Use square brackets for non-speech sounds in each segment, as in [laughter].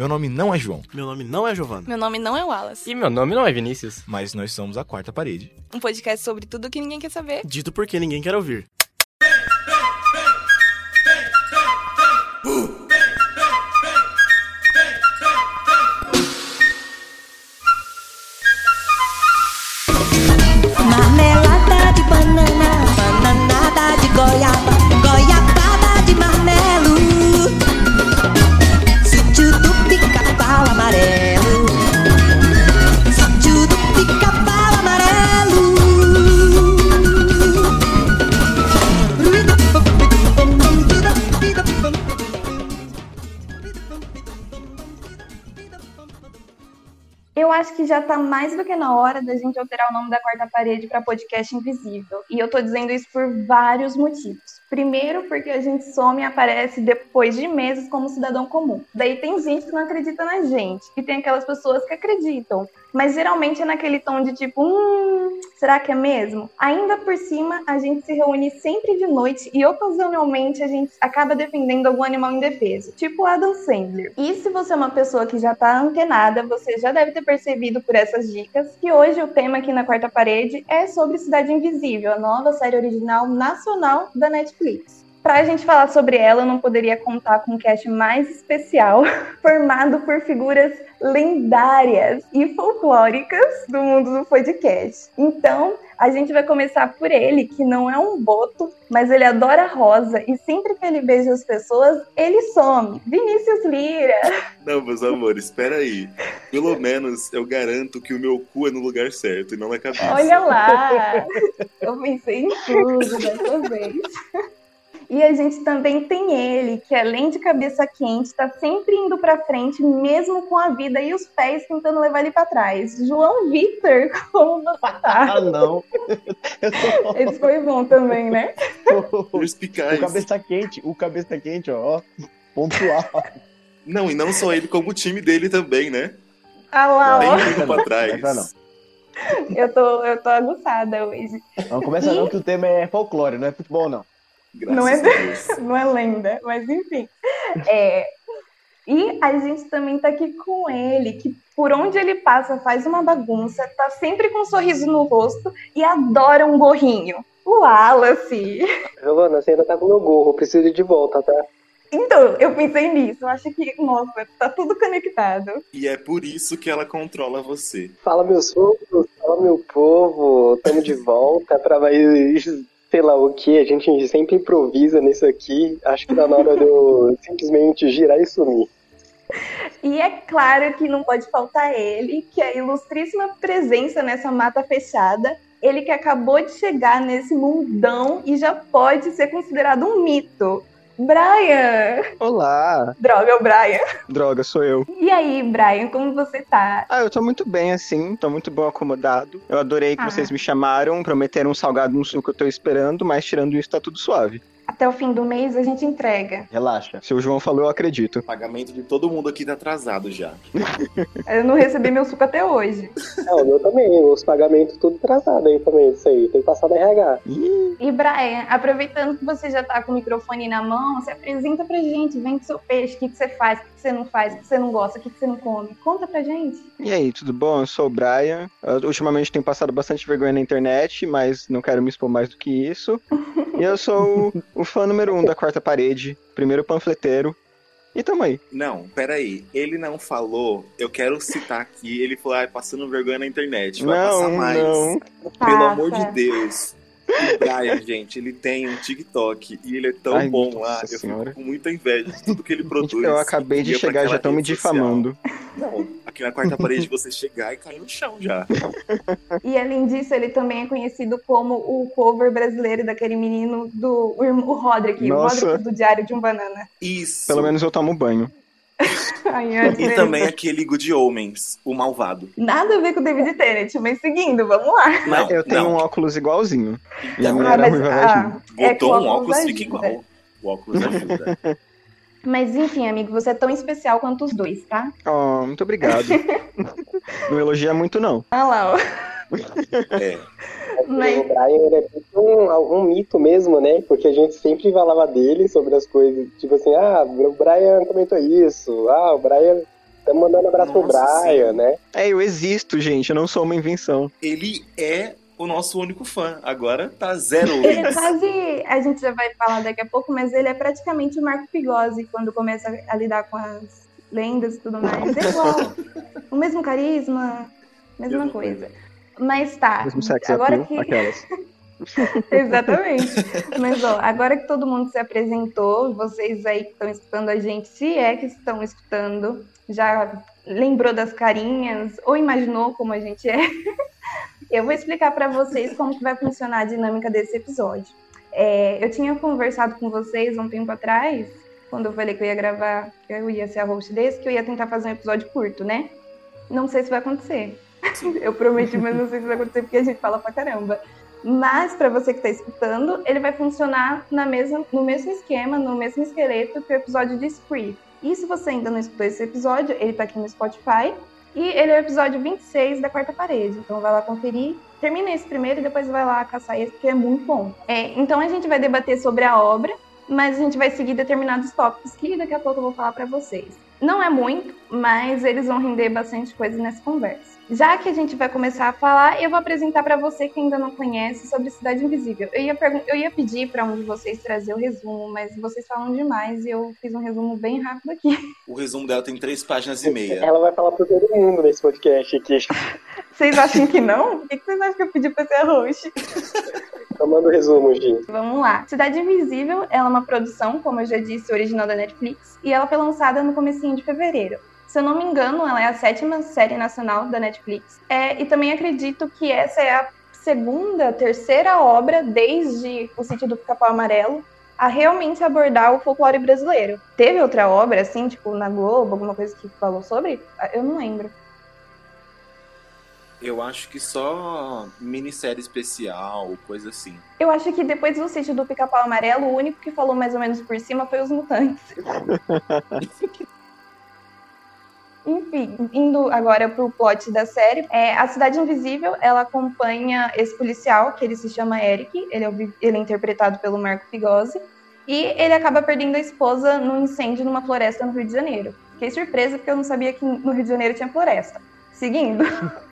Meu nome não é João, Meu nome não é Giovana. Meu nome não é Wallace. E meu nome não é Vinícius. mas nós somos a quarta parede. Um podcast sobre tudo que ninguém quer saber. Dito porque ninguém quer ouvir. Acho que já tá mais do que na hora da gente alterar o nome da quarta parede para podcast invisível. E eu tô dizendo isso por vários motivos. Primeiro, porque a gente some e aparece depois de meses como cidadão comum. Daí tem gente que não acredita na gente. E tem aquelas pessoas que acreditam. Mas geralmente é naquele tom de tipo, hum, será que é mesmo? Ainda por cima, a gente se reúne sempre de noite e ocasionalmente a gente acaba defendendo algum animal indefeso, tipo Adam Sandler. E se você é uma pessoa que já tá antenada, você já deve ter percebido por essas dicas que hoje o tema aqui na quarta parede é sobre Cidade Invisível, a nova série original nacional da Netflix. Pra gente falar sobre ela, eu não poderia contar com um cast mais especial, [laughs] formado por figuras lendárias e folclóricas do mundo do podcast. Então, a gente vai começar por ele, que não é um boto, mas ele adora rosa e sempre que ele beija as pessoas, ele some. Vinícius Lira. Não, meus amores, espera aí. Pelo menos eu garanto que o meu cu é no lugar certo e não na cabeça. Olha lá! Eu pensei em tudo dessa vez. E a gente também tem ele, que além de cabeça quente, tá sempre indo pra frente, mesmo com a vida e os pés tentando levar ele pra trás. João Vitor, [laughs] como você tá? Ah, não. Tô... [laughs] Esse foi bom também, né? [laughs] o Perspicaz. cabeça quente, o cabeça quente, ó. Pontual. Não, e não só ele, como o time dele também, né? Ah lá, Bem ó. indo pra trás. Não, não. Eu tô, eu tô aguçada hoje. Não começa não que o tema é folclore, não é futebol, não. Graças Não é [laughs] não é lenda, mas enfim. É, e a gente também tá aqui com ele, que por onde ele passa faz uma bagunça, tá sempre com um sorriso no rosto e adora um gorrinho. O Wallace. Giovana, você ainda tá com meu gorro, preciso ir de volta, tá? Então, eu pensei nisso, eu acho que, nossa, tá tudo conectado. E é por isso que ela controla você. Fala, meus filhos, fala, meu povo, tamo de volta pra mais, sei lá o que, a gente sempre improvisa nisso aqui. Acho que tá na hora de eu [laughs] simplesmente girar e sumir. E é claro que não pode faltar ele, que é a ilustríssima presença nessa mata fechada. Ele que acabou de chegar nesse mundão e já pode ser considerado um mito. Brian! Olá! Droga, é o Brian. Droga, sou eu. E aí, Brian, como você tá? Ah, eu tô muito bem assim, tô muito bom acomodado. Eu adorei que Ah. vocês me chamaram, prometeram um salgado no sul que eu tô esperando, mas tirando isso tá tudo suave. Até o fim do mês a gente entrega. Relaxa. Se o João falou, eu acredito. O pagamento de todo mundo aqui tá atrasado já. [laughs] Eu não recebi meu suco até hoje. É, o meu também, os pagamentos tudo atrasado aí também, isso aí, tem que passar na RH. Ih, E, Brian, aproveitando que você já tá com o microfone na mão, se apresenta pra gente, vende seu peixe, o que, que você faz, o que, que você não faz, o que você não gosta, o que, que você não come. Conta pra gente. E aí, tudo bom? Eu sou o Brian. Eu, ultimamente tenho passado bastante vergonha na internet, mas não quero me expor mais do que isso. [laughs] E eu sou o, o fã número um da Quarta Parede, primeiro panfleteiro. E tamo aí. Não, peraí. Ele não falou. Eu quero citar aqui. Ele falou, ai, passando vergonha na internet. Vai passar Não, mais. não. Pelo Passa. amor de Deus. [laughs] O Brian, gente, ele tem um TikTok e ele é tão Ai, bom lá. Eu senhora. fico com muita inveja de tudo que ele [laughs] produz. Eu acabei de chegar e já estão me difamando. Não, aqui na quarta parede [laughs] você chegar e cair no chão já. E além disso, ele também é conhecido como o cover brasileiro daquele menino do o Roderick, Nossa. o Roderick do Diário de um Banana. Isso. Pelo menos eu tomo banho. [laughs] E também aquele Good Homens, o malvado. Nada a ver com o David Tennant, mas seguindo, vamos lá. Não, eu tenho não. um óculos igualzinho. E a Então, Ah, era mas- ah, é Botou um óculos óculos, fica ajuda. igual. O óculos ajuda. [laughs] Mas enfim, amigo, você é tão especial quanto os dois, tá? Oh, muito obrigado. [laughs] não elogia muito, não. Olha lá, ó. É. Mas- O Brian ele é um, um mito mesmo, né? Porque a gente sempre falava dele sobre as coisas. Tipo assim, ah, o Brian comentou isso. Ah, o Brian Estamos mandando abraço pro Nossa, Brian, sim. né? É, eu existo, gente, eu não sou uma invenção. Ele é o nosso único fã. Agora tá zero Ele [laughs] é quase, a gente já vai falar daqui a pouco, mas ele é praticamente o Marco Pigozzi quando começa a lidar com as lendas e tudo mais. É igual. [laughs] o mesmo carisma, mesma Mesma coisa. Mas tá. Mesmo sex agora appeal, que aquelas. [laughs] Exatamente. Mas ó, agora que todo mundo se apresentou, vocês aí que estão escutando a gente, se é que estão escutando, já lembrou das carinhas ou imaginou como a gente é, [laughs] eu vou explicar para vocês como que vai funcionar a dinâmica desse episódio. É, eu tinha conversado com vocês um tempo atrás, quando eu falei que eu ia gravar, que eu ia ser a host desse, que eu ia tentar fazer um episódio curto, né? Não sei se vai acontecer. [laughs] Eu prometi, mas não sei se vai acontecer porque a gente fala pra caramba. Mas para você que está escutando, ele vai funcionar na mesma, no mesmo esquema, no mesmo esqueleto que o episódio de Spree. E se você ainda não escutou esse episódio, ele tá aqui no Spotify. E ele é o episódio 26 da Quarta Parede. Então vai lá conferir. Termina esse primeiro e depois vai lá caçar esse, porque é muito bom. É, então a gente vai debater sobre a obra, mas a gente vai seguir determinados tópicos que daqui a pouco eu vou falar para vocês. Não é muito, mas eles vão render bastante coisa nessa conversa. Já que a gente vai começar a falar, eu vou apresentar para você que ainda não conhece sobre Cidade Invisível. Eu ia, eu ia pedir para um de vocês trazer o resumo, mas vocês falam demais e eu fiz um resumo bem rápido aqui. [laughs] O resumo dela tem três páginas e meia. Ela vai falar pra todo mundo nesse podcast aqui. [laughs] Vocês acham que não? O que vocês acham que eu pedi para ser a host? [laughs] Tomando o resumo, Gi. Vamos lá. Cidade Invisível ela é uma produção, como eu já disse, original da Netflix, e ela foi lançada no comecinho de fevereiro. Se eu não me engano, ela é a sétima série nacional da Netflix. É, e também acredito que essa é a segunda, terceira obra desde O Sítio do Pica-Pau Amarelo a realmente abordar o folclore brasileiro. Teve outra obra, assim, tipo, na Globo, alguma coisa que falou sobre? Eu não lembro. Eu acho que só minissérie especial, coisa assim. Eu acho que depois do Sítio do Pica-Pau Amarelo, o único que falou mais ou menos por cima foi os Mutantes. [laughs] Enfim, indo agora pro plot da série, é, a Cidade Invisível, ela acompanha esse policial, que ele se chama Eric, ele é, o- ele é interpretado pelo Marco Pigozzi, e ele acaba perdendo a esposa num incêndio numa floresta no Rio de Janeiro. Fiquei surpresa porque eu não sabia que no Rio de Janeiro tinha floresta. Seguindo. [laughs]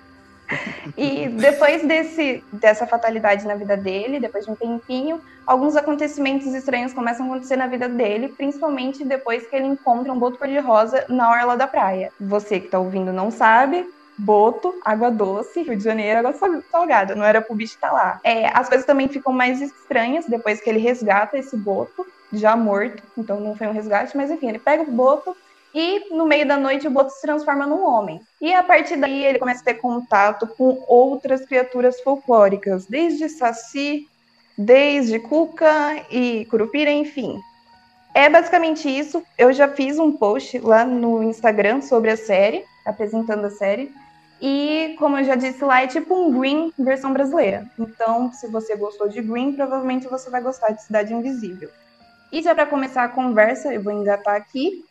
E depois desse, dessa fatalidade na vida dele, depois de um tempinho, alguns acontecimentos estranhos começam a acontecer na vida dele, principalmente depois que ele encontra um boto cor-de-rosa na orla da praia. Você que tá ouvindo não sabe, boto, água doce, Rio de Janeiro, água sal- salgada, não era pro bicho estar lá. É, as coisas também ficam mais estranhas depois que ele resgata esse boto, já morto, então não foi um resgate, mas enfim, ele pega o boto e no meio da noite o boto se transforma num homem. E a partir daí ele começa a ter contato com outras criaturas folclóricas, desde Saci, desde Cuca e Curupira, enfim. É basicamente isso. Eu já fiz um post lá no Instagram sobre a série, apresentando a série. E, como eu já disse lá, é tipo um Green versão brasileira. Então, se você gostou de Green, provavelmente você vai gostar de Cidade Invisível. E já para começar a conversa, eu vou engatar aqui.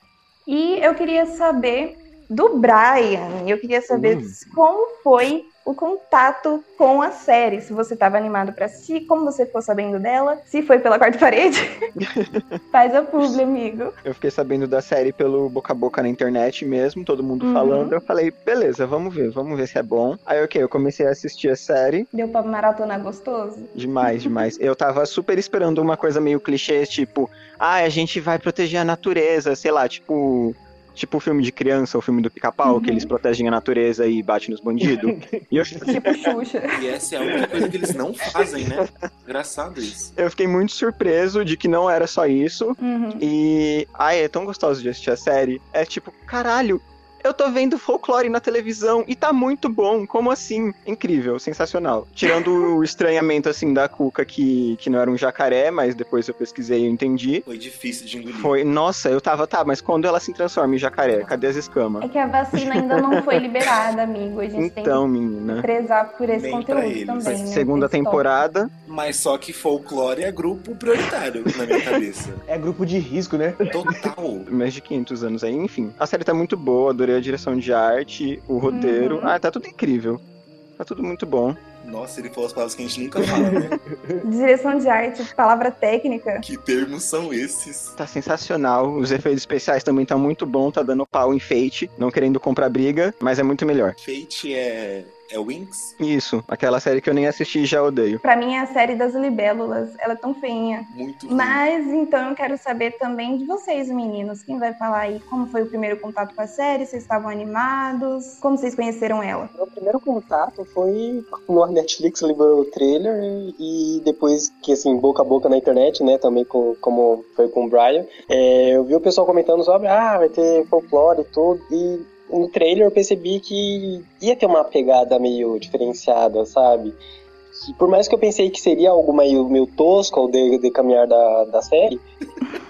E eu queria saber do Brian. Eu queria saber Hum. como foi o contato com a série. Se você estava animado para assistir, como você ficou sabendo dela, se foi pela quarta [laughs] parede. [laughs] Faz a publi, amigo. Eu fiquei sabendo da série pelo boca a boca na internet mesmo, todo mundo Uhum. falando. Eu falei, beleza, vamos ver, vamos ver se é bom. Aí, ok, eu comecei a assistir a série. Deu pra maratonar gostoso? Demais, demais. [laughs] Eu tava super esperando uma coisa meio clichê, tipo, ah, a gente vai proteger a natureza, sei lá, tipo. Tipo o filme de criança, o filme do pica-pau, Uhum. que eles protegem a natureza e batem nos bandidos. [laughs] e eu, Tipo Xuxa. E essa é a única coisa que eles não fazem, né? Engraçado isso. eu fiquei muito surpreso de que não era só isso. Uhum. E. Ai, é tão gostoso de assistir a série. É tipo, caralho, eu tô vendo folclore na televisão e tá muito bom. Como assim? Incrível, sensacional. Tirando o [laughs] estranhamento, assim, da Cuca, que, que não era um jacaré, mas depois eu pesquisei e eu entendi. Foi difícil de engolir. Foi, nossa, eu tava, tá, mas quando ela se transforma em jacaré? Cadê as escamas? É que a vacina ainda não foi [laughs] liberada, amigo. A gente Então, tem menina. que prezar por esse pra conteúdo eles. também, né? Segunda temporada. Mas só que folclore é grupo prioritário na minha cabeça. É grupo de risco, né? Total. Mais de 500 anos aí, enfim. A série tá muito boa, adorei a direção de arte, o roteiro. Uhum. Ah, tá tudo incrível. Tá tudo muito bom. Nossa, ele falou as palavras que a gente nunca fala, né? [laughs] Direção de arte, palavra técnica. que termos são esses? Tá sensacional. Os efeitos especiais também estão muito bom. Tá dando pau em Fate. Não querendo comprar briga, mas é muito melhor. Fate é. É Winx? Isso. Aquela série que eu nem assisti e já odeio. Pra mim é a série das libélulas. Ela é tão feinha. Muito ruim. Mas então eu quero saber também de vocês, meninos. Quem vai falar aí como foi o primeiro contato com a série? Vocês estavam animados? Como vocês conheceram ela? Meu primeiro contato foi no Netflix liberou o trailer e depois que assim, boca a boca na internet, né, também com, como foi com o Brian, é, eu vi o pessoal comentando sobre, ah, vai ter folclore e tudo, e no trailer eu percebi que ia ter uma pegada meio diferenciada, sabe? Que por mais que eu pensei que seria algo meio, meio tosco ao de, de caminhar da, da série,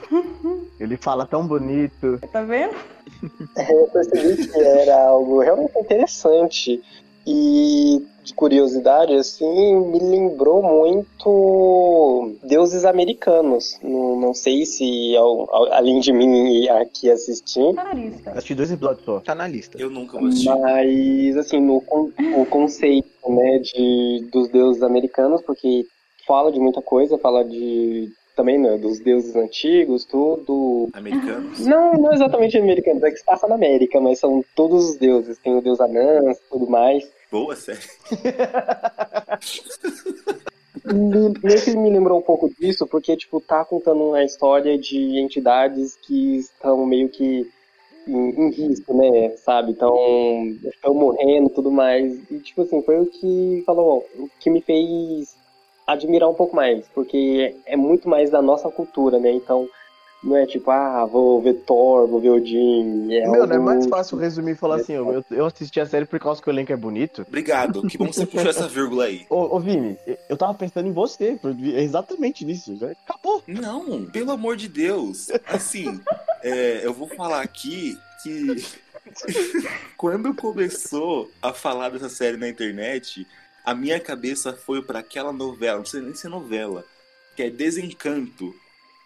[laughs] Ele fala tão bonito. Tá vendo? [laughs] eu percebi que era algo realmente interessante. E de curiosidade, assim, me lembrou muito deuses americanos. Não, não sei se al- al- além de mim aqui assistir, Canarista. Assisti dois episódios só. Tá na lista. Eu nunca vou assistir. mas assim, no o conceito, né, de, dos deuses americanos, porque fala de muita coisa, fala de também né, dos deuses antigos, tudo. Americanos? Não, não exatamente americanos, é que se passa na América, mas são todos os deuses. Tem o deus Anã, tudo mais. Boa série. Que me lembrou um pouco disso, porque, tipo, tá contando uma história de entidades que estão meio que em, em risco, né, sabe? Estão estão morrendo tudo mais. E, tipo assim, foi o que falou, o que me fez admirar um pouco mais, porque é muito mais da nossa cultura, né? Então, não é tipo, ah, vou ver Thor, vou ver Odin. É Meu, não é mais fácil resumir e falar assim, ó, eu, eu assisti a série por causa que o elenco é bonito. Obrigado. Que bom que você [laughs] puxou essa vírgula aí. Ô, ô Vini, eu tava pensando em você, é exatamente nisso. já Acabou. Não, pelo amor de Deus. Assim, é, eu vou falar aqui que [laughs] quando começou a falar dessa série na internet, a minha cabeça foi pra aquela novela, não sei nem se é novela, que é Desencanto,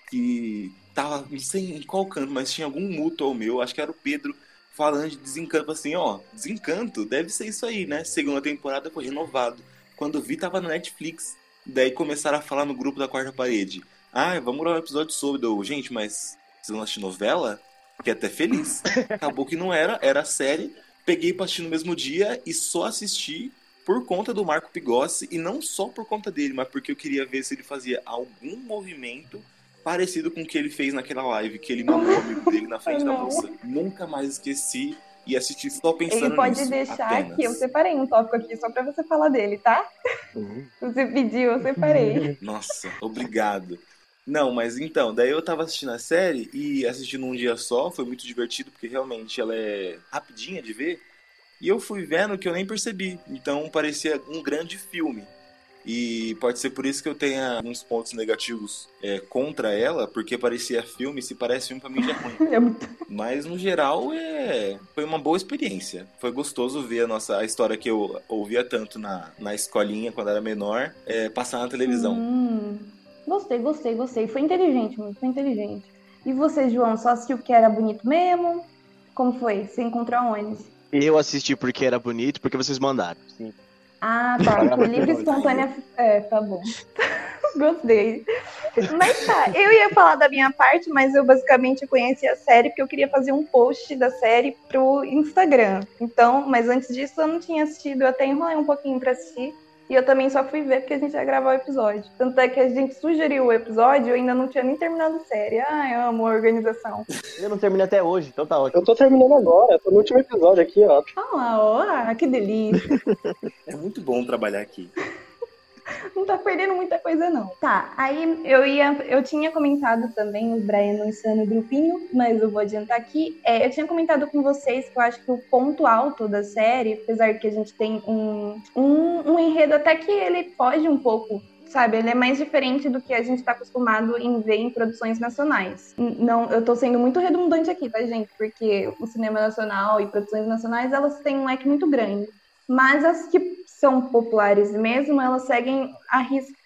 que tava, não sei em qual canto, mas tinha algum mútuo ao meu, acho que era o Pedro, falando de Desencanto, assim, ó, Desencanto, deve ser isso aí, né? Segunda temporada foi renovado. Quando vi, tava na Netflix. Daí começaram a falar no grupo da quarta parede. Ah, vamos gravar um episódio sobre. Eu, gente, mas vocês vão assistir novela? Fiquei até feliz. Acabou que não era, era série. Peguei pra assistir no mesmo dia e só assisti por conta do Marco Pigossi. E não só por conta dele, mas porque eu queria ver se ele fazia algum movimento parecido com o que ele fez naquela live, que ele mamou o [laughs] amigo dele na frente da moça. Nunca mais esqueci e assisti só pensando Ele pode nisso. deixar apenas. aqui. Eu separei um tópico aqui só pra você falar dele, tá? Você pediu, eu separei. [laughs] Nossa, obrigado. Não, mas então, daí eu tava assistindo a série e assistindo um dia só, foi muito divertido, porque realmente ela é rapidinha de ver. E eu fui vendo que eu nem percebi. Então parecia um grande filme. E pode ser por isso que eu tenha alguns pontos negativos é, contra ela, porque parecia filme, se parece filme pra mim já é ruim. [laughs] É muito- Mas no geral é foi uma boa experiência. Foi gostoso ver a nossa a história que eu ouvia tanto na, na escolinha quando era menor, é, passar na televisão. Hum, gostei, gostei, gostei. Foi inteligente, mano. Foi inteligente. E você, João, só assistiu porque era bonito mesmo? Como foi? Você encontrou onde? Eu assisti porque era bonito, porque vocês mandaram. Sim. Ah, tá. Por livre e espontânea. É, tá bom. [laughs] Gostei. Mas tá, eu ia falar da minha parte, mas eu basicamente conheci a série porque eu queria fazer um post da série pro Instagram. Então, mas antes disso eu não tinha assistido, eu até enrolei um pouquinho pra assistir. E eu também só fui ver porque a gente ia gravar o episódio. Tanto é que a gente sugeriu o episódio, eu ainda não tinha nem terminado a série. Ai, amo a organização. Eu não terminei até hoje, então tá ótimo. Eu tô terminando agora, tô no último episódio aqui, ó. Ah, ó, que delícia. [laughs] É muito bom trabalhar aqui. [laughs] não tá perdendo muita coisa, não. Tá, aí eu ia. Eu tinha comentado também, o Brian está no grupinho, mas eu vou adiantar aqui. É, eu tinha comentado com vocês que eu acho que o ponto alto da série, apesar que a gente tem um, um, um enredo até que ele foge um pouco. Sabe, ele é mais diferente do que a gente tá acostumado em ver em produções nacionais. Não, eu tô sendo muito redundante aqui, tá, gente? Porque o cinema nacional e produções nacionais, elas têm um leque muito grande. Mas as que são populares mesmo, elas seguem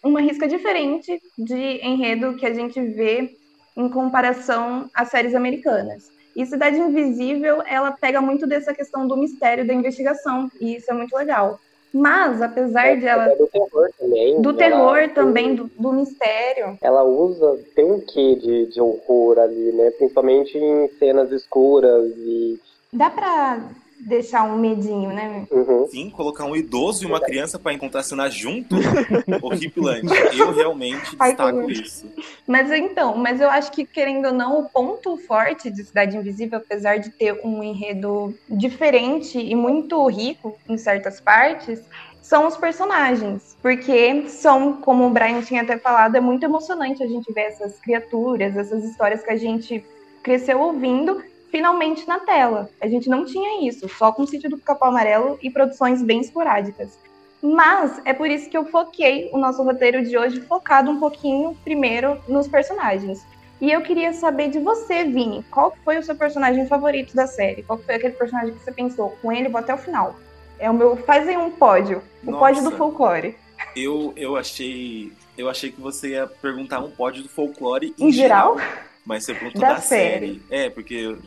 uma risca diferente de enredo que a gente vê em comparação às séries americanas. E Cidade Invisível, ela pega muito dessa questão do mistério da investigação, e isso é muito legal. Mas, apesar de ela. É do terror também. Do ela- terror também, do, do mistério. Ela usa, tem um quê de, de horror ali, né? Principalmente em cenas escuras e. Dá pra deixar um medinho, né? Uhum. Sim, colocar um idoso e uma criança pra encontrar cena junto, [laughs] horripilante. Eu realmente Ai, destaco que isso. Mas então, mas eu acho que, querendo ou não, o ponto forte de Cidade Invisível, apesar de ter um enredo diferente e muito rico em certas partes, são os personagens. Porque são, como o Brian tinha até falado, é muito emocionante a gente ver essas criaturas, essas histórias que a gente cresceu ouvindo, finalmente na tela. A gente não tinha isso, só com o Sítio do Capão Amarelo e produções bem esporádicas. Mas é por isso que eu foquei o nosso roteiro de hoje focado um pouquinho primeiro nos personagens. E eu queria saber de você, Vini, qual foi o seu personagem favorito da série? Qual foi aquele personagem que você pensou, com ele vou até o final? É o meu, fazem um pódio, o Nossa. pódio do folclore. Eu, eu achei. Eu achei que você ia perguntar um pódio do folclore em, Em geral? Mas você perguntou Da da, série. É, porque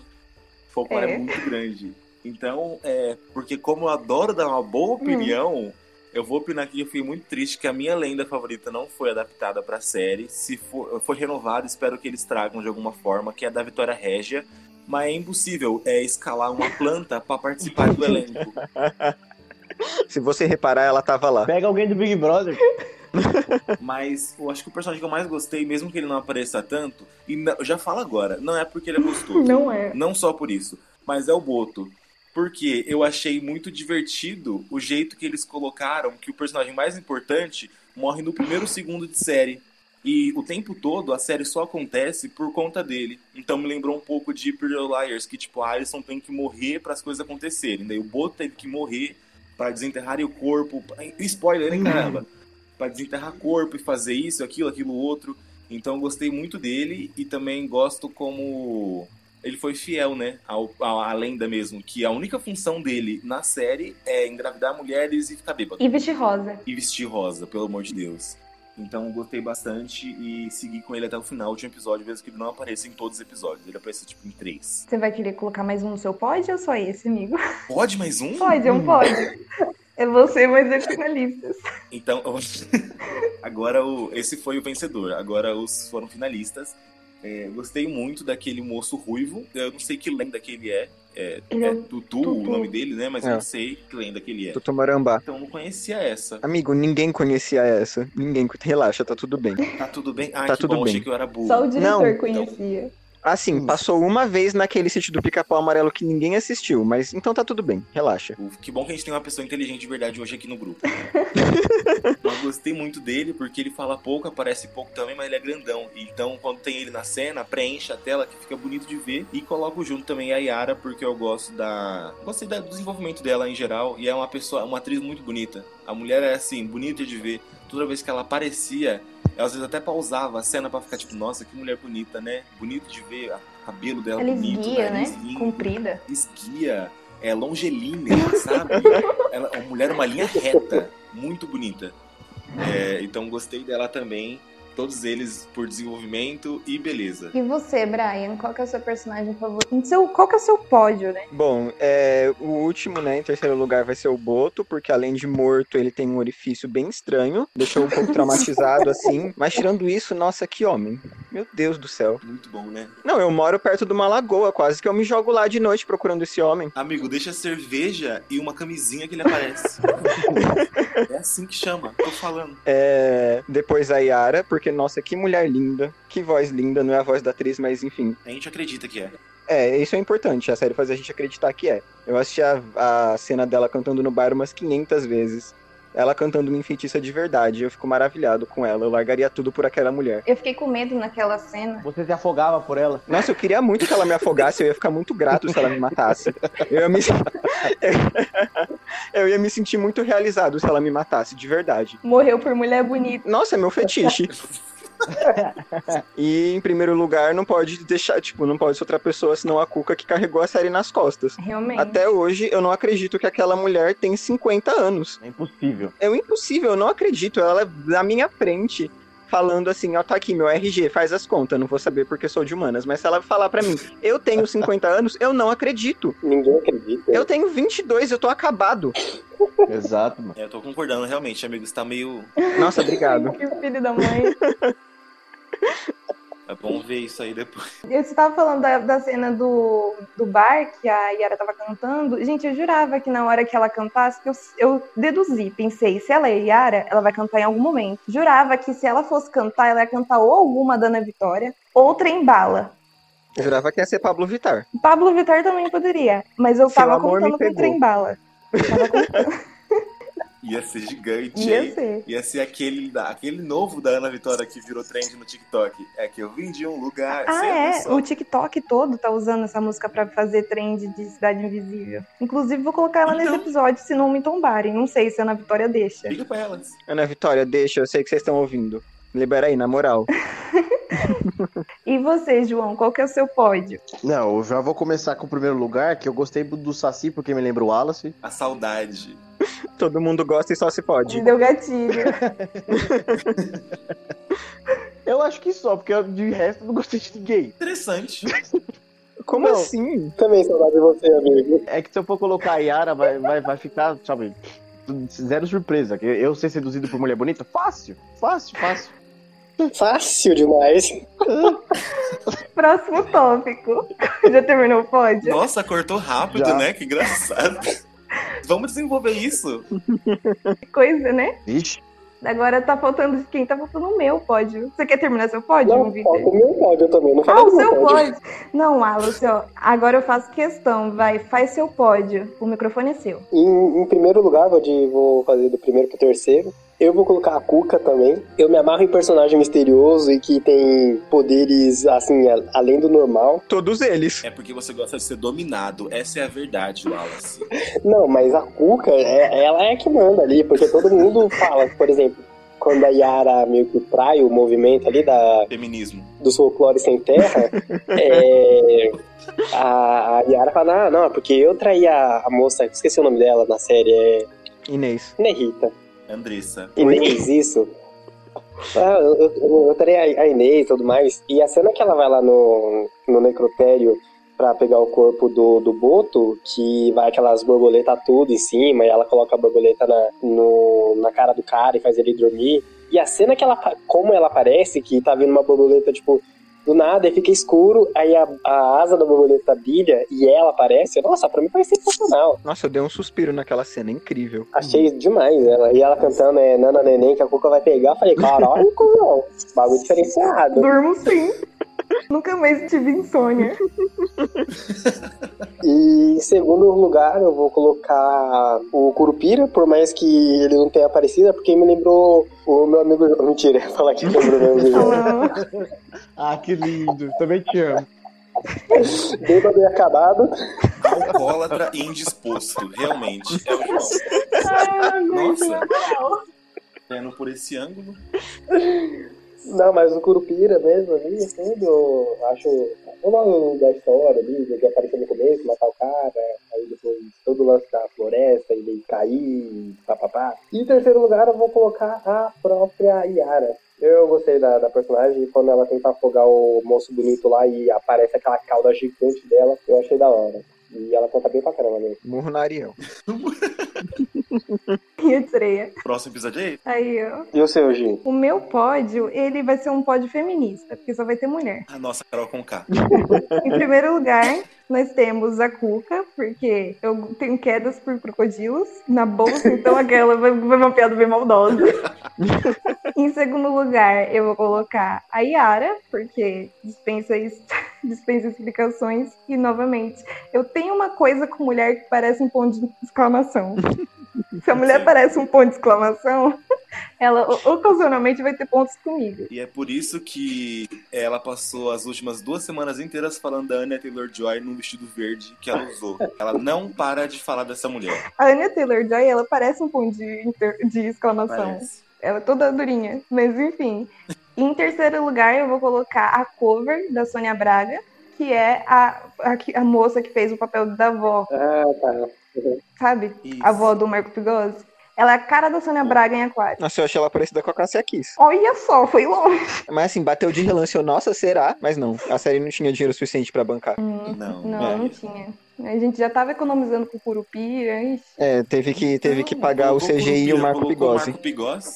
folclore é. É. muito grande. Então, é. Porque como eu adoro dar uma boa Hum. opinião, eu vou opinar aqui que eu fiquei muito triste que a minha lenda favorita não foi adaptada pra série. Se for, foi renovada, espero que eles tragam de alguma forma, que é a da Vitória Régia. Mas é impossível é, escalar uma planta pra participar do elenco. [laughs] Se você reparar, ela tava lá. Pega alguém do Big Brother. [laughs] Mas eu acho que o personagem que eu mais gostei, mesmo que ele não apareça tanto, e não- já falo agora, não é porque ele é gostoso. Não é. Não só por isso, mas é o Boto. Porque eu achei muito divertido o jeito que eles colocaram que o personagem mais importante morre no primeiro segundo de série. E o tempo todo a série só acontece por conta dele. Então me lembrou um pouco de Pretty Liars, que tipo, a Alison tem que morrer para as coisas acontecerem. Daí o Boto teve que morrer para desenterrar o corpo. Spoiler, hein, caramba? Para desenterrar corpo e fazer isso, aquilo, aquilo outro. Então eu gostei muito dele e também gosto como ele foi fiel, né, ao, à, à lenda mesmo, que a única função dele na série é engravidar mulheres e ficar bêbado. E vestir rosa. E vestir rosa, pelo amor de Deus. Então gostei bastante e segui com ele até o final de um episódio, mesmo que ele não apareça em todos os episódios. Ele aparece tipo em três. Você vai querer colocar mais um no seu pódio ou só esse, amigo? Pode mais um? Pode, é um pódio. [laughs] É você, mas é finalistas. Então, [laughs] agora o, esse foi o vencedor. Agora os foram finalistas. É, gostei muito daquele moço ruivo. Eu não sei que lenda que ele é. É, Ele é é o Tutu, o Tutu. nome dele, né? Mas eu É. não sei que lenda que ele é. Tutumarambá. Então eu não conhecia essa. Amigo, ninguém conhecia essa. Ninguém. Relaxa, tá tudo bem. Tá tudo bem? Ah, Tá que tudo bom, bem. achei que eu era burro. Só o diretor Não, conhecia. Assim, passou uma vez naquele sítio do pica-pau amarelo que ninguém assistiu, mas então tá tudo bem, relaxa. Que bom que a gente tem uma pessoa inteligente de verdade hoje aqui no grupo. [laughs] eu gostei muito dele porque ele fala pouco, aparece pouco também, mas ele é grandão. Então, quando tem ele na cena, preenche a tela que fica bonito de ver. E coloco junto também a Yara, porque eu gosto da. Gostei do desenvolvimento dela em geral. E é uma pessoa, uma atriz muito bonita. A mulher é assim, bonita de ver. Toda vez que ela aparecia, ela às vezes até pausava a cena pra ficar tipo, nossa, que mulher bonita, né? Bonito de ver, o cabelo dela Ela bonito, esguia, né? lindo Comprida. esguia, é longelínea, [laughs] sabe? Ela é uma mulher, uma linha reta, muito bonita. É, então gostei dela também. Todos eles por desenvolvimento e beleza. E você, Brian, qual que é o seu personagem favorito? Seu, qual que é o seu pódio, né? Bom, é, o último, né, em terceiro lugar vai ser o Boto, porque além de morto, ele tem um orifício bem estranho. Deixou um pouco [laughs] traumatizado, assim. Mas tirando isso, nossa, que homem. Meu Deus do céu. Muito bom, né? Não, eu moro perto de uma lagoa, quase que eu me jogo lá de noite procurando esse homem. Amigo, deixa cerveja e uma camisinha que ele aparece. [laughs] é assim que chama, tô falando. É, depois a Yara, porque, nossa, que mulher linda, que voz linda, não é a voz da atriz, mas enfim. A gente acredita que é. É, isso é importante, a série faz a gente acreditar que é. Eu assisti a, a cena dela cantando no bar umas 500 vezes. Ela cantando uma enfeitiça de verdade, eu fico maravilhado com ela, eu largaria tudo por aquela mulher. Eu fiquei com medo naquela cena. Você se afogava por ela. Nossa, eu queria muito que ela me afogasse, eu ia ficar muito grato se ela me matasse. Eu ia me, [laughs] eu ia me sentir muito realizado se ela me matasse, de verdade. Morreu por mulher bonita. Nossa, é meu fetiche. [laughs] e em primeiro lugar, não pode deixar, tipo, não pode ser outra pessoa senão a Cuca que carregou a série nas costas. Realmente. Até hoje, eu não acredito que aquela mulher tem 50 anos. É impossível. É impossível, eu não acredito. Ela é na minha frente, falando assim, ó, tá aqui meu RG, faz as contas, não vou saber porque sou de humanas, mas se ela falar pra mim, eu tenho 50 anos, eu não acredito. Ninguém acredita. Eu tenho 22, eu tô acabado. Exato, mano. É, eu tô concordando, realmente, amigo, você tá meio. Nossa, obrigado. [laughs] Que filho da mãe. É bom ver isso aí depois. Eu estava falando da, da cena do, do bar que a Yara tava cantando. Gente, eu jurava que na hora que ela cantasse, que eu, eu deduzi, pensei, se ela é Yara, ela vai cantar em algum momento. Jurava que se ela fosse cantar, ela ia cantar ou alguma da Ana Vitória, ou Trem Bala. Eu jurava que ia ser Pablo Vittar. Pablo Vittar também poderia, mas eu Seu tava amor me contando com. Trem Bala. Tava contando. [laughs] Ia ser gigante, Ia hein? ser. Ia ser aquele, da- aquele novo da Ana Vitória que virou trend no TikTok. É que eu vim de um lugar. Ah, é. O TikTok todo tá usando essa música pra fazer trend de Cidade Invisível. Inclusive, vou colocar ela nesse Então. episódio, se não me tombarem. Não sei se a Ana Vitória deixa. Liga pra elas. Ana Vitória, deixa, eu sei que vocês estão ouvindo. Libera aí, na moral. [laughs] E você, João, qual que é o seu pódio? Não, eu já vou começar com o primeiro lugar, que eu gostei do Saci, porque me lembra o Wallace. A saudade. [laughs] Todo mundo gosta e só se pode. Me deu gatilho. [laughs] Eu acho que só, porque eu, de resto eu não gostei de ninguém. Interessante. Como Não. assim? Também saudade de você, amigo. É que se eu for colocar a Yara, vai, vai, vai ficar, sabe, zero surpresa. Que Eu ser seduzido por mulher bonita? Fácil, fácil, fácil. Fácil demais. Próximo tópico. Já terminou o pódio? Nossa, cortou rápido, Já. né? Que engraçado. Vamos desenvolver isso. Que [laughs] coisa, né? Vixe. Agora tá faltando de quem? Tá faltando o meu pódio. Você quer terminar seu pódio, Não, Vitor? falta o meu pódio também. Não Ah, fala o do meu seu pódio. pódio. Não, Alice, ó. Agora eu faço questão. Vai, faz seu pódio. O microfone é seu. Em, em primeiro lugar, vou, de- vou fazer do primeiro pro terceiro. Eu vou colocar a Cuca também. Eu me amarro em personagem misterioso e que tem poderes, assim, a- além do normal. Todos eles. É porque você gosta de ser dominado. Essa é a verdade, Wallace. [laughs] Não, mas a Cuca, é, ela é que manda ali, porque todo mundo [laughs] fala, por exemplo, quando a Yara meio que trai o movimento ali da, Feminismo. do folclore sem terra, [laughs] é, a, a Yara fala, ah, não, é porque eu traí a, a moça, esqueci o nome dela na série, é Inês. não é Rita. Andressa. Inês, isso. Ah, eu, eu, eu terei a, a Inês e tudo mais. E a cena que ela vai lá no, no necrotério pra pegar o corpo do, do Boto, que vai aquelas borboletas tudo em cima, e ela coloca a borboleta na, no, na cara do cara e faz ele dormir. E a cena que ela, como ela aparece, que tá vindo uma borboleta, tipo, do nada, e fica escuro, aí a, a asa da borboleta brilha e ela aparece. Nossa, pra mim foi sensacional. Nossa, eu dei um suspiro naquela cena, incrível. Achei demais ela. E ela cantando é Nana Neném, que a Cuca vai pegar. Falei, caralho, cuzão. Bagulho diferenciado. Durmo sim. [laughs] Nunca mais tive insônia. E em segundo lugar, eu vou colocar o Curupira, por mais que ele não tenha aparecido, é porque me lembrou o meu amigo. Mentira, ia falar que lembrou o meu amigo. Ah, que lindo. Também te amo. Bêbado e acabado. Alcoólatra e indisposto. Realmente. É o João. Ai, Nossa. Vendo por esse ângulo. Não, mas o Curupira mesmo ali, tudo, acho. O nome da história ali, de aparecer no começo, matar o cara, aí depois todo o lance da floresta, ele cair, papapá. E em terceiro lugar, eu vou colocar a própria Yara. Eu gostei da, da personagem, quando ela tenta afogar o moço bonito lá e aparece aquela cauda gigante dela, eu achei da hora. E ela canta bem pra caramba mesmo. Murro na Ariel. [laughs] E a estreia. Próximo episódio é esse. Aí, ó. E o seu, Gi? O meu pódio, ele vai ser um pódio feminista, porque só vai ter mulher. A nossa Carol com K. [laughs] Em primeiro lugar, nós temos a Cuca, porque eu tenho quedas por crocodilos na bolsa, então aquela vai, uma piada bem maldosa. [laughs] em segundo lugar, eu vou colocar a Yara, porque dispensa, is- dispensa explicações. E, novamente, eu tenho uma coisa com mulher que parece um ponto de exclamação. [laughs] Se a mulher Sim. parece um ponto de exclamação, [laughs] ela ocasionalmente vai ter pontos comigo. E é por isso que ela passou as últimas duas semanas inteiras falando da Anya Taylor-Joy num vestido verde que ela usou. Ela não para de falar dessa mulher. A Anya Taylor-Joy, ela parece um ponto de, inter- de exclamação. Parece. Ela é toda durinha. Mas enfim. Em terceiro lugar, eu vou colocar a cover da Sônia Braga, que é a, a, a moça que fez o papel da avó, Ah, tá. sabe? Isso. A avó do Marco Pigosi. Ela é a cara da Sônia Braga em Aquário. Nossa, eu achei ela parecida com a Cássia Kiss. Olha só, foi longe. Mas assim, bateu de relance, eu, nossa, será? Mas não, a série não tinha dinheiro suficiente pra bancar. Não, Não, é. não tinha. A gente já tava economizando com o Curupira. ixi. É, teve que, teve que pagar o CGI e o Marco colocou o. Marco Bigose.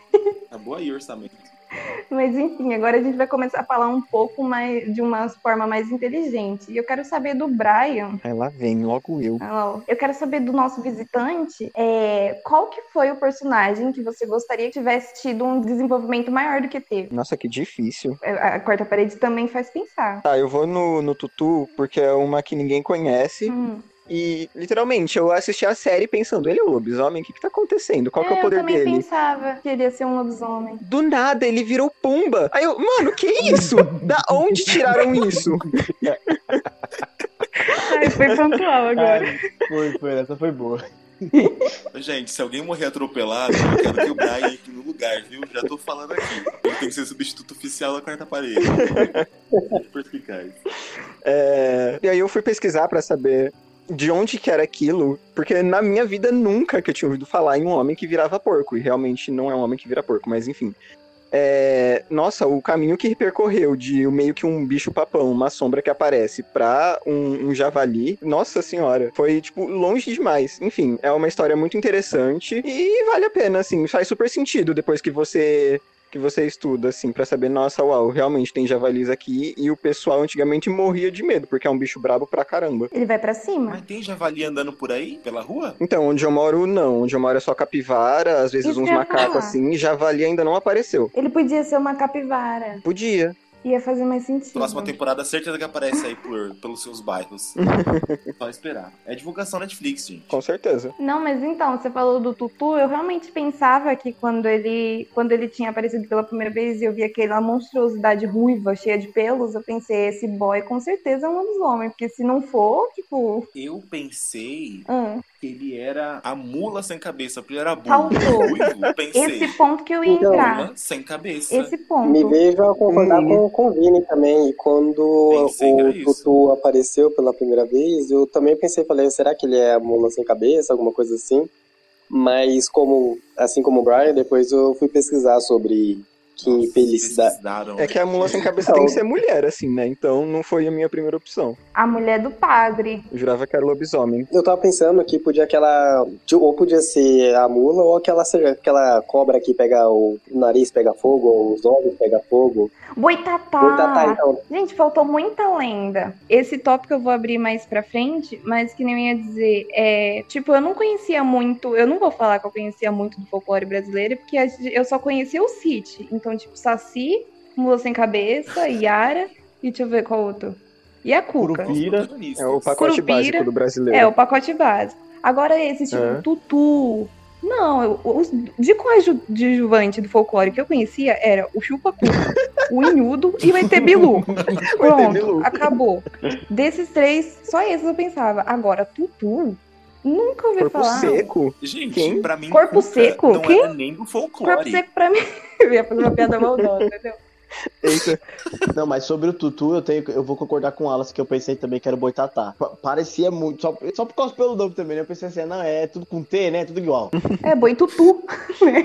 [laughs] Acabou aí o orçamento. [laughs] Mas enfim, agora a gente vai começar a falar um pouco mais de uma forma mais inteligente. E eu quero saber do Brian. Aí lá vem, logo eu. Ah, Eu quero saber do nosso visitante é, qual que foi o personagem que você gostaria que tivesse tido um desenvolvimento maior do que teve. Nossa, que difícil. A a quarta parede também faz pensar. Tá, eu vou no, no Tutu, porque é uma que ninguém conhece. Hum. E, literalmente, eu assisti a série pensando, ele é o lobisomem? O que que tá acontecendo? Qual que é o eu poder também dele? pensava que ele ia ser um lobisomem. Do nada, ele virou Pumba. Aí eu, mano, que isso? Da onde tiraram isso? [laughs] Ai, foi pontual agora. Ai, foi, foi, essa foi boa. Gente, se alguém morrer atropelado, eu quero que o Brian entre no lugar, viu? Já tô falando aqui. Ele tem que ser substituto oficial da quarta parede. Perspicaz. É, E aí eu fui pesquisar pra saber de onde que era aquilo, porque na minha vida nunca que eu tinha ouvido falar em um homem que virava porco, e realmente não é um homem que vira porco, mas enfim. É, Nossa, o caminho que percorreu de meio que um bicho papão, uma sombra que aparece, pra um, um javali, nossa senhora, foi tipo longe demais. Enfim, é uma história muito interessante e vale a pena, assim, faz super sentido depois que você que você estuda, assim, pra saber, nossa, uau, realmente tem javalis aqui e o pessoal antigamente morria de medo, porque é um bicho brabo pra caramba. Ele vai pra cima? Mas tem javali andando por aí, pela rua? Então, onde eu moro, não. Onde eu moro é só capivara, às vezes Isso uns macacos falar. assim, e javali ainda não apareceu. Ele podia ser uma capivara. Podia. Ia fazer mais sentido. Próxima temporada, certeza que aparece aí por, pelos seus bairros. [laughs] Só esperar. É divulgação Netflix, gente. Com certeza. Não, mas então, você falou do Tutu, eu realmente pensava que quando ele, quando ele tinha aparecido pela primeira vez e eu vi aquela monstruosidade ruiva, cheia de pelos, eu pensei, esse boy com certeza é um lobisomem, porque se não for, tipo... Eu pensei hum, que ele era a mula sem cabeça, porque ele era burro. Faltou. Ruivo, pensei. esse ponto que eu ia Então, entrar. Sem cabeça. Esse Me ponto. vejo a concordar Hum. com, com o Vini também. E quando Pensei o. Tutu apareceu pela primeira vez, eu também pensei, falei, será que ele é a mula sem cabeça, alguma coisa assim? Mas como, assim como o Brian, depois eu fui pesquisar sobre que felicidade. É que a mula sem cabeça tem que ser mulher, assim, né? Então não foi a minha primeira opção. A mulher do padre. Eu jurava que era lobisomem. Eu tava pensando que podia aquela. Ou podia ser a mula, ou aquela, aquela cobra que pega o nariz pega fogo, ou os olhos pega fogo. Boitatá. Boitatá, então. Gente, faltou muita lenda. Esse tópico eu vou abrir mais pra frente, mas que nem eu ia dizer, é, tipo, eu não conhecia muito, eu não vou falar que eu conhecia muito do folclore brasileiro, porque eu só conhecia o City. Então, tipo, Saci, Mula Sem Cabeça, Yara, e deixa eu ver qual outro. E a Cuca. Curupira. É o pacote Curupira. básico do brasileiro. É, o pacote básico. Agora esse, tipo, É. Tutu. Não, os de coadjuvante do folclore que eu conhecia era o Chupacuca, o Inhudo e o ET Bilu. [laughs] Pronto, acabou. Desses três, só esses eu pensava. Agora, Tutu, nunca ouvi Corpo falar. seco. Gente, Quem? pra mim, Corpo seco? não Quê? era nem do folclore. Corpo seco pra mim. [laughs] Eu ia fazer uma piada maldosa, entendeu? Eita. Não, mas sobre o Tutu, eu, tenho, eu vou concordar com o Alas, que eu pensei também que era o Boitatá. Pa- Parecia muito, só, só por causa pelo nome também, né? Eu pensei assim, não, é tudo com T, né? Tudo igual. É, boi Tutu.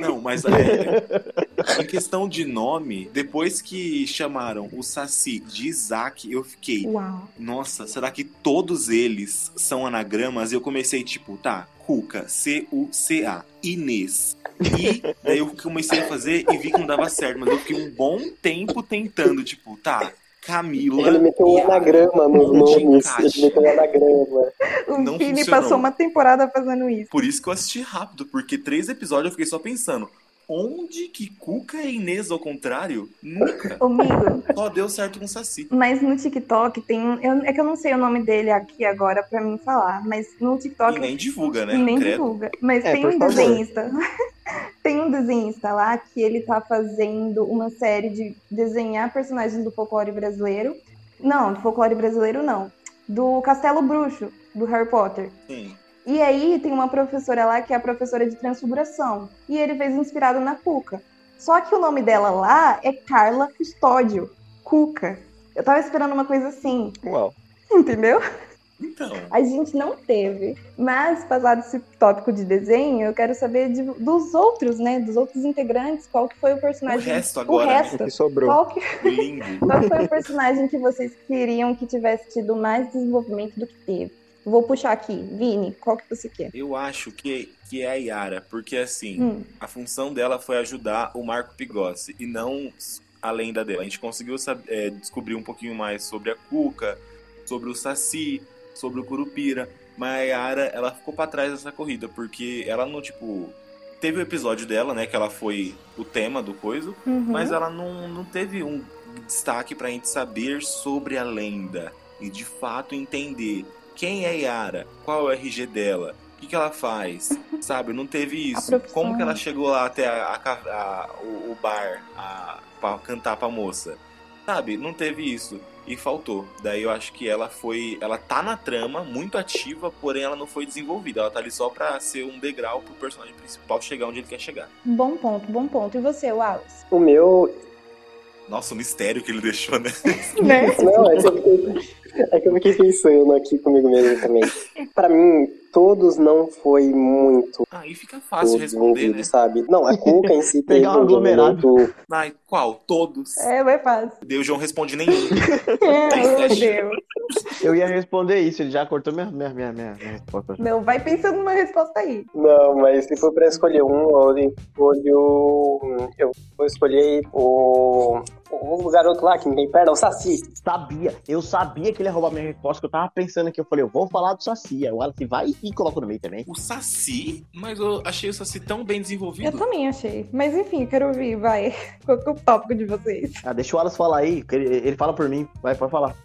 Não, mas é, em questão de nome, depois que chamaram o Saci de Isaac, eu fiquei, Uau. nossa, será que todos eles são anagramas? E eu comecei, tipo, tá, Cuca, C-U-C-A, Inês. E daí eu comecei a fazer e vi que não dava certo, mas eu fiquei um bom tempo tentando, tipo, tá, Camila. Ele meteu um anagrama nos nomes. Ele meteu um anagrama. O Não Vini funcionou. passou uma temporada fazendo isso. Por isso que eu assisti rápido, porque três episódios eu fiquei só pensando. Onde que Cuca e Inês ao contrário? Nunca. Amigo, Só deu certo com o Saci. Mas no TikTok tem um. eu- é que eu não sei o nome dele aqui agora pra mim falar, mas no TikTok. E nem divulga, né? nem Credo. divulga. Mas É, tem um favor. desenhista. [laughs] tem um desenhista lá que ele tá fazendo uma série de desenhar personagens do folclore brasileiro. Não, do folclore brasileiro não. Do Castelo Bruxo, do Harry Potter. Sim. E aí tem uma professora lá que é a professora de transfiguração. E ele fez inspirado na Cuca. Só que o nome dela lá é Carla Custódio. Cuca. Eu tava esperando uma coisa assim, Uau. entendeu? Então, A gente não teve. Mas, passado esse tópico de desenho, eu quero saber de- dos outros, né? Dos outros integrantes, qual que foi o o personagem. resto agora, né? resto. O que sobrou. Qual que, [laughs] qual foi o personagem que vocês queriam que tivesse tido mais desenvolvimento do que teve? Vou puxar aqui. Vini, qual que você quer? Eu acho que, que é a Yara, porque assim, Hum. a função dela foi ajudar o Marco Pigossi e não a lenda dela. A gente conseguiu é, descobrir um pouquinho mais sobre a Cuca, sobre o Saci, sobre o Curupira, mas a Yara, ela ficou pra trás dessa corrida, porque ela não, tipo... Teve o episódio dela, né, que ela foi o tema do coisa, Uhum. mas ela não, não teve um destaque pra gente saber sobre a lenda e de fato entender quem é Yara, qual é o RG dela, o que, que ela faz, sabe? Não teve isso. Como que ela chegou lá até a, a a- o, o bar a, pra cantar pra moça? Sabe? Não teve isso. E faltou. Daí eu acho que ela foi. Ela tá na trama, muito ativa, porém ela não foi desenvolvida. Ela tá ali só pra ser um degrau pro personagem principal chegar onde ele quer chegar. Bom ponto, bom ponto. E você, Wallace? O meu. Nossa, o mistério que ele deixou, né? [laughs] Né? Não, é que, eu fiquei, [laughs] é que eu fiquei pensando aqui comigo mesmo também. Pra mim, todos não foi muito Aí fica fácil responder, né? sabe? Não, a Cuca em si teve [laughs] Pegar um aglomerado. desenvolvimento. Ai, qual? Todos. É, vai fácil. Deus João responde nenhum. [laughs] É. Deus. Eu ia responder isso, ele já cortou minha, minha, minha, minha, minha resposta. Não, vai pensando numa resposta aí. Não, mas se for pra escolher um, eu escolho. Eu vou escolher o. O garoto lá que ninguém perde, é o Saci. Sabia, eu sabia que ele ia roubar minha resposta, que eu tava pensando aqui. Eu falei, eu vou falar do Saci. Aí o Wallace vai e coloca no meio também. O Saci, mas eu achei o Saci tão bem Eu desenvolvido. também achei. Mas enfim, eu quero ouvir, vai. [laughs] Qual que é o tópico de vocês? Ah, deixa o Wallace falar aí, que ele, ele fala por mim. Vai, pode falar.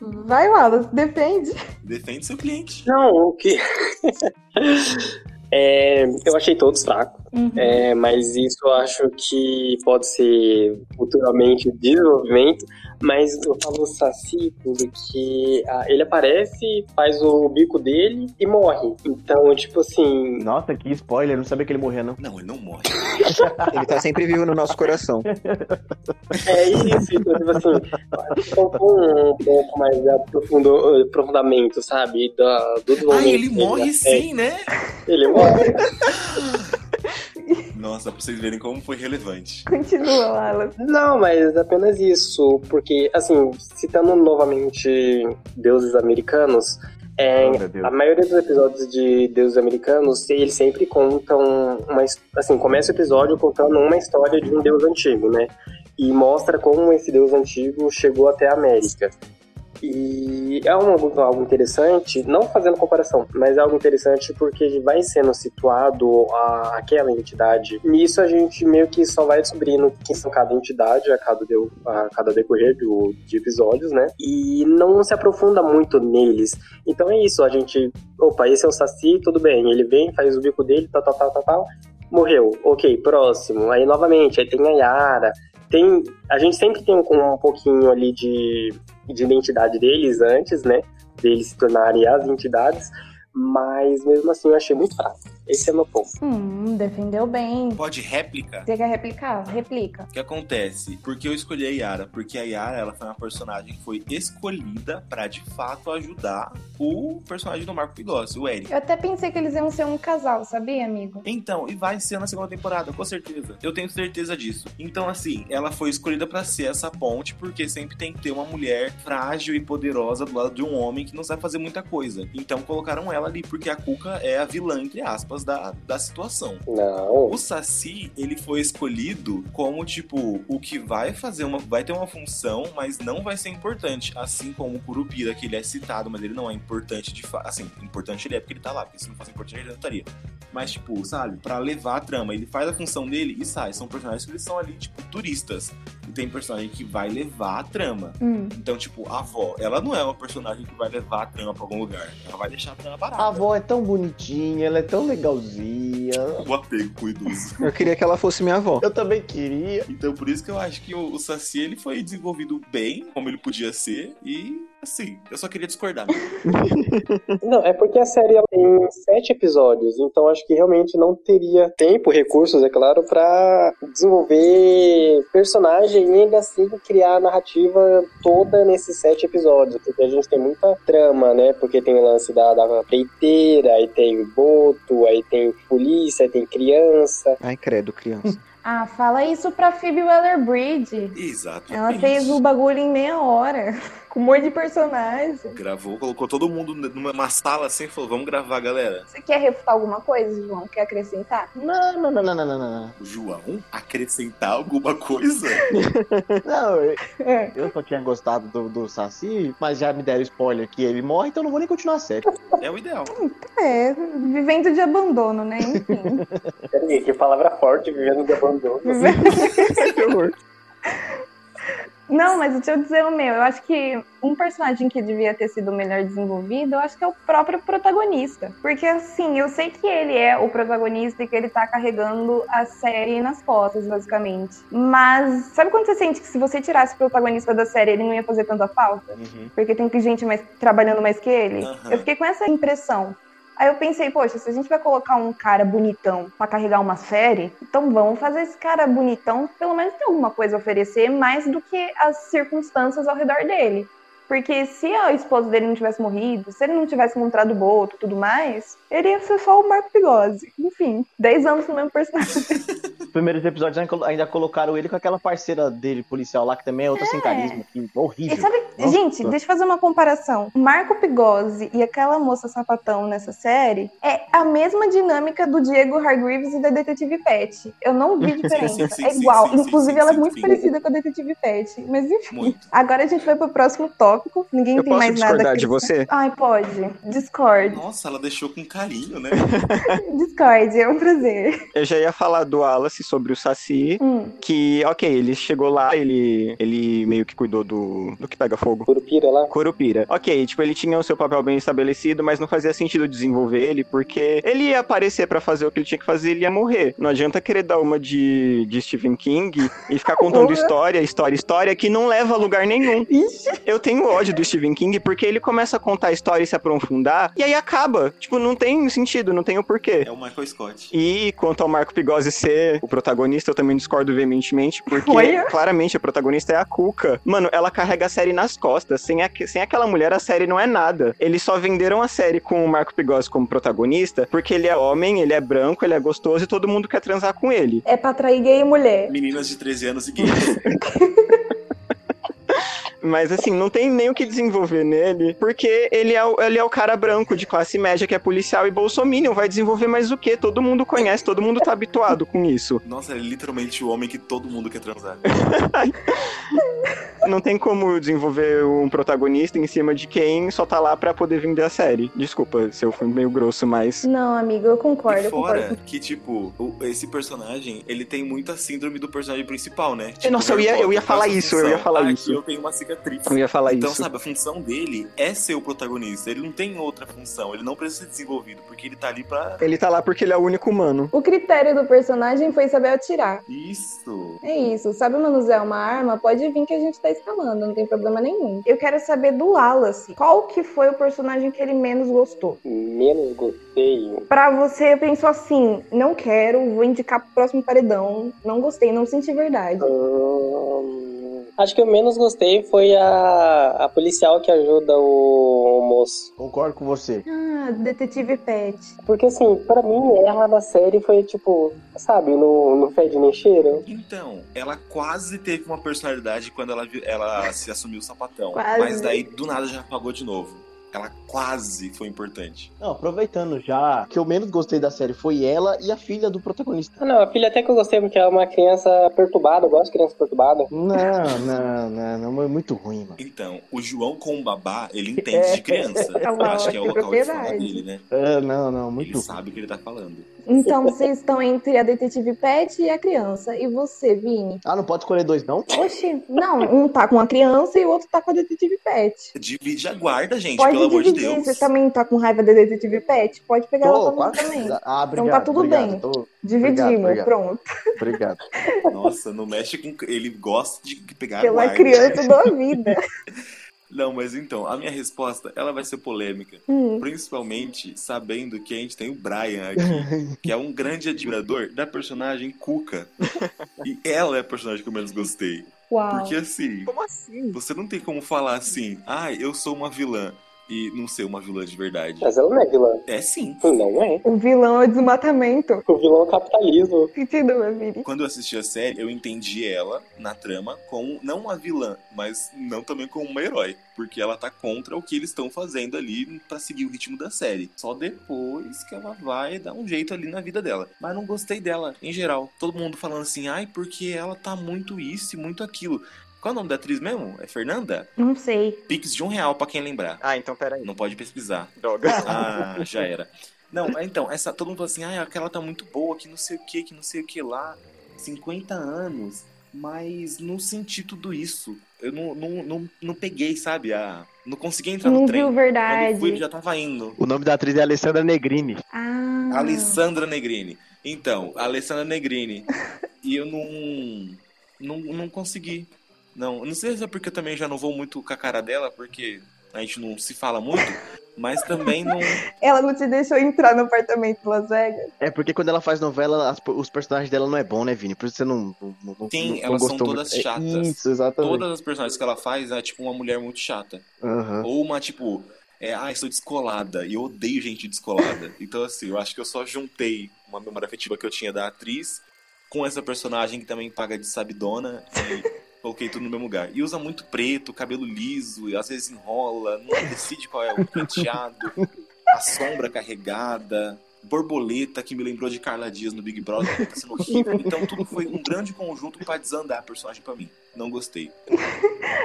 Vai, Wallace, depende. Defende seu cliente. Não, o que. [laughs] É, eu achei todos fracos, Uhum. é, mas isso eu acho que pode ser futuramente desenvolvimento. Mas eu falo Saci porque ah, ele aparece, faz o bico dele e morre. Então, tipo assim, Nossa, que spoiler, eu não sabia que ele morria, não. Não, ele não morre. Ele tá sempre vivo no nosso coração. É isso, então, tipo assim, faltou um pouco mais de aprofundo- aprofundamento, sabe? Da, do Ah, ele dele morre sim, né? Ele morre. [laughs] Nossa, pra vocês verem como foi relevante. Continua, Wallace. Não, mas apenas isso, porque, assim, citando novamente deuses americanos, é, Oh, a maioria dos episódios de deuses americanos, eles sempre contam, uma, assim, começa o episódio contando uma história de um deus antigo, né? E mostra como esse deus antigo chegou até a América. E é um, algo interessante, não fazendo comparação, mas é algo interessante porque vai sendo situado a, aquela entidade. Nisso a gente meio que só vai descobrindo quem são cada entidade a cada, deu, a cada decorrer de episódios, né? E não se aprofunda muito neles. Então é isso, a gente. Opa, esse é o Saci, tudo bem. Ele vem, faz o bico dele, tal, tal, tal, tal, tal. Morreu. Ok, próximo. Aí novamente, aí tem a Yara. Tem, a gente sempre tem um, um pouquinho ali de, de identidade deles antes, né? Deles se tornarem as entidades. Mas mesmo assim eu achei muito fraco. Esse é meu ponto. Hum, defendeu bem. Pode réplica? Você quer replicar? Replica. O que acontece? Porque eu escolhi a Yara? Porque a Yara ela foi uma personagem que foi escolhida pra de fato ajudar o personagem do Marco Pigossi, o Eric. Eu até pensei que eles iam ser um casal, sabia, amigo? Então, e vai ser na segunda temporada, com certeza. Eu tenho certeza disso. Então, assim, ela foi escolhida pra ser essa ponte, porque sempre tem que ter uma mulher frágil e poderosa do lado de um homem que não sabe fazer muita coisa. Então, colocaram ela ali, porque a Cuca é a vilã, entre aspas, da, da situação. Não. O Saci, ele foi escolhido como, tipo, o que vai fazer uma. Vai ter uma função, mas não vai ser importante. Assim como o Curupira, que ele é citado, mas ele não é importante de fato. Assim, importante ele é porque ele tá lá, porque se não fosse importante ele não estaria. Mas, tipo, sabe, pra levar a trama, ele faz a função dele e sai. São personagens que eles são ali, tipo, turistas. Tem personagem que vai levar a trama. Hum. Então, tipo, a avó, ela não é uma personagem que vai levar a trama pra algum lugar. Ela vai deixar a trama barata. A avó é tão bonitinha, ela é tão legalzinha. O apego com o idoso. Eu queria que ela fosse minha avó. Eu também queria. Então, por isso que eu acho que o, o Saci ele foi desenvolvido bem, como ele podia ser, e assim, eu só queria discordar. [laughs] Não, é porque a série ela tem sete episódios, então acho que realmente não teria tempo, recursos, é claro, pra desenvolver personagem e ainda assim criar a narrativa toda nesses sete episódios, porque a gente tem muita trama, né? Porque tem o lance da, da peiteira, aí tem o boto, aí tem polícia, aí tem criança. Ai, credo, criança. [laughs] Ah, fala isso pra Phoebe Waller-Bridge. Exato. Ela fez o bagulho em meia hora. [laughs] Com um monte de personagem. Gravou, colocou todo mundo numa sala assim e falou: vamos gravar, galera. Você quer refutar alguma coisa, João? Quer acrescentar? Não, não, não, não, não, não, não. João acrescentar alguma coisa? [laughs] Não, eu, É. eu só tinha gostado do, do Saci, mas já me deram spoiler que ele morre, então eu não vou nem continuar a série. É o ideal. É, vivendo de abandono, né? Enfim. [laughs] Peraí, que palavra forte, vivendo de abandono. [laughs] Que horror. Não, mas deixa eu dizer o meu. Eu acho que um personagem que devia ter sido melhor desenvolvido, eu acho que é o próprio protagonista. Porque, assim, eu sei que ele é o protagonista e que ele tá carregando a série nas costas, basicamente. Mas, sabe quando você sente que se você tirasse o protagonista da série, ele não ia fazer tanta falta? Porque tem gente mais, trabalhando mais que ele? Aham. Eu fiquei com essa impressão. Aí eu pensei, poxa, se a gente vai colocar um cara bonitão pra carregar uma série, então vamos fazer esse cara bonitão pelo menos ter alguma coisa a oferecer mais do que as circunstâncias ao redor dele. Porque se a esposa dele não tivesse morrido, se ele não tivesse encontrado o Boto e tudo mais, ele ia ser só o Marco Pigose. Enfim, 10 anos no mesmo personagem. [laughs] Os primeiros episódios ainda colo- ainda colocaram ele com aquela parceira dele, policial lá, que também é outra sem carisma. Que horrível. E sabe, gente, deixa eu fazer uma comparação. Marco Pigose e aquela moça sapatão nessa série é a mesma dinâmica do Diego Hargreaves e da Detetive Pet. Eu não vi [laughs] diferença. sim, é sim, igual. sim, sim, Inclusive, sim, ela é muito sim. parecida com a Detetive Pet. Mas enfim. Muito. Agora a gente vai pro próximo tópico. Ninguém Eu tem posso mais nada. a discordar de você? Ai, pode. Discord. Nossa, ela deixou com carinho, né? [laughs] Discord, é um prazer. Eu já ia falar do Wallace sobre o Saci, Hum. que, ok, ele chegou lá, ele, ele meio que cuidou do, do que pega fogo. Curupira lá. Curupira. Ok, tipo, ele tinha o seu papel bem estabelecido, mas não fazia sentido desenvolver ele, porque ele ia aparecer pra fazer o que ele tinha que fazer e ele ia morrer. Não adianta querer dar uma de, de Stephen King e ficar contando [laughs] história, história, história, que não leva a lugar nenhum. Eu tenho ódio do Stephen King porque ele começa a contar a história e se aprofundar, e aí acaba. Tipo, não tem sentido, não tem o porquê. É o Michael Scott. E quanto ao Marco Pigose ser o protagonista, eu também discordo veementemente, porque Olha. claramente a protagonista é a Cuca. Mano, ela carrega a série nas costas. Sem, a- sem aquela mulher, a série não é nada. Eles só venderam a série com o Marco Pigose como protagonista porque ele é homem, ele é branco, ele é gostoso e todo mundo quer transar com ele. É pra atrair gay e mulher. Meninas de 13 anos e gays. [laughs] Mas assim, não tem nem o que desenvolver nele, porque ele é, o, ele é o cara branco de classe média que é policial e bolsominion. Vai desenvolver mais o quê? Todo mundo conhece, todo mundo tá habituado com isso. [laughs] Nossa, ele é literalmente o homem que todo mundo quer transar. Não tem como desenvolver um protagonista em cima de quem só tá lá pra poder vender a série. Desculpa se eu fui meio grosso, mas. Não, amigo, eu concordo. E eu concordo. fora que, tipo, o- esse personagem, ele tem muita síndrome do personagem principal, né? Tipo, Nossa, eu ia- eu ia falar isso, eu ia falar Ah, isso. Aqui eu tenho uma cicatriz. Eu ia falar Então, isso. sabe, a função dele é ser o protagonista. Ele não tem outra função. Ele não precisa ser desenvolvido, porque ele tá ali pra. Ele tá lá porque ele é o único humano. O critério do personagem foi saber atirar. Isso. É isso, sabe manusear uma arma? Pode vir que a gente tá escalando, não tem problema nenhum. Eu quero saber do Wallace. Qual que foi o personagem que ele menos gostou? Menos gostei. Pra você, pensou assim, não quero, vou indicar pro próximo paredão. Não gostei, não senti verdade. Hum, acho que eu menos gostei foi a, a policial que ajuda o, o moço. Concordo com você. Ah, detetive Pet. Porque assim, pra mim, ela na série foi tipo, sabe, no, no fede nem cheiro. Então, ela quase teve uma personalidade quando ela, ela se assumiu o sapatão. Quase. Mas daí, do nada, já apagou de novo. Ela quase foi importante. Não, aproveitando já, o que eu menos gostei da série foi ela e a filha do protagonista. Ah, não, a filha até que eu gostei porque ela é uma criança perturbada, eu gosto de criança perturbada. Não, não, não, não, é muito ruim, mano. Então, o João com o babá, ele entende de criança. [laughs] É Eu acho que é o local de fala propriedade. dele, né? É, não, não, muito Ele ruim. sabe o que ele tá falando. Então vocês estão entre a detetive Pet e a criança. E você, Vini? Ah, não pode escolher dois, não? Oxi, não, um tá com a criança e o outro tá com a detetive Pet. Divide a guarda, gente, Pode pelo amor de dividir. Deus. Você também tá com raiva da detetive Pet? Pode pegar ela Tô, pra você quase. também. Ah, obrigado. Então tá tudo obrigado, bem. tô- Dividimos, obrigado. pronto. Obrigado. Nossa, não mexe com. Ele gosta de pegar a Pela guarda. criança da vida. [laughs] Não, mas então, a minha resposta, ela vai ser polêmica. Hum. Principalmente sabendo que a gente tem o Brian aqui, que é um grande admirador da personagem Cuca. E ela é a personagem que eu menos gostei. Uau. Porque assim, Como assim? você não tem como falar assim, ah, eu sou uma vilã. E não ser uma vilã de verdade. Mas ela não é vilã. É sim. Não é. O vilão é o desmatamento. O vilão é o capitalismo. Sentido, meu filho. Quando eu assisti a série, eu entendi ela na trama como não uma vilã, mas não também como uma herói. Porque ela tá contra o que eles estão fazendo ali pra seguir o ritmo da série. Só depois que ela vai dar um jeito ali na vida dela. Mas não gostei dela, em geral. Todo mundo falando assim, ai, porque ela tá muito isso e muito aquilo. Qual é o nome da atriz mesmo? É Fernanda? Não sei. Pix de um real pra quem lembrar. Ah, então peraí. Não pode pesquisar. Droga. Ah, já era. Não, então, essa, todo mundo fala assim, ah, aquela tá muito boa, que não sei o que, que não sei o que lá. 50 anos, mas não senti tudo isso. Eu não, não, não, não peguei, sabe? A, não consegui entrar Não no trem. viu verdade. Quando fui, ele já tava indo. O nome da atriz é Alessandra Negrini. Ah. Alessandra Negrini. Então, Alessandra Negrini. [laughs] e eu não, não. Não consegui. Não, não sei se é porque eu também já não vou muito com a cara dela, porque a gente não se fala muito, mas também não. [laughs] Ela não te deixou entrar no apartamento de Las Vegas? É porque quando ela faz novela, as- os personagens dela não é bom, né, Vini? Por isso você não, não, não, Sim, não elas são gostou todas muito. É chatas. Isso, exatamente. Todas as personagens que ela faz é tipo uma mulher muito chata. Aham. Ou uma, tipo, é, ah, eu sou descolada. E eu odeio gente descolada. Então, assim, eu acho que eu só juntei uma memória afetiva que eu tinha da atriz com essa personagem que também paga de sabidona e coloquei tudo no mesmo lugar. E usa muito preto, cabelo liso, e às vezes enrola, não [laughs] decide qual é o penteado, a sombra carregada. Borboleta, que me lembrou de Carla Dias no Big Brother, que tá sendo horrível. Então tudo foi um grande conjunto pra desandar a personagem pra mim. Não gostei.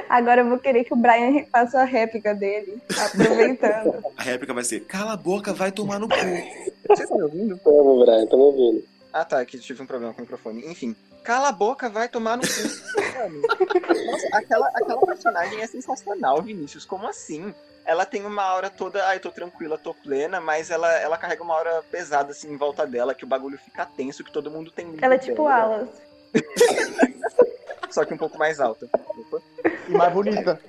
Agora eu vou querer que o Brian faça a réplica dele, aproveitando. A réplica vai ser: cala a boca, vai tomar no cu. Vocês estão me ouvindo? Tamo, Brian, tamo ouvindo. Ah, tá, que tive um problema com o microfone. Enfim, cala a boca, vai tomar no cu. Mano, [laughs] Nossa, aquela, aquela personagem é sensacional, Vinícius. Como assim? Ela tem uma aura toda, ai, tô tranquila, tô plena, mas ela, ela carrega uma aura pesada assim em volta dela, que o bagulho fica tenso, que todo mundo tem medo Ela é tipo dela. Alas. [laughs] Só que um pouco mais alta. Opa. E mais bonita.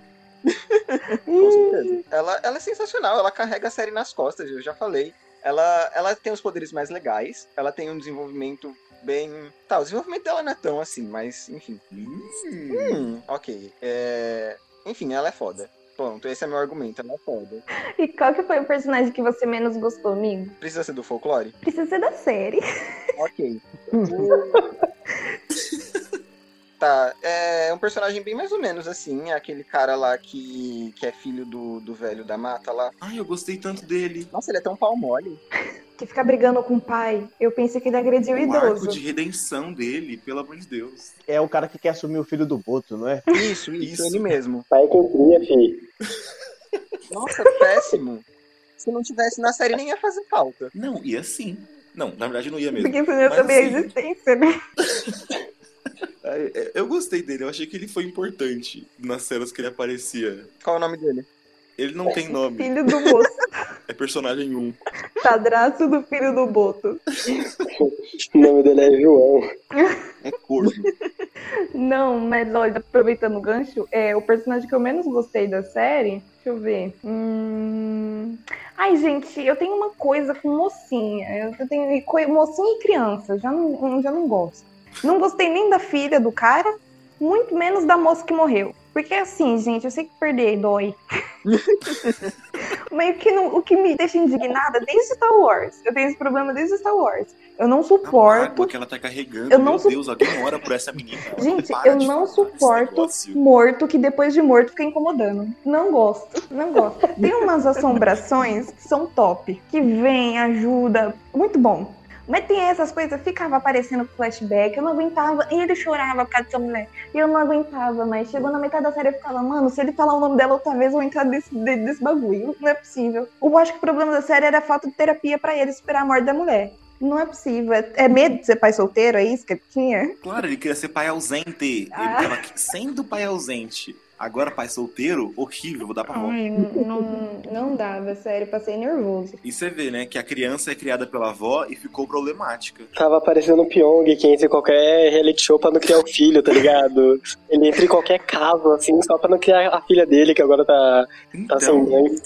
[laughs] Com certeza. Ela, ela é sensacional, ela carrega a série nas costas, eu já falei. Ela, ela tem os poderes mais legais, ela tem um desenvolvimento bem. Tá, o desenvolvimento dela não é tão assim, mas enfim. Hum, ok. É... Enfim, ela é foda. Pronto, esse é meu argumento, ela é foda. E qual que foi o personagem que você menos gostou, amigo? Precisa ser do folclore? Precisa ser da série. Ok. [laughs] Tá, é um personagem bem mais ou menos assim, é aquele cara lá que, que é filho do, do velho da mata lá. Ai, eu gostei tanto dele. Nossa, ele é tão pau mole. Que fica brigando com o pai. Eu pensei que ele agrediu o O arco idoso. de redenção dele, pelo amor de Deus. É o cara que quer assumir o filho do Boto, não é? Isso, isso, Isso. ele mesmo. Pai quem cria, fi. Nossa, péssimo. Se não tivesse na série, nem ia fazer falta. Não, ia sim. Não, na verdade não ia mesmo. Porque você não sabia a assim, existência, né? [laughs] é, é, Eu gostei dele, eu achei que ele foi importante nas cenas que ele aparecia. Qual é o nome dele? Ele não tem nome, Filho do moço. é personagem 1. Padraço do filho do Boto. O nome dele é João. É corno. Não, mas olha, aproveitando o gancho, é o personagem que eu menos gostei da série. Deixa eu ver. Hum... Ai, gente, eu tenho uma coisa com mocinha. Eu tenho mocinha e criança. Já não, já não gosto. Não gostei nem da filha do cara, muito menos da moça que morreu. Porque assim, gente, eu sei que perder dói. [laughs] Mas o que, não- o que me deixa indignada desde Star Wars. Eu tenho esse problema desde Star Wars. Eu não A suporto água que ela tá carregando, Eu não meu su- Deus, alguém ora por essa menina. [laughs] Gente, eu não suporto morto que depois de morto fica incomodando. Não gosto, não gosto. Tem umas assombrações que são top, que vem, ajuda, muito bom. Mas tem essas coisas, ficava aparecendo flashback, eu não aguentava, e ele chorava por causa dessa mulher. E eu não aguentava, mas chegou na metade da série eu ficava, mano, se ele falar o nome dela outra vez, eu vou entrar desse, de- desse bagulho. Não é possível. Eu acho que o problema da série era a falta de terapia pra ele superar a morte da mulher. Não é possível. É, é medo de ser pai solteiro, é isso que ele tinha? Claro, ele queria ser pai ausente. Ah. Ele tava aqui sendo pai ausente. Agora pai solteiro, horrível, vou dar pra avó. Ai, não, não, não dava, sério, passei nervoso. E você vê, né, que a criança é criada pela avó e ficou problemática. Tava aparecendo um Pyong que entra em qualquer reality show pra não criar o filho, tá ligado? Ele entra em qualquer casa, assim, só pra não criar a filha dele, que agora tá, tá sem Então, mãe.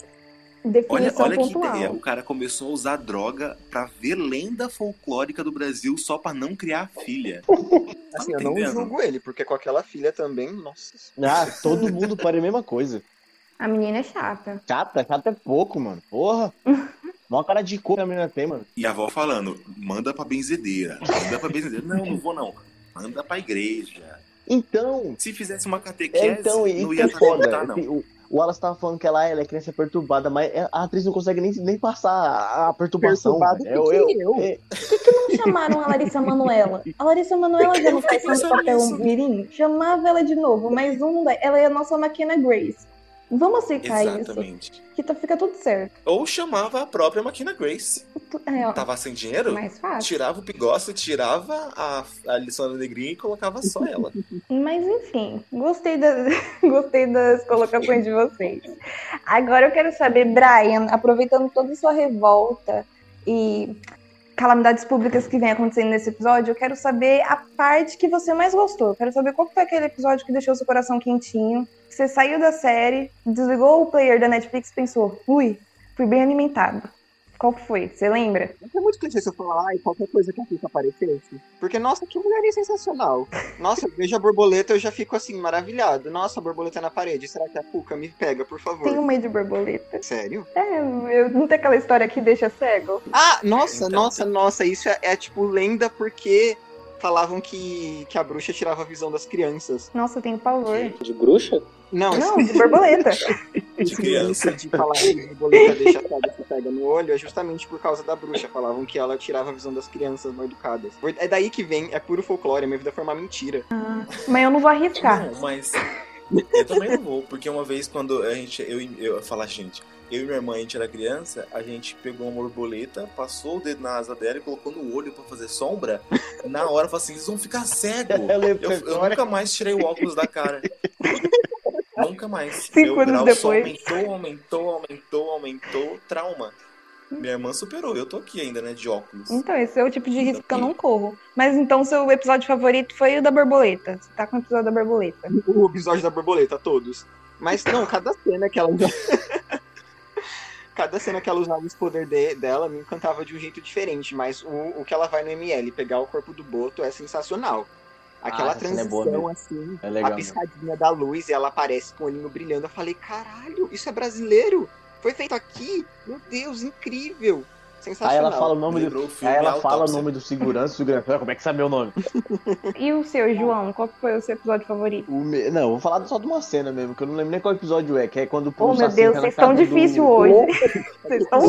Olha, Definição olha que pontual. ideia. O cara começou a usar droga pra ver lenda folclórica do Brasil só pra não criar filha. [laughs] Assim, eu não julgo ele, porque com aquela filha também, nossa. Ah, todo mundo para a mesma coisa. A menina é chata. Chata, chata é pouco, mano. Porra. [laughs] Mó cara de cor que a menina tem, mano. E a avó falando, manda pra benzedeira. Manda pra benzedeira. Não, não vou não. Manda pra igreja. Então, Se fizesse uma é, catequese, então, não ia é estar foda. tá, não. O, o Wallace tava falando que ela, ela é criança perturbada, mas a atriz não consegue nem, nem passar a, perturbação. Perturbada velho. que eu, nem eu. é, Não chamaram a Larissa Manoela. A Larissa Manoela já não faz tanto papel mirim. Chamava ela de novo, mas um. Ela é a nossa máquina Grace. Vamos aceitar isso. Exatamente. Que tá, fica tudo certo. Ou chamava a própria Máquina Grace. É, ó, Tava sem dinheiro? mais fácil. Tirava o bigode, tirava a, a lição da negrinha e colocava só ela. [laughs] Mas enfim, gostei das, [laughs] gostei das colocações de vocês. Agora eu quero saber, Brian, aproveitando toda a sua revolta e calamidades públicas que vem acontecendo nesse episódio, eu quero saber a parte que você mais gostou. Eu quero saber qual foi aquele episódio que deixou seu coração quentinho. que Você saiu da série, desligou o player da Netflix e pensou, ui, fui bem alimentado. Qual que foi? Você lembra? É muito clichê se eu falar, ai, qualquer coisa que a Cuca aparecesse. Porque, nossa, que mulher sensacional. Nossa, eu vejo a borboleta, eu já fico assim, maravilhado. Nossa, a borboleta na parede. Será que a Cuca me pega, por favor? Tenho medo de borboleta. Sério? É, eu, não tem aquela história que deixa cego? Ah, nossa, Então, nossa, nossa, isso é, é, tipo lenda porque falavam que, que a bruxa tirava a visão das crianças. Nossa, eu tenho pavor. De bruxa? Não, Não, [laughs] de borboleta. esse criança. de falar que a borboleta deixa a se pega no olho é justamente por causa da bruxa. Falavam que ela tirava a visão das crianças mal educadas. É daí que vem, é puro folclore, a minha vida foi uma mentira. Mas eu não vou arriscar. Não, mas eu também não vou, porque uma vez quando a gente, eu, eu, eu falar, gente, eu e minha irmã, a gente era criança, a gente pegou uma borboleta, passou o dedo na asa dela e colocou no olho pra fazer sombra. Na hora, eu falei assim, eles vão ficar cegos. [laughs] Eu Eu, nunca mais tirei o óculos da cara. [laughs] nunca mais. [laughs] Cinco Meu anos grau só depois. aumentou, aumentou, aumentou, aumentou. Trauma. Minha irmã superou. Eu tô aqui ainda, né, de óculos. Então, esse é o tipo de risco que eu não corro. Mas então, seu episódio favorito foi o da borboleta. Você tá com o episódio da borboleta. O episódio da borboleta, todos. Mas não, cada cena que ela. [laughs] cada cena que ela usava os poderes de- dela me encantava de um jeito diferente. Mas o, o que ela vai no ML, pegar o corpo do Boto, é sensacional. Aquela Ah, cena é boa transição assim, É legal. a piscadinha da luz e ela aparece com o olhinho brilhando. Eu falei, caralho, isso é brasileiro? Foi feito aqui? Meu Deus, incrível! Aí Sensacional. ela fala o nome Lembrou do. o filme Aí ela fala o nome do segurança, segurança. Como é que sabe meu nome? [laughs] E o seu, João? Qual foi o seu episódio favorito? O me- Não, vou falar só de uma cena mesmo, que eu não lembro nem qual episódio é, que é quando o Oh, meu Deus, vocês estão do... hoje. [laughs] Vocês estão Só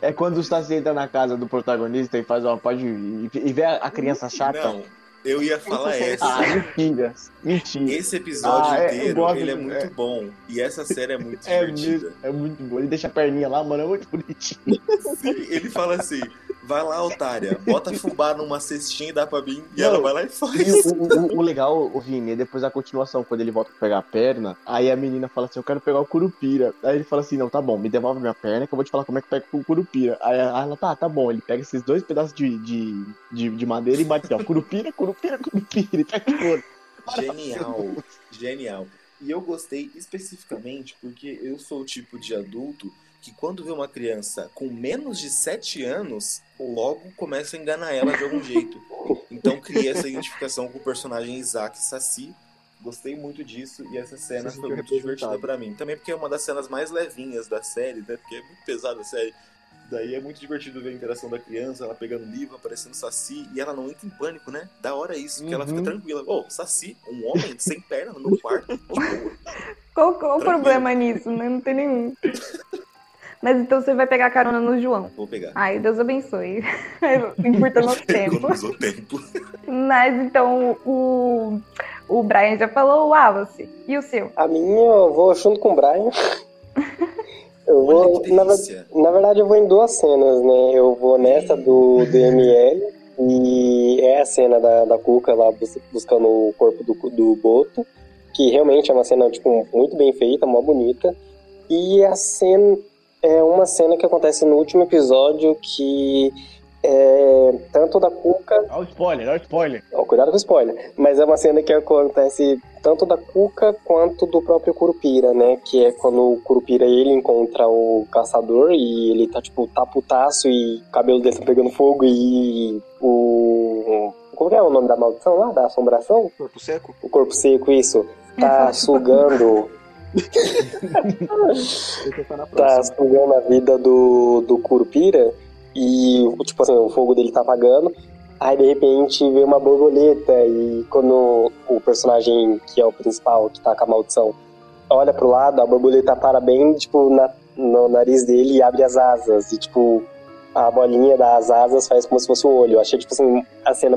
É quando o Saci entra na casa do protagonista e faz uma parte e, e vê a, criança chata. Não, eu ia falar essa. Ah, mentira. Mentira. Esse episódio Ah, é, inteiro, gosto ele é muito é. bom. E essa série é muito [laughs] É, divertida. mesmo, é muito bom. Ele deixa a perninha lá, mano, é muito bonitinho. [laughs] Sim, ele fala assim: vai lá, otária, bota fubá numa cestinha e dá pra mim. E Não. ela vai lá e faz. o, o- o legal, o Vini, é depois da continuação, quando ele volta pra pegar a perna, aí a menina fala assim, eu quero pegar o Curupira. Aí ele fala assim, não, tá bom, me devolve minha perna que eu vou te falar como é que pega o Curupira. Aí ela, tá, tá bom. Ele pega esses dois pedaços de, de, de, de madeira e bate, ó, Curupira, Curupira, Curupira. E pega fogo. Genial, genial. E eu gostei especificamente porque eu sou o tipo de adulto que quando vê uma criança com menos de 7 anos, logo começa a enganar ela de algum jeito. Então criei essa identificação com o personagem Isaac Saci. Gostei muito disso e essa cena Se foi sentiu muito divertida pra mim. Também porque é uma das cenas mais levinhas da série, né? Porque é muito pesada a série. Daí é muito divertido ver a interação da criança, ela pegando livro, aparecendo Saci, e ela não entra em pânico, né? Da hora isso, porque ela fica Uhum. tranquila. Ô, Saci, um homem sem perna no meu quarto? Boa. [laughs] Qual, qual o problema nisso? né? Não tem nenhum. [laughs] Mas então você vai pegar carona no João. Vou pegar. Ai, Deus abençoe. [laughs] Encurta nosso [laughs] tempo. Tempo. Mas então o, o Brian já falou o Wallace. E o seu? A minha eu vou junto com o Brian. [laughs] Eu vou, na, na verdade, eu vou em duas cenas, né? Eu vou nessa do DML, e é a cena da, da Cuca lá bus- buscando o corpo do, do Boto, que realmente é uma cena, tipo, muito bem feita, mó bonita. E a cena é uma cena que acontece no último episódio que é tanto da Cuca Olha o spoiler, olha o spoiler. Ó, cuidado com o spoiler. Mas é uma cena que acontece tanto da Cuca quanto do próprio Curupira, né? Que é quando o Curupira ele encontra o caçador e ele tá tipo tá putaço e o cabelo dele tá pegando fogo e o. Como que é o nome da maldição lá? Da assombração? Corpo seco? O corpo seco, isso. tá [laughs] sugando. [laughs] tá sugando a vida do, do Curupira e, tipo assim, o fogo dele tá apagando. Aí de repente vem uma borboleta e quando o personagem que é o principal, que tá com a maldição, olha pro lado, a borboleta para bem, tipo, na, no nariz dele e abre as asas. E, tipo, a bolinha das asas faz como se fosse um olho. Eu achei, tipo assim, a cena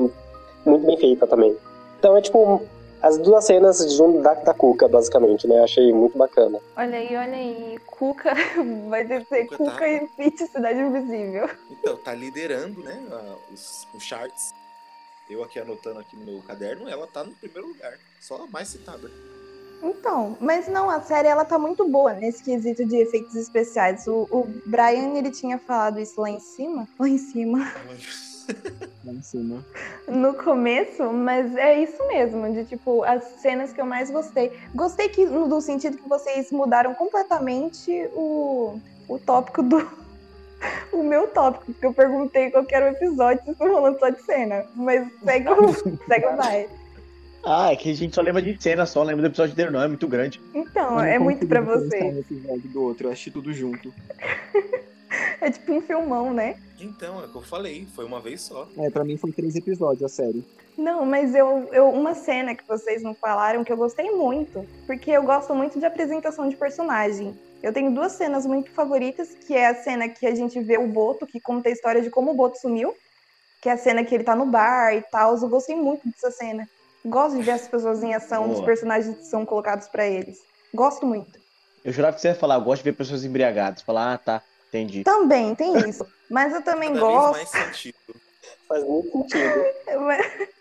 muito bem feita também. Então é tipo as duas cenas de um da, da Cuca, basicamente, né? Achei muito bacana. Olha aí, olha aí. Cuca [laughs] vai descer Cuca tá- Cuca e Pete Cidade Invisível. Então, tá liderando, né, a- os, os charts. Eu aqui anotando aqui no meu caderno, ela tá no primeiro lugar. Só a mais citada. Então, mas não, a série ela tá muito boa nesse quesito de efeitos especiais. O, o Brian, ele tinha falado isso lá em cima, lá em cima, Lá em cima. no começo, mas é isso mesmo, de tipo, as cenas que eu mais gostei. Gostei que, no do sentido que vocês mudaram completamente o, o tópico do. [laughs] O meu tópico, porque eu perguntei qual que era o episódio, vocês estão falando só de cena. Mas segue o, [laughs] segue o vai. Ah, é que a gente só lembra de cena, só lembra do episódio inteiro, não. É muito grande. Então, é muito pra você. um episódio do outro, eu assisti tudo junto. [laughs] [laughs] É tipo um filmão, né? Então, é o que eu falei, foi uma vez só. É, pra mim foi três episódios a série. Não, mas eu, eu uma cena que vocês não falaram que eu gostei muito, porque eu gosto muito de apresentação de personagem. Eu tenho duas cenas muito favoritas, que é a cena que a gente vê o Boto, que conta a história de como o Boto sumiu, que é a cena que ele tá no bar e tal. Eu gostei muito dessa cena. Gosto de ver as pessoas em ação, os Boa. personagens que são colocados pra eles. Gosto muito. Eu jurava que você ia falar, eu gosto de ver pessoas embriagadas. Falar, ah, tá, entendi. Também tem isso. Mas eu também Cada vez gosto. mais sentido. Faz muito sentido. Mas... [laughs]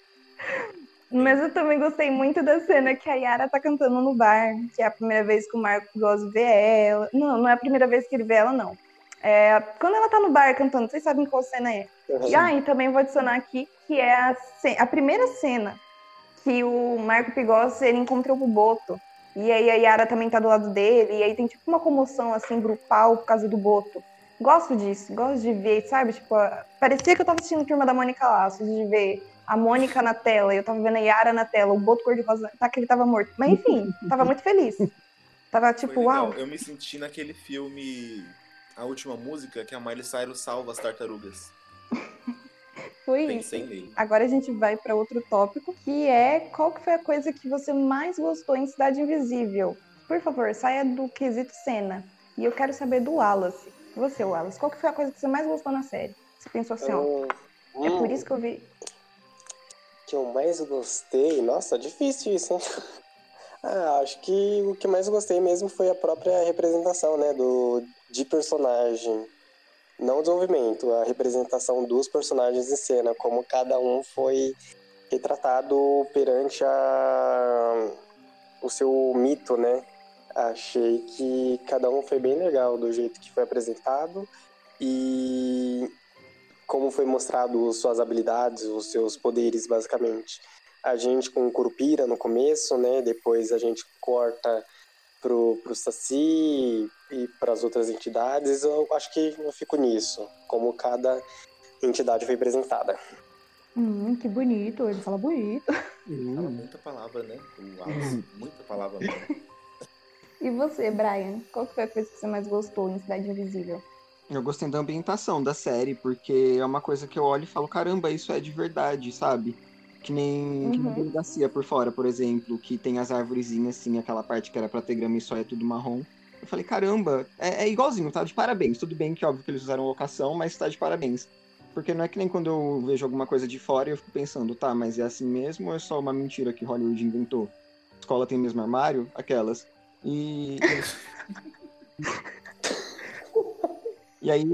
Mas eu também gostei muito da cena que a Yara tá cantando no bar, que é a primeira vez que o Marco Goz vê ela. Não, não é a primeira vez que ele vê ela, não. É quando ela tá no bar cantando, vocês sabem qual cena é. E aí também vou adicionar aqui que é a, ce- a primeira cena que o Marco Pigossi ele encontrou o Boto. E aí a Yara também tá do lado dele, e aí tem tipo uma comoção assim grupal por causa do Boto. Gosto disso, gosto de ver, sabe? Tipo, parecia que eu tava assistindo Turma da Mônica Laços, de ver a Mônica na tela, e eu tava vendo a Yara na tela, o Boto cor-de-rosa, tá que ele tava morto. Mas enfim, [laughs] tava muito feliz. Tava tipo, uau. Eu me senti naquele filme A Última Música, que a Miley Cyrus salva as tartarugas. [laughs] Foi isso. Pensei nele. Agora a gente vai para outro tópico, que é qual que foi a coisa que você mais gostou em Cidade Invisível? Por favor, saia do quesito cena. E eu quero saber do Wallace. Você, Wallace, qual que foi a coisa que você mais gostou na série? Você pensou assim, ó, Hum, é por hum, isso que eu vi. que eu mais gostei. Nossa, difícil isso, hein? [laughs] Ah, acho que o que mais gostei mesmo foi a própria representação, né, do de personagem. Não o desenvolvimento, a representação dos personagens em cena, como cada um foi retratado perante a o seu mito, né? Achei que cada um foi bem legal do jeito que foi apresentado e como foi mostrado suas habilidades, os seus poderes, basicamente. A gente com Curupira no começo, né? Depois a gente corta pro, pro Saci e para as outras entidades. Eu acho que eu fico nisso, como cada entidade foi apresentada. Hum, que bonito, ele fala bonito. Fala muita palavra, né? O Wallace, muita palavra mesmo. E você, Brian, qual que foi a coisa que você mais gostou em Cidade Invisível? Eu gostei da ambientação da série, porque é uma coisa que eu olho e falo, caramba, isso é de verdade, sabe? Que nem, que nem Uhum. delegacia por fora, por exemplo, que tem as árvorezinhas, assim, aquela parte que era pra ter grama e só é tudo marrom. Eu falei, caramba, é, é igualzinho, tá de parabéns. Tudo bem que óbvio que eles usaram locação, mas tá de parabéns. Porque não é que nem quando eu vejo alguma coisa de fora e eu fico pensando, tá, mas é assim mesmo ou é só uma mentira que Hollywood inventou? A escola tem o mesmo armário? Aquelas. E. E [laughs] aí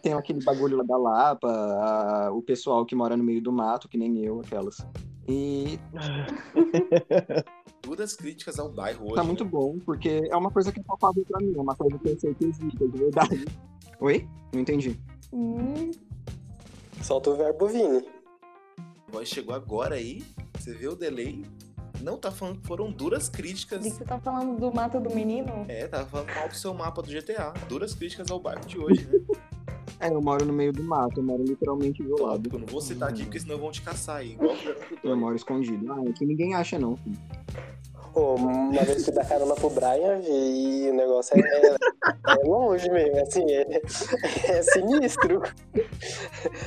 tem aquele bagulho lá da Lapa, a- o pessoal que mora no meio do mato, que nem eu, aquelas. E [laughs] Duras críticas ao bairro hoje. tá né? muito bom, porque é uma coisa que é palpável pra mim, é uma coisa que eu sei que existe, é de verdade. Oi? Não entendi. Hum, Solta o verbo Vini. Voz chegou agora aí, você vê o delay. Não tá falando que foram duras críticas. de que você tá falando do mato do menino? É, tava falando mal do seu mapa do GTA. Duras críticas ao bairro de hoje, né? [laughs] É, eu moro no meio do mato, eu moro literalmente do lado. Eu não vou citar aqui porque senão vão te caçar aí, igual Eu moro escondido. Ah, é que ninguém acha não. filho. Pô, uma vez que dá carona pro Brian e o negócio é, é, é longe mesmo, assim, é, é sinistro.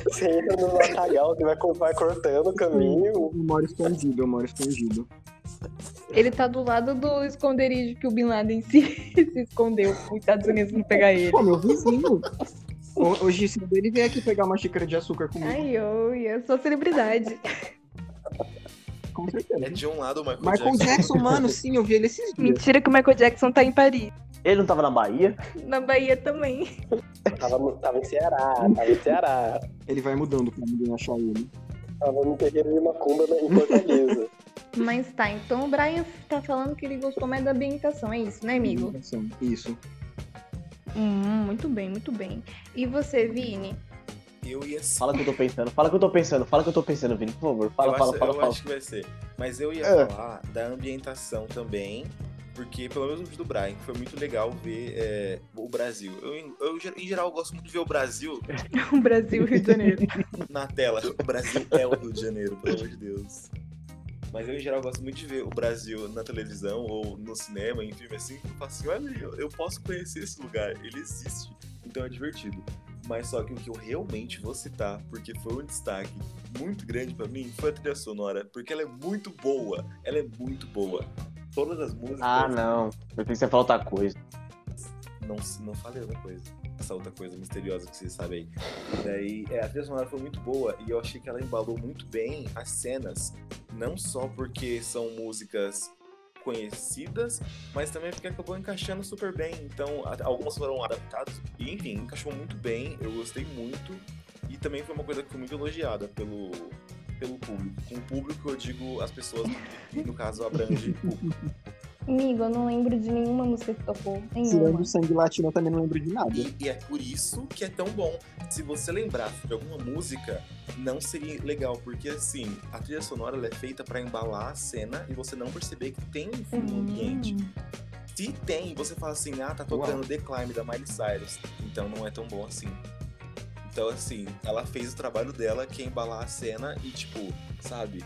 Você entra no matagal, você vai, vai cortando o caminho. Eu moro escondido, eu moro escondido. Ele tá do lado do esconderijo que o Bin Laden se, [laughs] se escondeu os Estados Unidos não pegar ele. Pô, meu vizinho. Ho- Hoje cedo ele veio aqui pegar uma xícara de açúcar comigo. Ai, oi, eu sou celebridade. [laughs] Com certeza. É de um lado o Michael, Michael Jackson. Jackson, mano, sim, eu vi ele esses dias. Mentira que o Michael Jackson tá em Paris. Ele não tava na Bahia? Na Bahia também. Tava, no- tava em Ceará, tava em Ceará. Ele vai mudando pra ninguém achar ele. Tava no terreiro de Macumba na- em Fortaleza. Mas tá, então o Brian tá falando que ele gostou mais da ambientação, é isso, né, amigo? Isso. Hum, muito bem, muito bem. E você, Vini? Eu ia Fala o que eu tô pensando, fala o que eu tô pensando, fala o que eu tô pensando, Vini, por favor. Fala, eu fala, acho, fala, eu fala. acho que vai ser. Mas eu ia É. falar da ambientação também, porque pelo menos o vídeo do Brian, foi muito legal ver é, o Brasil. Eu, em- eu, em geral, gosto muito de ver o Brasil [laughs] O Brasil, Rio de Janeiro. na tela. O Brasil é o Rio de Janeiro, pelo amor de Deus. Mas eu, em geral, gosto muito de ver o Brasil na televisão ou no cinema, em filme assim. Eu falo assim, olha, eu, eu posso conhecer esse lugar, ele existe. Então é divertido. Mas só que o que eu realmente vou citar, porque foi um destaque muito grande pra mim, foi a trilha sonora. Porque ela é muito boa. Ela é muito boa. Todas as músicas. Ah, não. Eu pensei que você outra coisa. Não, não falei outra coisa. Essa outra coisa misteriosa que vocês sabem aí. Daí, é, a trilha sonora foi muito boa e eu achei que ela embalou muito bem as cenas. Não só porque são músicas conhecidas, mas também porque acabou encaixando super bem. Então, algumas foram adaptadas e, enfim, encaixou muito bem. Eu gostei muito. E também foi uma coisa que foi muito elogiada pelo, pelo público. Com o público, eu digo as pessoas que, no caso, abrange público. Amigo, eu não lembro de nenhuma música que tocou. Nenhuma. Tirando sangue latino, eu também não lembro de nada. E, e é por isso que é tão bom. Se você lembrasse de alguma música, não seria legal, porque assim, a trilha sonora ela é feita pra embalar a cena e você não perceber que tem um fundo no ambiente. Se tem, você fala assim, ah, tá tocando The Climb da Miley Cyrus. Então não é tão bom assim. Então, assim, ela fez o trabalho dela, que é embalar a cena e, tipo, sabe,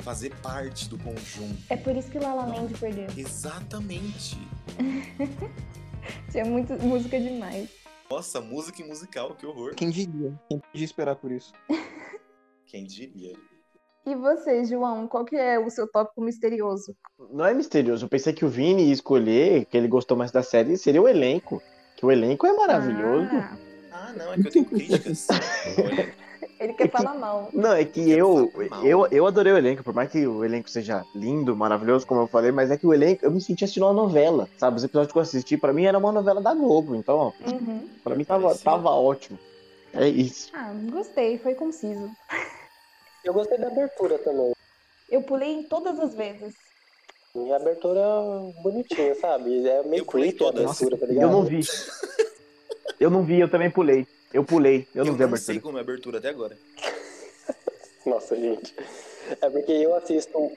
fazer parte do conjunto. É por isso que La La Land perdeu. Exatamente. [laughs] Tinha muita música demais. Nossa, música e musical, que horror. Quem diria? Quem podia esperar por isso? [laughs] Quem diria? E você, João, qual que é o seu tópico misterioso? Não é misterioso. Eu pensei que o Vini ia escolher, que ele gostou mais da série, seria o elenco. Que o elenco é maravilhoso. Ah, Ah, não, é que eu tenho críticas. [laughs] Ele quer falar mal. Não, é que eu, eu, eu adorei o elenco, por mais que o elenco seja lindo, maravilhoso, como eu falei, mas é que o elenco, eu me senti assistindo uma novela, sabe? Os episódios que eu assisti, pra mim, era uma novela da Globo, então, ó, Uhum. pra mim tava, tava ótimo. É isso. Ah, gostei, foi conciso. Eu gostei da abertura também. Eu pulei todas as vezes. E a abertura bonitinha, sabe? É meio Eu pulei creepy a todas. abertura, tá ligado? Eu não vi. Eu não vi, eu também pulei. Eu pulei, eu eu não vi a não sei abertura. como é a abertura até agora. [laughs] Nossa, gente. É porque eu assisto.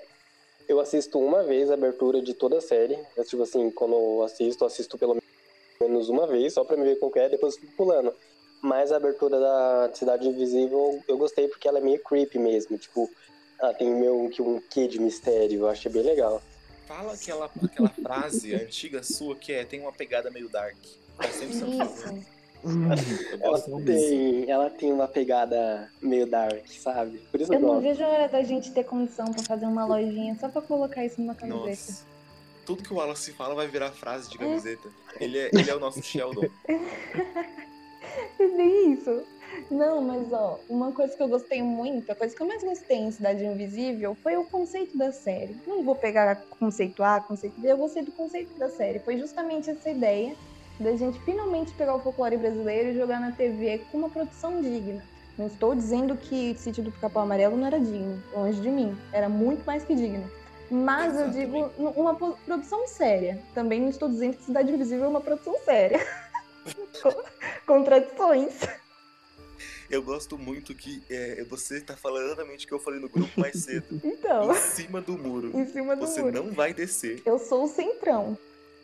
Eu assisto uma vez a abertura de toda a série. Eu, tipo assim, quando eu assisto, eu assisto pelo menos uma vez, só pra me ver que é, depois eu fico pulando. Mas a abertura da Cidade Invisível eu gostei porque ela é meio creepy mesmo. Tipo, ela tem meio que um quê de mistério. Eu achei bem legal. Fala aquela, aquela frase antiga sua que é tem uma pegada meio dark. Tá sempre Isso. Eu Ela tem, ela tem uma pegada meio dark, sabe? Por isso eu, Eu não gosto. vejo a hora da gente ter condição pra fazer uma lojinha só pra colocar isso numa camiseta. Nossa. Tudo que o Wallace fala vai virar frase de camiseta. Ele é, ele é o nosso Sheldon. [laughs] É bem isso. Não, mas ó, uma coisa que eu gostei muito, a coisa que eu mais gostei em Cidade Invisível foi o conceito da série. Não vou pegar conceito A, conceito B, eu gostei do conceito da série. Foi justamente essa ideia da gente finalmente pegar o folclore brasileiro e jogar na TV com uma produção digna. Não estou dizendo que Sítio do Pica-Pau Amarelo não era digno, longe de mim. Era muito mais que digno. Mas eu digo uma produção séria. Também não estou dizendo que Cidade Invisível é uma produção séria. [laughs] Co- Contradições. Eu gosto muito que é, você tá falando exatamente o que eu falei no grupo mais cedo. [laughs] Então, Em cima do muro. em cima do Você muro. não vai descer. Eu sou o centrão.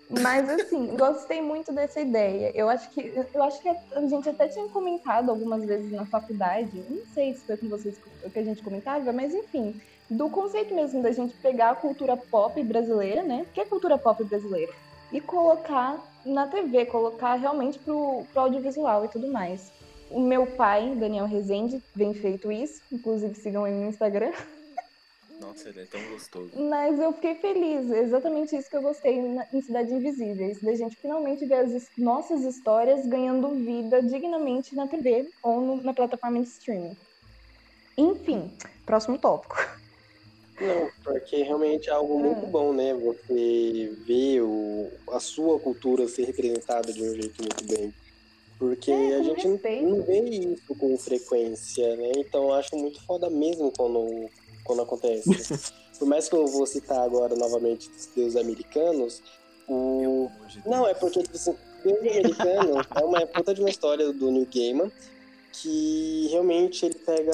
Mas assim, gostei muito dessa ideia. Eu acho que eu acho que a gente até tinha comentado algumas vezes na faculdade. Não sei se foi com vocês que a gente comentava, mas enfim, do conceito mesmo da gente pegar a cultura pop brasileira, né? Que é cultura pop brasileira, e colocar na TV, colocar realmente pro, pro audiovisual e tudo mais. O meu pai, Daniel Rezende, vem feito isso, inclusive sigam ele no Instagram. Nossa, ele é tão gostoso. Mas eu fiquei feliz, é exatamente isso que eu gostei na- em Cidade Invisíveis, da gente finalmente ver as nossas histórias ganhando vida dignamente na TV ou no- na plataforma de streaming. Enfim, próximo tópico. Não, porque realmente é algo muito Hum. bom, né? Você ver o, a sua cultura ser representada de um jeito muito bem. Porque É, a gente não, respeito. não vê isso com frequência, né? Então eu acho muito foda mesmo quando, quando acontece. [laughs] Por mais que eu vou citar agora novamente os deuses americanos, o. Não, é porque, tipo assim, Deus Americano é uma puta de uma história do New Gaiman que realmente ele pega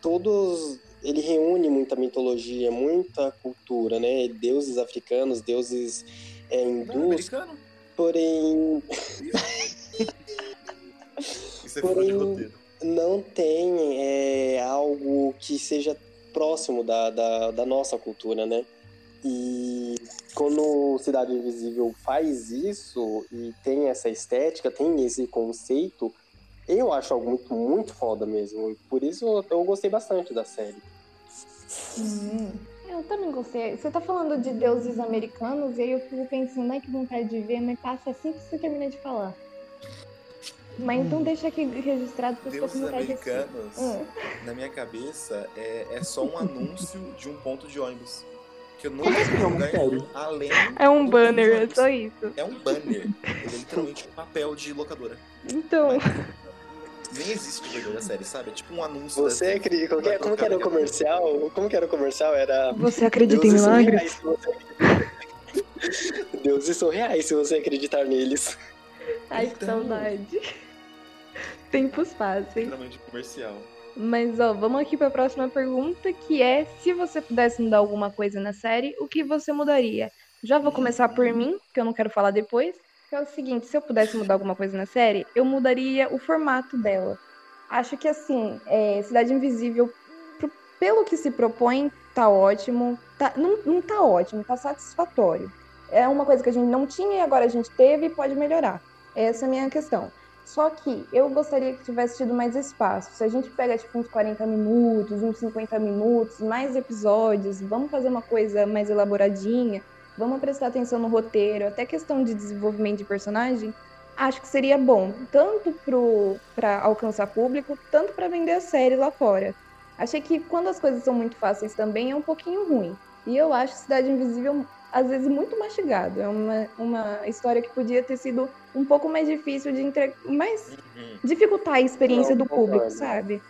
todos. Ele reúne muita mitologia, muita cultura, né? Deuses africanos, deuses é, Não, hindus, americano? porém [laughs] Isso é fora de Porém- roteiro. não tem é, algo que seja próximo da, da, da nossa cultura, né? E quando Cidade Invisível faz isso e tem essa estética, tem esse conceito, eu acho algo muito, muito foda mesmo. Por isso eu, gostei bastante da série. Hum, eu também gostei. Você tá falando de deuses americanos e aí eu fico pensando, ai que vontade de ver, mas passa assim que você termina de falar. Mas então deixa aqui registrado Deuses de assistir. americanos, Hum. na minha cabeça, é, é só um [laughs] anúncio de um ponto de ônibus. Que eu sério. nenhum além É um banner, é só isso. É um banner. Ele é literalmente um papel de locadora. Então, Nem existe de verdade a série, sabe? É tipo um anúncio. Você acredita? Como, que- é, como que era o comercial? Como que era o comercial? Era. você acredita em Deuses são milagres? [laughs] Deuses são reais se você acreditar neles. Ai, que Então. saudade. [laughs] Tempos fáceis. Comercial. Mas, ó, vamos aqui pra próxima pergunta, que é: se você pudesse mudar alguma coisa na série, o que você mudaria? Já vou começar por mim, que eu não quero falar depois. Que é o seguinte: se eu pudesse mudar alguma coisa na série, eu mudaria o formato dela. Acho que, assim, é, Cidade Invisível, pelo que se propõe, tá ótimo. Tá, não, não tá ótimo, tá satisfatório. É uma coisa que a gente não tinha e agora a gente teve e pode melhorar. Essa é a minha questão. Só que eu gostaria que tivesse tido mais espaço. Se a gente pega tipo uns 40 minutos, uns 50 minutos, mais episódios, vamos fazer uma coisa mais elaboradinha, vamos prestar atenção no roteiro, até questão de desenvolvimento de personagem, acho que seria bom, tanto para alcançar público, tanto para vender a série lá fora. Achei que quando as coisas são muito fáceis também é um pouquinho ruim. E eu acho Cidade Invisível às vezes muito mastigado. É uma, uma história que podia ter sido um pouco mais difícil de entregar, mais Uhum. dificultar a experiência Não, do público, concordo. sabe?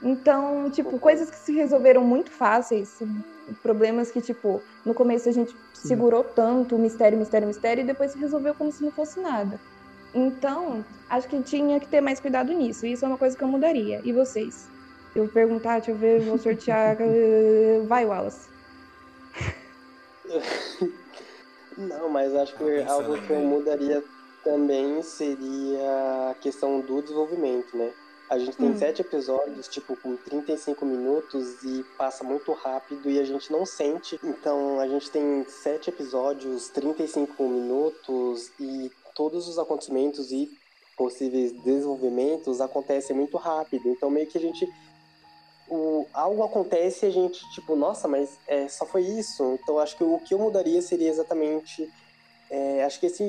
Então, tipo, coisas que se resolveram muito fáceis, problemas que, tipo, no começo a gente segurou tanto, mistério, mistério, mistério, e depois se resolveu como se não fosse nada. Então, acho que tinha que ter mais cuidado nisso. Isso é uma coisa que eu mudaria. E vocês? Eu vou perguntar, deixa eu ver, vou sortear. [laughs] Vai, Wallace. [laughs] Não, mas acho que pensando algo que eu mudaria também seria a questão do desenvolvimento, né? A gente tem Hum. sete episódios, tipo, com 35 minutos e passa muito rápido e a gente não sente. Então, a gente tem sete episódios, 35 minutos e todos os acontecimentos e possíveis desenvolvimentos acontecem muito rápido. Então, meio que a gente o, algo acontece e a gente, tipo, nossa, mas é, só foi isso. Então acho que o que eu mudaria seria exatamente. é, acho que esse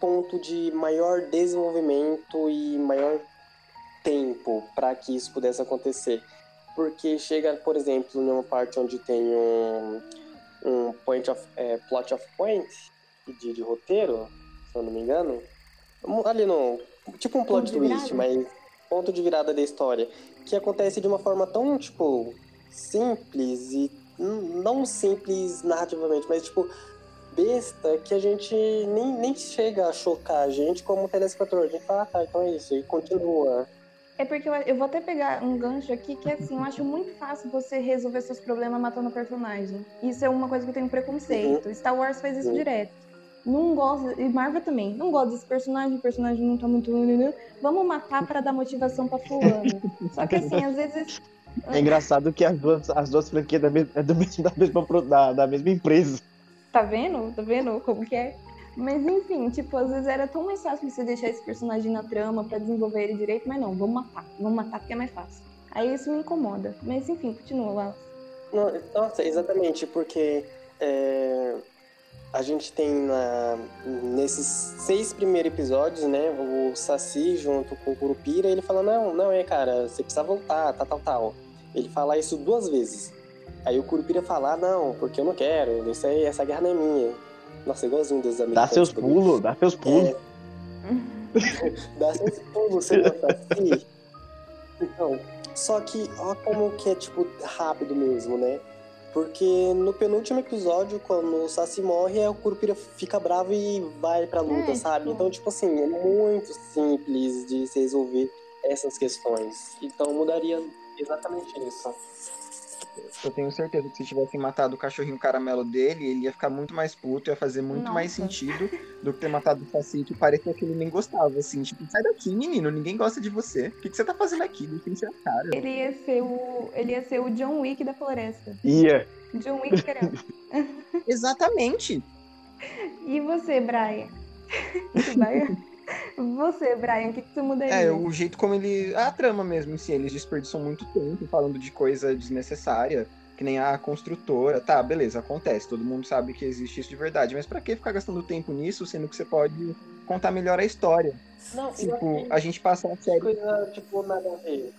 ponto de maior desenvolvimento e maior tempo para que isso pudesse acontecer. Porque chega, por exemplo, em uma parte onde tem um, um point of, é, plot of point de, de roteiro, se eu não me engano. Ali no. Tipo um plot twist, mas ponto de virada da história que acontece de uma forma tão, tipo, simples e não simples narrativamente, mas, tipo, besta que a gente nem, nem chega a chocar a gente como telespectador. A gente fala, ah, tá, então é isso, e continua. É porque eu, eu vou até pegar um gancho aqui que, assim, eu acho muito fácil você resolver seus problemas matando o personagem. Isso é uma coisa que eu tenho preconceito. Star Wars faz isso Uhum. direto. Não gosto, e Marvel também, não gosto desse personagem, o personagem não tá muito. Vamos matar pra dar motivação pra fulano. Só que assim, às vezes É engraçado que as duas, as duas franquias da mesma, é do mesmo, da, mesma, da, da mesma empresa. Tá vendo? Tá vendo como que é? Mas enfim, tipo, às vezes era tão mais fácil você deixar esse personagem na trama pra desenvolver ele direito, mas não, vamos matar. Vamos matar porque é mais fácil. Aí isso me incomoda. Mas enfim, continua lá. Nossa, exatamente, porque é, a gente tem na, nesses seis primeiros episódios, né, o Saci junto com o Curupira, ele fala, não, não é, cara, você precisa voltar, tal, tal, tal. Ele fala isso duas vezes. Aí o Curupira fala, ah, não, porque eu não quero, isso aí, essa guerra não é minha. Nossa, igualzinho dos Dá americanos. seus tipo, pulos, dá seus pulos. [laughs] Dá seus pulos, você não Saci. Então, só que, ó como que é, tipo, rápido mesmo, né? Porque no penúltimo episódio, quando o Saci morre, é o Curupira fica bravo e vai pra luta, É, sabe? tipo- Então, tipo assim, é muito simples de se resolver essas questões. Então, mudaria exatamente isso. Eu tenho certeza que se tivessem matado o cachorrinho caramelo dele, ele ia ficar muito mais puto, ia fazer muito mais Nossa. sentido do que ter matado o Saci, que parecia que ele nem gostava, assim. Tipo, sai daqui, menino, ninguém gosta de você. O que, que você tá fazendo aqui? Não tem cara. Ele ia ser o. Ele ia ser o John Wick da floresta. Ia. John Wick querendo. [laughs] Exatamente. E você, Brian? [laughs] Você vai- [laughs] Você, Brian, o que, que você mudaria? É, o jeito como ele. A trama mesmo em si, eles desperdiçam muito tempo falando de coisa desnecessária, que nem a construtora. Tá, beleza, acontece, todo mundo sabe que existe isso de verdade, mas pra que ficar gastando tempo nisso, sendo que você pode contar melhor a história? Não, Tipo, a gente passa a série. coisa, tipo, nada a ver.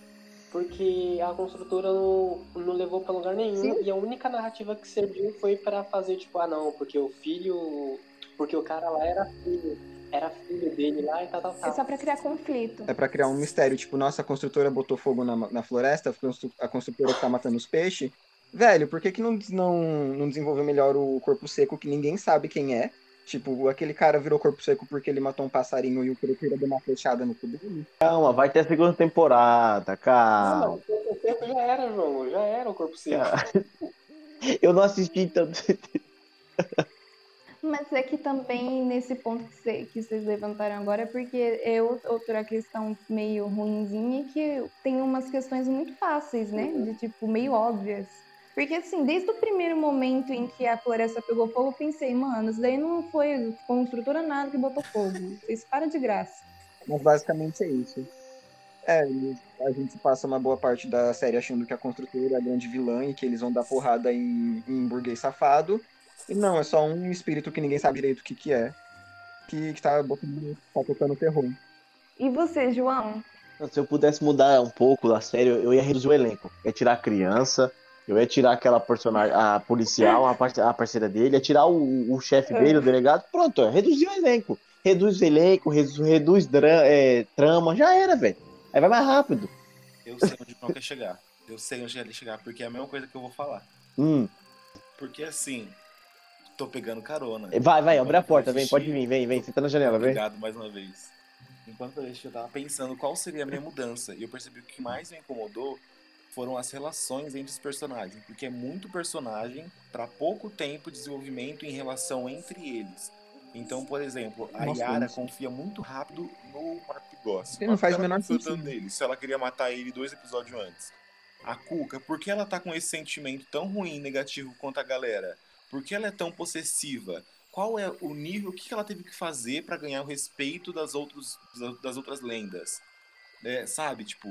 Porque a construtora não, não levou pra lugar nenhum. Sim. E a única narrativa que serviu foi pra fazer, tipo, ah não, porque o filho. Porque o cara lá era filho. Era filho dele lá e tal, tal, É tal. só pra criar conflito. É pra criar um mistério, tipo, nossa, a construtora botou fogo na, na floresta, a constru- a construtora que tá matando os peixes. Velho, por que, que não, não, não desenvolveu melhor o corpo seco que ninguém sabe quem é? Tipo, aquele cara virou corpo seco porque ele matou um passarinho e o Curupira deu uma flechada no cu dele. Calma, vai ter a segunda temporada, Não, calma. mas o corpo seco já era, João. Já era o corpo seco. [laughs] Eu não assisti tanto. Mas é que também nesse ponto que, cê- que vocês levantaram agora, é porque é ou- outra questão meio ruimzinha que tem umas questões muito fáceis, né? De tipo, meio óbvias. Porque assim, desde o primeiro momento em que a floresta pegou fogo, eu pensei, mano, isso daí não foi construtora nada que botou fogo. Vocês param de graça. Mas basicamente é isso. É, a gente passa uma boa parte da série achando que a construtora é a grande vilã e que eles vão dar porrada em, em burguês safado. E não, é só um espírito que ninguém sabe direito o que, que é. Que, que tá, botando, tá tocando terror. E você, João? Se eu pudesse mudar um pouco da série, eu ia reduzir o elenco. Eu ia tirar a criança, eu ia tirar aquela personagem, a policial, a, parce- a parceira dele, ia tirar o, o chefe dele, o delegado. Pronto, é, reduzir o elenco. Reduz o elenco, reduz, reduz é, trama, já era, velho. Aí vai mais rápido. Eu sei onde o quer chegar. Eu sei onde ele quer chegar, porque é a mesma coisa que eu vou falar. Hum, Porque assim, tô pegando carona. vai, vai, abre a porta, vem, pode vir, vem, vem, senta na janela, vem. Obrigado mais uma vez. Enquanto eu tava pensando qual seria a minha mudança. E eu percebi que o que mais me incomodou foram as relações entre os personagens. Porque é muito personagem para pouco tempo de desenvolvimento em relação entre eles. Então, por exemplo, a Nossa, Yara confia muito rápido no Mark Goss. Ele não faz o menor confiou sentido. nele, se ela queria matar ele dois episódios antes. A Cuca, por que ela tá com esse sentimento tão ruim, negativo quanto a galera? Por que ela é tão possessiva? Qual é o nível, o que ela teve que fazer pra ganhar o respeito das, outros, das outras lendas? É, sabe, tipo,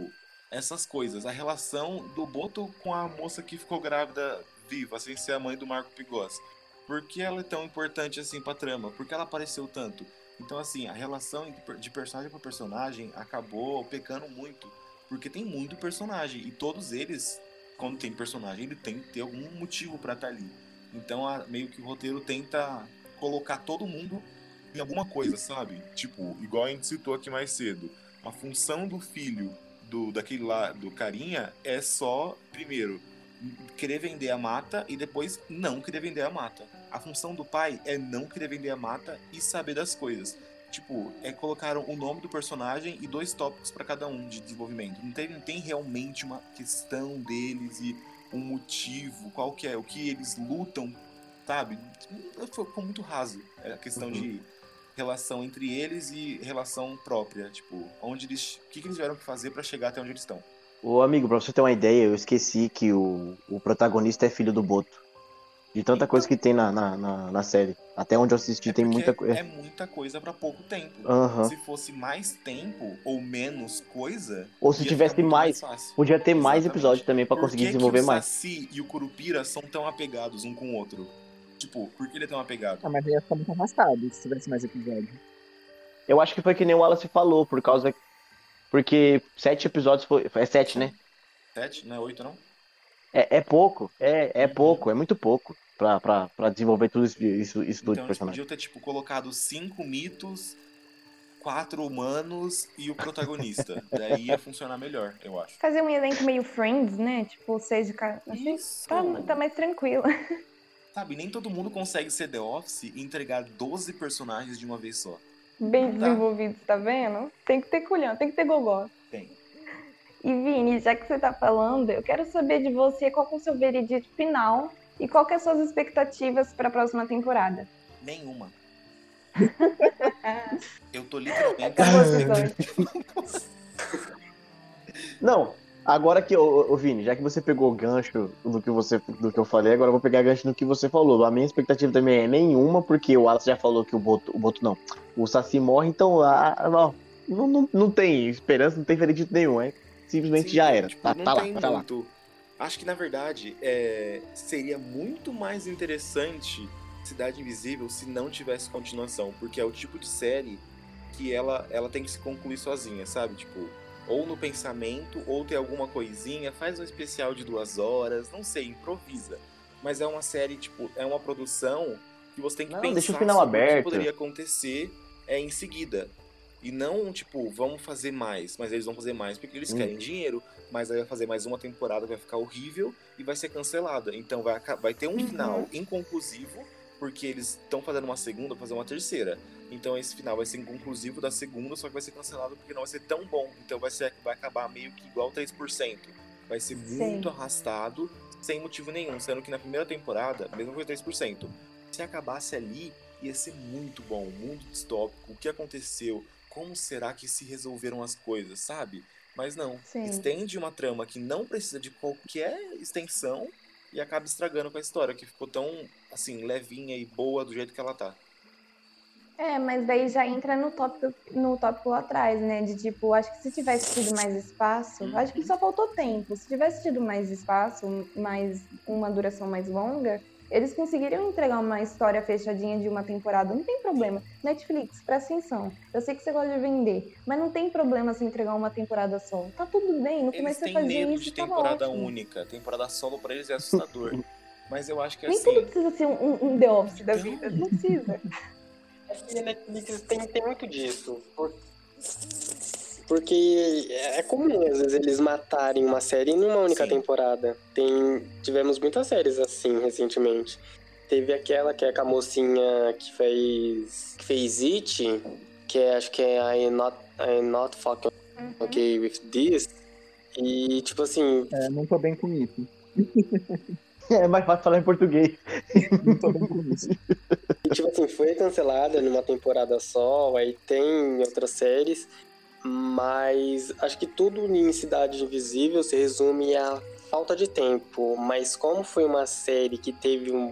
essas coisas. A relação do Boto com a moça que ficou grávida viva, sem ser a mãe do Marco Pigos. Por que ela é tão importante assim pra trama? Por que ela apareceu tanto? Então, assim, a relação de personagem para personagem acabou pecando muito. Porque tem muito personagem. E todos eles, quando tem personagem, ele tem que ter algum motivo pra estar ali. Então, a- meio que o roteiro tenta colocar todo mundo em alguma coisa, sabe? Tipo, igual a gente citou aqui mais cedo. A função do filho do daquele lá, do carinha, é só, primeiro, querer vender a mata e depois não querer vender a mata. A função do pai é não querer vender a mata e saber das coisas. Tipo, é colocaram o nome do personagem e dois tópicos pra cada um de desenvolvimento. Não tem, não tem realmente uma questão deles e um motivo, qual que é, o que eles lutam, sabe? Ficou muito raso é a questão de relação entre eles e relação própria, tipo, onde eles, o que, que eles tiveram que fazer pra chegar até onde eles estão. Ô, amigo, pra você ter uma ideia, eu esqueci que o, o protagonista é filho do Boto. De tanta coisa que tem na, na, na, na série. Até onde eu assisti tem Porque muita coisa. É muita coisa pra pouco tempo. Aham. Se fosse mais tempo ou menos coisa. Ou se tivesse mais, fácil. Podia ter mais Exatamente. episódios também pra Por conseguir que desenvolver que o mais. Saci e o Curupira são tão apegados um com o outro? Tipo, por que ele é tão apegado? Ah, mas ia ficar muito arrastado se tivesse mais episódio. Eu acho que foi que nem o Wallace falou, por causa. Porque sete episódios foi. É sete, né? Sete, não é oito, não? É, é pouco. É, é pouco, é muito pouco pra, pra, pra desenvolver tudo isso, isso, isso Então eles personagem. podiam ter, tipo, colocado cinco mitos, quatro humanos e o protagonista. Daí ia funcionar melhor, eu acho. Fazer um elenco meio Friends, né? Tipo, seis de cada. Assim, tá, tá mais tranquilo. Sabe, nem todo mundo consegue ser The Office e entregar 12 personagens de uma vez só. Bem Tá. desenvolvidos, tá vendo? Tem que ter culhão, tem que ter gogó. Tem. E Vini, já que você tá falando, eu quero saber de você qual que é o seu veredito final e qual que é as suas expectativas para a próxima temporada. Nenhuma. [laughs] Eu tô literalmente. Não, agora que, ô, ô, Vini, já que você pegou o gancho do que, você, do que eu falei, agora eu vou pegar gancho no que você falou. A minha expectativa também é nenhuma, porque o Wallace já falou que o Boto, o Boto não, o Saci morre, então ah, não, não, não, não tem esperança, não tem veredito nenhum, é simplesmente Sim, já era. tipo, tá não tá lá, tem tá lá. Acho que na verdade é, seria muito mais interessante Cidade Invisível se não tivesse continuação, porque é o tipo de série que ela, ela tem que se concluir sozinha, sabe? Tipo, ou no pensamento, ou tem alguma coisinha, faz um especial de duas horas, não sei, improvisa. Mas é uma série, tipo, é uma produção que você tem que Não, pensar deixa o final sobre o aberto. que poderia acontecer é, em seguida. E não, tipo, vamos fazer mais, mas eles vão fazer mais porque eles Hum. querem dinheiro, mas aí vai fazer mais uma temporada, vai ficar horrível e vai ser cancelada. Então vai, vai ter um Uhum. final inconclusivo, porque eles estão fazendo uma segunda, fazer uma terceira. Então esse final vai ser inconclusivo da segunda, só que vai ser cancelado porque não vai ser tão bom. Então vai, ser, vai acabar meio que igual 3%. Vai ser muito arrastado, sem motivo nenhum. Sendo que na primeira temporada, mesmo foi 3%. Se acabasse ali, ia ser muito bom. Mundo distópico, o que aconteceu, como será que se resolveram as coisas, sabe? Mas não, Sim. estende uma trama que não precisa de qualquer extensão e acaba estragando com a história, que ficou tão, assim, levinha e boa do jeito que ela tá. É, mas daí já entra no tópico, no tópico lá atrás, né? De tipo, acho que se tivesse tido mais espaço, acho que só faltou tempo. Se tivesse tido mais espaço, mais uma duração mais longa, eles conseguiriam entregar uma história fechadinha de uma temporada. Não tem problema. Netflix, presta atenção. Eu sei que você gosta de vender, mas não tem problema se entregar uma temporada só. Tá tudo bem. No começo você fazia medo isso de tava temporada ótimo. única. Temporada solo pra eles é assustador. Mas eu acho que Nem assim. tudo precisa ser um, um- The Office da vida. Não precisa. [laughs] É que a Netflix tem, tem muito disso. por- Porque é comum, às vezes, eles matarem uma série em uma única Sim. temporada. Tem, tivemos muitas séries assim recentemente. Teve aquela que é com a mocinha que fez. que fez It, que é, acho que é I not, I not fucking okay with this. E tipo assim, É, não tô bem com isso. [laughs] É mais fácil falar em português. Não tô bem com isso. E, tipo assim, foi cancelada numa temporada só, aí tem outras séries, mas acho que tudo em Cidade Invisível se resume à falta de tempo. Mas como foi uma série que teve um,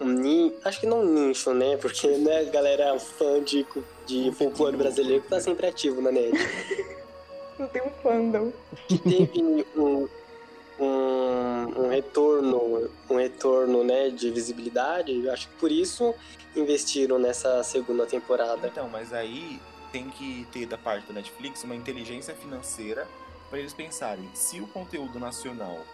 um acho que não um nicho, né? Porque né, a galera fã de, de folclore brasileiro que tá sempre ativo na net. [laughs] Não tem um fandom. que teve um, um, um retorno, um retorno né, de visibilidade, eu acho que por isso investiram nessa segunda temporada. Então, mas aí tem que ter da parte da Netflix uma inteligência financeira para eles pensarem se o conteúdo nacional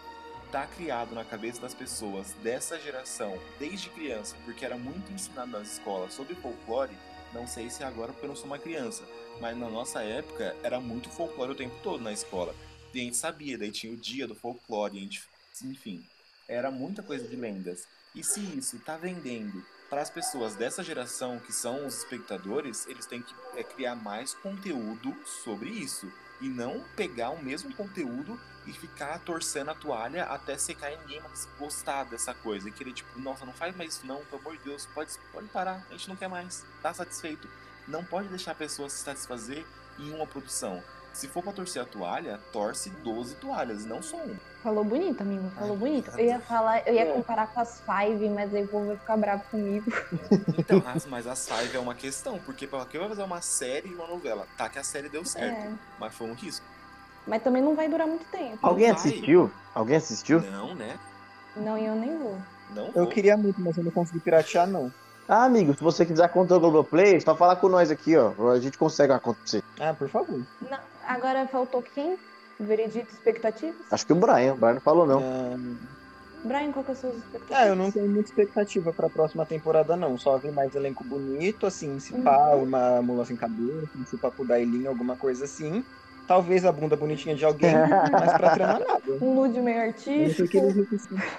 tá criado na cabeça das pessoas dessa geração desde criança, porque era muito ensinado nas escolas sobre folclore, não sei se agora porque eu não sou uma criança, mas na nossa época era muito folclore o tempo todo na escola. E a gente sabia, daí tinha o dia do folclore, gente, enfim, era muita coisa de lendas. E se isso tá vendendo para as pessoas dessa geração, que são os espectadores, eles têm que é, criar mais conteúdo sobre isso. E não pegar o mesmo conteúdo e ficar torcendo a toalha até secar e ninguém mais gostar dessa coisa. E querer, tipo, nossa, não faz mais isso não, pelo amor de Deus, pode, pode parar, a gente não quer mais, tá satisfeito. Não pode deixar a pessoa se satisfazer em uma produção. Se for pra torcer a toalha, torce 12 toalhas, não só uma. Falou bonito, amigo. Falou Ai, bonito. Eu ia falar, eu ia É. comparar com as Five, mas aí o povo vai ficar bravo comigo. Então, as- mas a Five é uma questão, porque pra que vai fazer uma série e uma novela? Tá que a série deu certo, É. mas foi um risco. Mas também não vai durar muito tempo. Alguém vai. assistiu? Alguém assistiu? Não, né? Não, e eu nem vou. Não Eu vou. queria muito, mas eu não consegui piratear, não. Ah, amigo, se você quiser a conta do Globoplay, só falar com nós aqui, ó. A gente consegue a conta pra você. Ah, por favor. Não, agora faltou quem? Veredito expectativas? Acho que o Brian. O Brian não falou, não. Ah, Brian, qual que são as suas expectativas? Ah, eu não tenho muita expectativa pra próxima temporada, não. Só vi mais elenco bonito, assim, se pá, Uhum. uma mula sem cabeça, se pá pro Dailin, alguma coisa assim. Talvez a bunda bonitinha de alguém, [laughs] mas pra trama nada. Um nude meio artístico.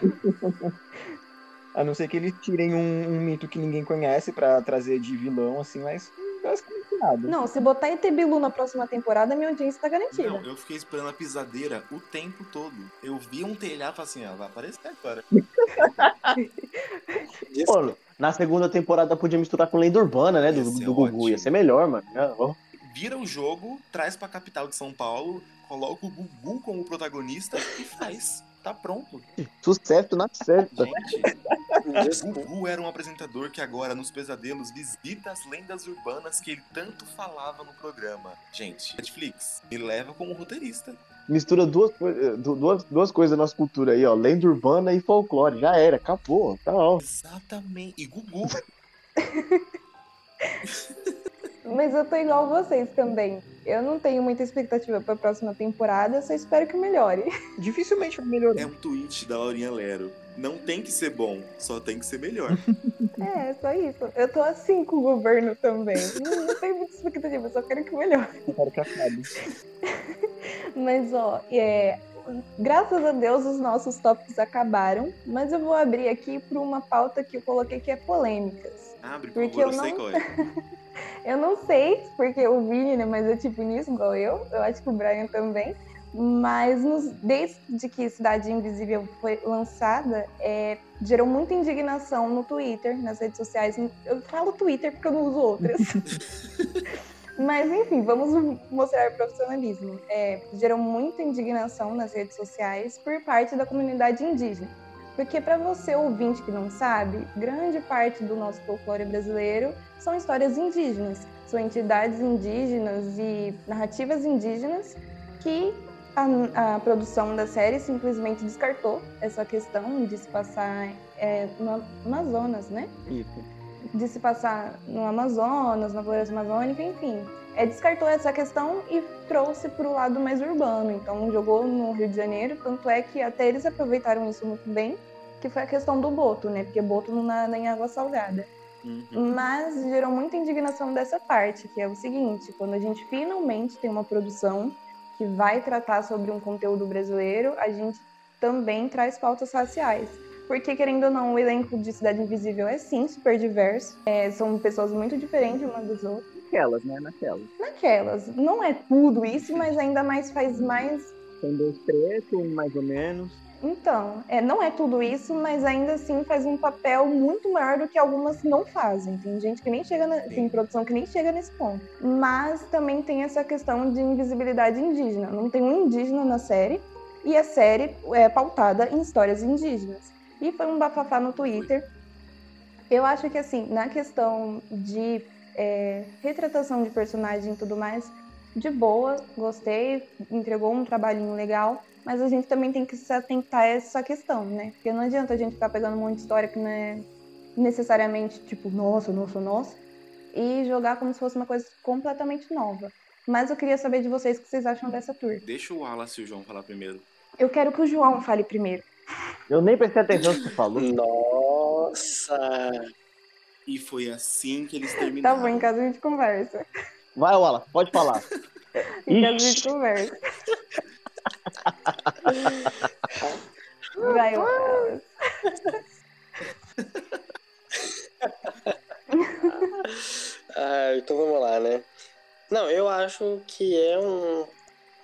[laughs] a não ser que eles tirem um, um mito que ninguém conhece pra trazer de vilão, assim, mas. Não, se botar ET Bilu na próxima temporada, minha audiência tá garantida. Não, eu fiquei esperando a pisadeira o tempo todo. Eu vi um telhado e falei assim, ah, vai aparecer agora. [laughs] Pô, na segunda temporada podia misturar com lenda urbana, né? Do, do Gugu. Ia ser melhor, mano. Ó. Vira o jogo, traz pra capital de São Paulo, coloca o Gugu como protagonista e faz. Tá pronto. Sucesso na certa. Gente. [laughs] Gugu era um apresentador que agora, nos pesadelos, visita as lendas urbanas que ele tanto falava no programa. Gente, Netflix, me leva como roteirista. Mistura duas, du- duas, duas coisas da nossa cultura aí, ó. Lenda urbana e folclore. Já era, acabou. Tá ó. Exatamente. E Gugu. [laughs] Mas eu tô igual vocês também. Eu não tenho muita expectativa pra próxima temporada, só espero que melhore. [laughs] Dificilmente vai melhorar. É um tweet da Laurinha Lero. Não tem que ser bom, só tem que ser melhor. [laughs] É, só isso. Eu tô assim com o governo também. Não, não tenho muita expectativa, só quero que melhore. Eu quero que acabe. [laughs] Mas, ó, é, graças a Deus os nossos tópicos acabaram, mas eu vou abrir aqui para uma pauta que eu coloquei que é polêmicas. Abre, por Porque favor, eu eu sei não- qual é. [laughs] Eu não sei, porque o Vini, né, mas é tipo nisso, igual eu, eu acho que o Brian também. Mas nos- desde que Cidade Invisível foi lançada, é, gerou muita indignação no Twitter, nas redes sociais. Eu falo Twitter porque eu não uso outras. [laughs] Mas enfim, vamos mostrar profissionalismo. É, gerou muita indignação nas redes sociais por parte da comunidade indígena. Porque para você ouvinte que não sabe, grande parte do nosso folclore brasileiro são histórias indígenas, são entidades indígenas e narrativas indígenas que a, a produção da série simplesmente descartou essa questão de se passar é, no Amazonas, né? Isso. de se passar no Amazonas, na floresta amazônica, enfim. É, descartou essa questão e trouxe para o lado mais urbano. Então jogou no Rio de Janeiro, tanto é que até eles aproveitaram isso muito bem, que foi a questão do boto, né? Porque boto não nada em água salgada. Uhum. Mas gerou muita indignação dessa parte, que é o seguinte, quando a gente finalmente tem uma produção que vai tratar sobre um conteúdo brasileiro, a gente também traz pautas raciais. Porque, querendo ou não, o elenco de Cidade Invisível é sim super diverso. É, são pessoas muito diferentes umas das outras. Naquelas, né? Naquelas. Naquelas. Não é tudo isso, mas ainda mais faz mais. Tem dois pretos, um mais ou menos. Então, é, não é tudo isso, mas ainda assim faz um papel muito maior do que algumas não fazem. Tem gente que nem chega, na, tem produção que nem chega nesse ponto. Mas também tem essa questão de invisibilidade indígena. Não tem um indígena na série e a série é pautada em histórias indígenas. E foi um bafafá no Twitter. Eu acho que assim, na questão de é, retratação de personagem e tudo mais, de boa, gostei, entregou um trabalhinho legal, mas a gente também tem que se atentar a essa questão, né? Porque não adianta a gente ficar pegando um monte de história que não é necessariamente tipo, nossa, nossa, nossa, e jogar como se fosse uma coisa completamente nova. Mas eu queria saber de vocês o que vocês acham dessa tour. Deixa o Wallace e o João falar primeiro. Eu quero que o João fale primeiro. Eu nem prestei atenção no que você falou. Nossa! E foi assim que eles Tá terminaram. bom, em casa a gente conversa. Vai, Wallace, pode falar. [laughs] Em casa a gente conversa. Vai. Ah, então vamos lá, né? Não, eu acho que é um,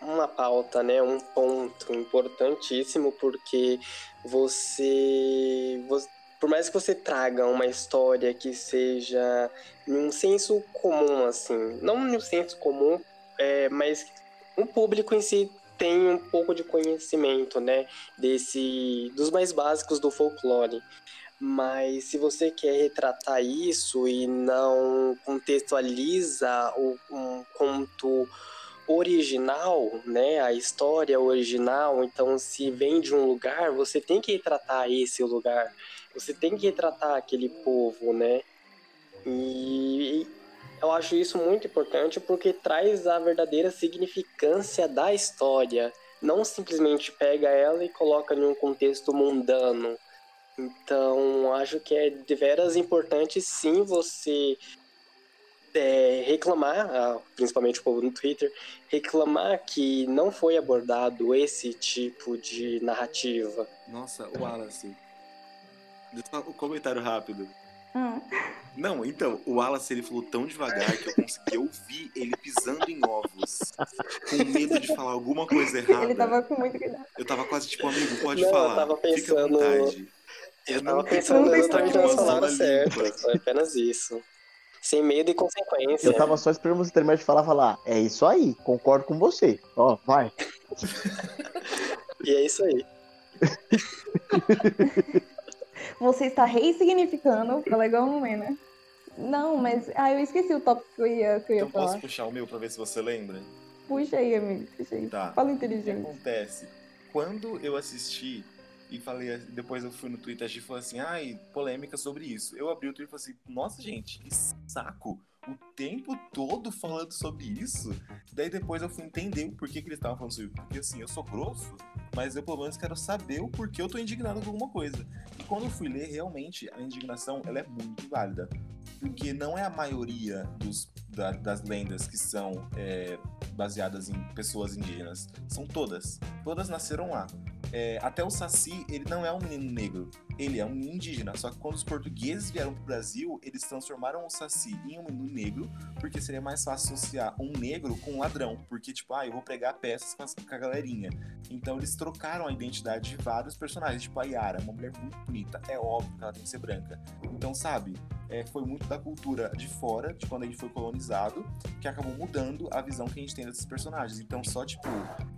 uma pauta, né? Um ponto importantíssimo, porque você, você. Por mais que você traga uma história que seja em um senso comum, assim. Não em um senso comum, é, mas o público em si tem um pouco de conhecimento, né, desse dos mais básicos do folclore. Mas se você quer retratar isso e não contextualiza o, um conto original, né, a história original, então se vem de um lugar, você tem que retratar esse lugar, você tem que retratar aquele povo, né? E eu acho isso muito importante porque traz a verdadeira significância da história, não simplesmente pega ela e coloca em um contexto mundano. Então, acho que é de veras importante sim você é, reclamar, ah, principalmente o povo no Twitter, reclamar que não foi abordado esse tipo de narrativa. Nossa, o Wallace. Um comentário rápido. Hum. Não, então, o Wallace ele falou tão devagar que eu consegui ouvir ele pisando em ovos, com medo de falar alguma coisa errada. [laughs] Ele tava com muito cuidado. Eu tava quase tipo, amigo, pode Não, falar. eu tava Fica à pensando- vontade. Eu Não tava pensando exatamente nas palavras Fala certas, foi apenas isso. Sem medo e consequência. Eu tava só esperando você terminar de falar, falar, é isso aí, concordo com você. Ó, vai. [laughs] E é isso aí. [laughs] Você está ressignificando. Fala igual não é, né? Não, mas. Ah, eu esqueci o tópico que eu ia, que eu ia Então falar. posso puxar o meu pra ver se você lembra? Puxa aí, amigo. Puxa aí. Tá. Fala O que inteligente. acontece? Quando eu assisti e falei, depois eu fui no Twitter e falei assim, ai, polêmica sobre isso. Eu abri o Twitter e falei assim, nossa gente, que saco! O tempo todo falando sobre isso. Daí depois eu fui entender o porquê que eles estavam falando sobre isso. Porque assim, eu sou grosso, mas eu pelo menos quero saber o porquê eu tô indignado com alguma coisa. E quando eu fui ler, realmente, a indignação ela é muito válida. Porque não é a maioria dos, da- das lendas que são é, baseadas em pessoas indígenas. São todas. Todas nasceram lá. É, até o Saci, ele não é um menino negro. Ele é um indígena. Só que quando os portugueses vieram pro Brasil, eles transformaram o Saci em um negro, porque seria mais fácil associar um negro com um ladrão. Porque, tipo, ah, eu vou pregar peças com, a galerinha. Então eles trocaram a identidade de vários personagens. Tipo, a Yara, uma mulher muito bonita. É óbvio que ela tem que ser branca. Então, sabe, é, foi muito da cultura de fora, de quando gente foi colonizado, que acabou mudando a visão que a gente tem desses personagens. Então, só, tipo,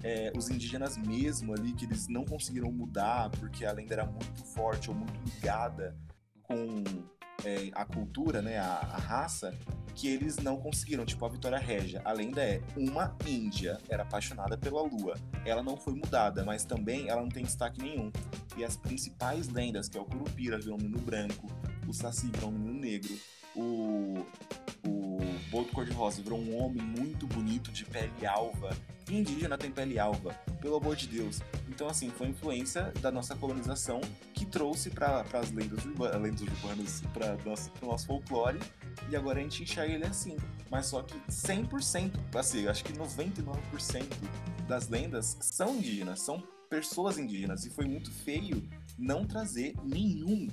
é, os indígenas mesmo ali, que eles não conseguiram mudar porque a lenda era muito forte ou muito ligada com é, a cultura, né, a, a raça, que eles não conseguiram. Tipo, a Vitória Régia, a lenda é uma índia era apaixonada pela lua. Ela não foi mudada, mas também ela não tem destaque nenhum. E as principais lendas, que é o Curupira, virou um menino branco, o Saci virou um menino negro, o, o Boto Cor-de-Rosa virou um homem muito bonito de pele alva. Indígena tem pele alva, pelo amor de Deus. Então, assim, foi influência da nossa colonização trouxe para as lendas, urba lendas urbanas, para pro nosso folclore. E agora a gente enxerga ele assim. Mas só que 100%, assim, acho que 99% das lendas são indígenas, são pessoas indígenas. E foi muito feio não trazer nenhum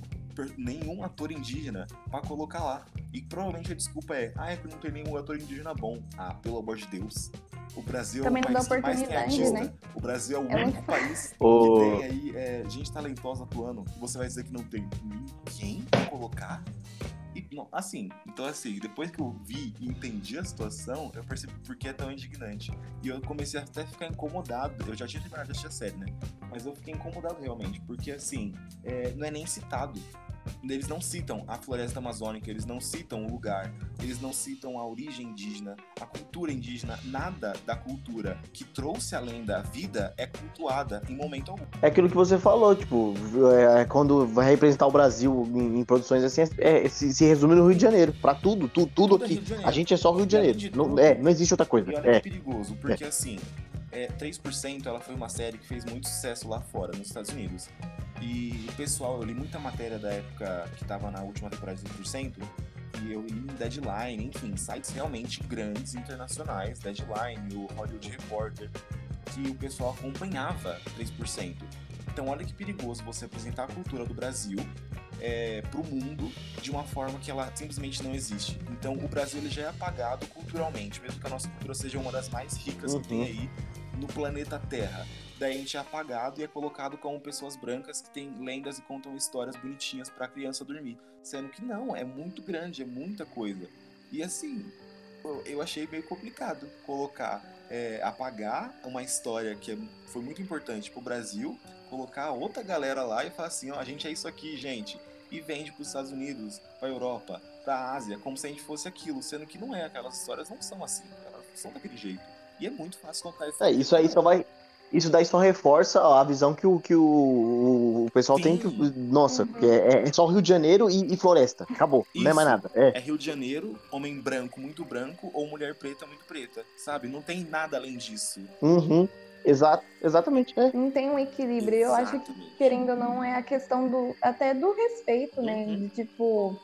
nenhum ator indígena pra colocar lá. E provavelmente a desculpa é, ah, é que não tem nenhum ator indígena bom. Ah, pelo amor de Deus. O Brasil Também é o não dá país que mais tem artista. né? O Brasil é o É único país Ô. que tem aí é, gente talentosa atuando. Você vai dizer que não tem ninguém pra colocar? E, não, assim, então assim, depois que eu vi e entendi a situação, eu percebi por que é tão indignante. E eu comecei a até ficar incomodado. Eu já tinha terminado de assistir a série, né? Mas eu fiquei incomodado realmente, porque assim, é, não é nem citado. Eles não citam a floresta amazônica, eles não citam o lugar, eles não citam a origem indígena, a cultura indígena, nada da cultura que trouxe a lenda à vida é cultuada em momento algum. É aquilo que você falou, tipo, é, quando vai representar o Brasil em, em produções assim, é, se, se resume no Rio de Janeiro. Pra tudo, tudo, tudo Tudo é aqui. Rio de Janeiro. A gente é só Rio de Janeiro. Não, tudo- é, não existe outra coisa. E olha É. que perigoso, porque assim, é, 3% ela foi uma série que fez muito sucesso lá fora, nos Estados Unidos. E o pessoal, eu li muita matéria da época que tava na última temporada de 3%, e eu li em Deadline, enfim, sites realmente grandes, internacionais, Deadline, o Hollywood Reporter, que o pessoal acompanhava 3%. Então olha que perigoso você apresentar a cultura do Brasil é, para o mundo de uma forma que ela simplesmente não existe. Então o Brasil ele já é apagado culturalmente, mesmo que a nossa cultura seja uma das mais ricas que tem Uhum. aí no planeta Terra. Daí a gente é apagado e é colocado como pessoas brancas que têm lendas e contam histórias bonitinhas para a criança dormir. Sendo que não, é muito grande, é muita coisa. E assim, eu- achei meio complicado colocar é, apagar uma história que é- foi muito importante pro Brasil, colocar outra galera lá e falar assim, ó, a gente é isso aqui, gente. E vende pros Estados Unidos, pra Europa, pra Ásia, como se a gente fosse aquilo, sendo que não é, aquelas histórias não são assim, elas são daquele jeito. E é muito fácil contar essa É, isso aí só vai. Isso daí só reforça a visão que o, que o, o pessoal tem que. Nossa, que é, é só Rio de Janeiro e, e floresta. Acabou. Não é mais nada. É. É Rio de Janeiro, homem branco muito branco ou mulher preta muito preta, sabe? Não tem nada além disso. Uhum. Exato, exatamente. É. Não tem um equilíbrio. Eu acho que, querendo ou não, é a questão do até do respeito, né? De tipo,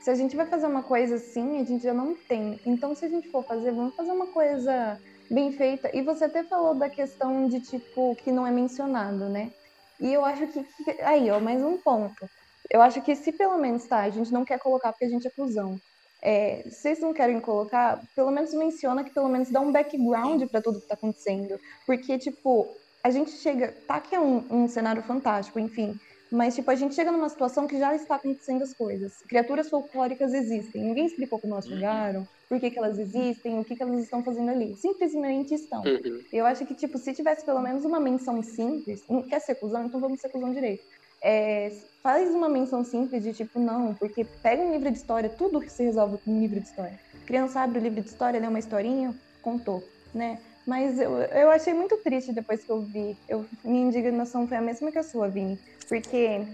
se a gente vai fazer uma coisa assim, a gente já não tem. Então, se a gente for fazer, vamos fazer uma coisa bem feita. E você até falou da questão de tipo que não é mencionado, né? E eu acho que aí, ó, mais um ponto. Eu acho que se pelo menos tá, a gente não quer colocar porque a gente é cuzão. É, se vocês não querem colocar, pelo menos menciona que pelo menos dá um background pra tudo que tá acontecendo. Porque, tipo, a gente chega. Tá que é um, um cenário fantástico, enfim. Mas, tipo, a gente chega numa situação que já está acontecendo as coisas. Criaturas folclóricas existem. Ninguém explicou como elas chegaram, por que, que elas existem, o que, que elas estão fazendo ali. Simplesmente estão. Uhum. Eu acho que, tipo, se tivesse pelo menos uma menção simples, não quer ser cuzão, então vamos ser cuzão direito. É, faz uma menção simples de tipo, não, porque pega um livro de história, tudo se resolve com um livro de história. Criança abre o livro de história, lê uma historinha, contou, né? Mas eu, eu achei muito triste depois que eu vi. Eu, minha indignação foi a mesma que a sua, Vini. Porque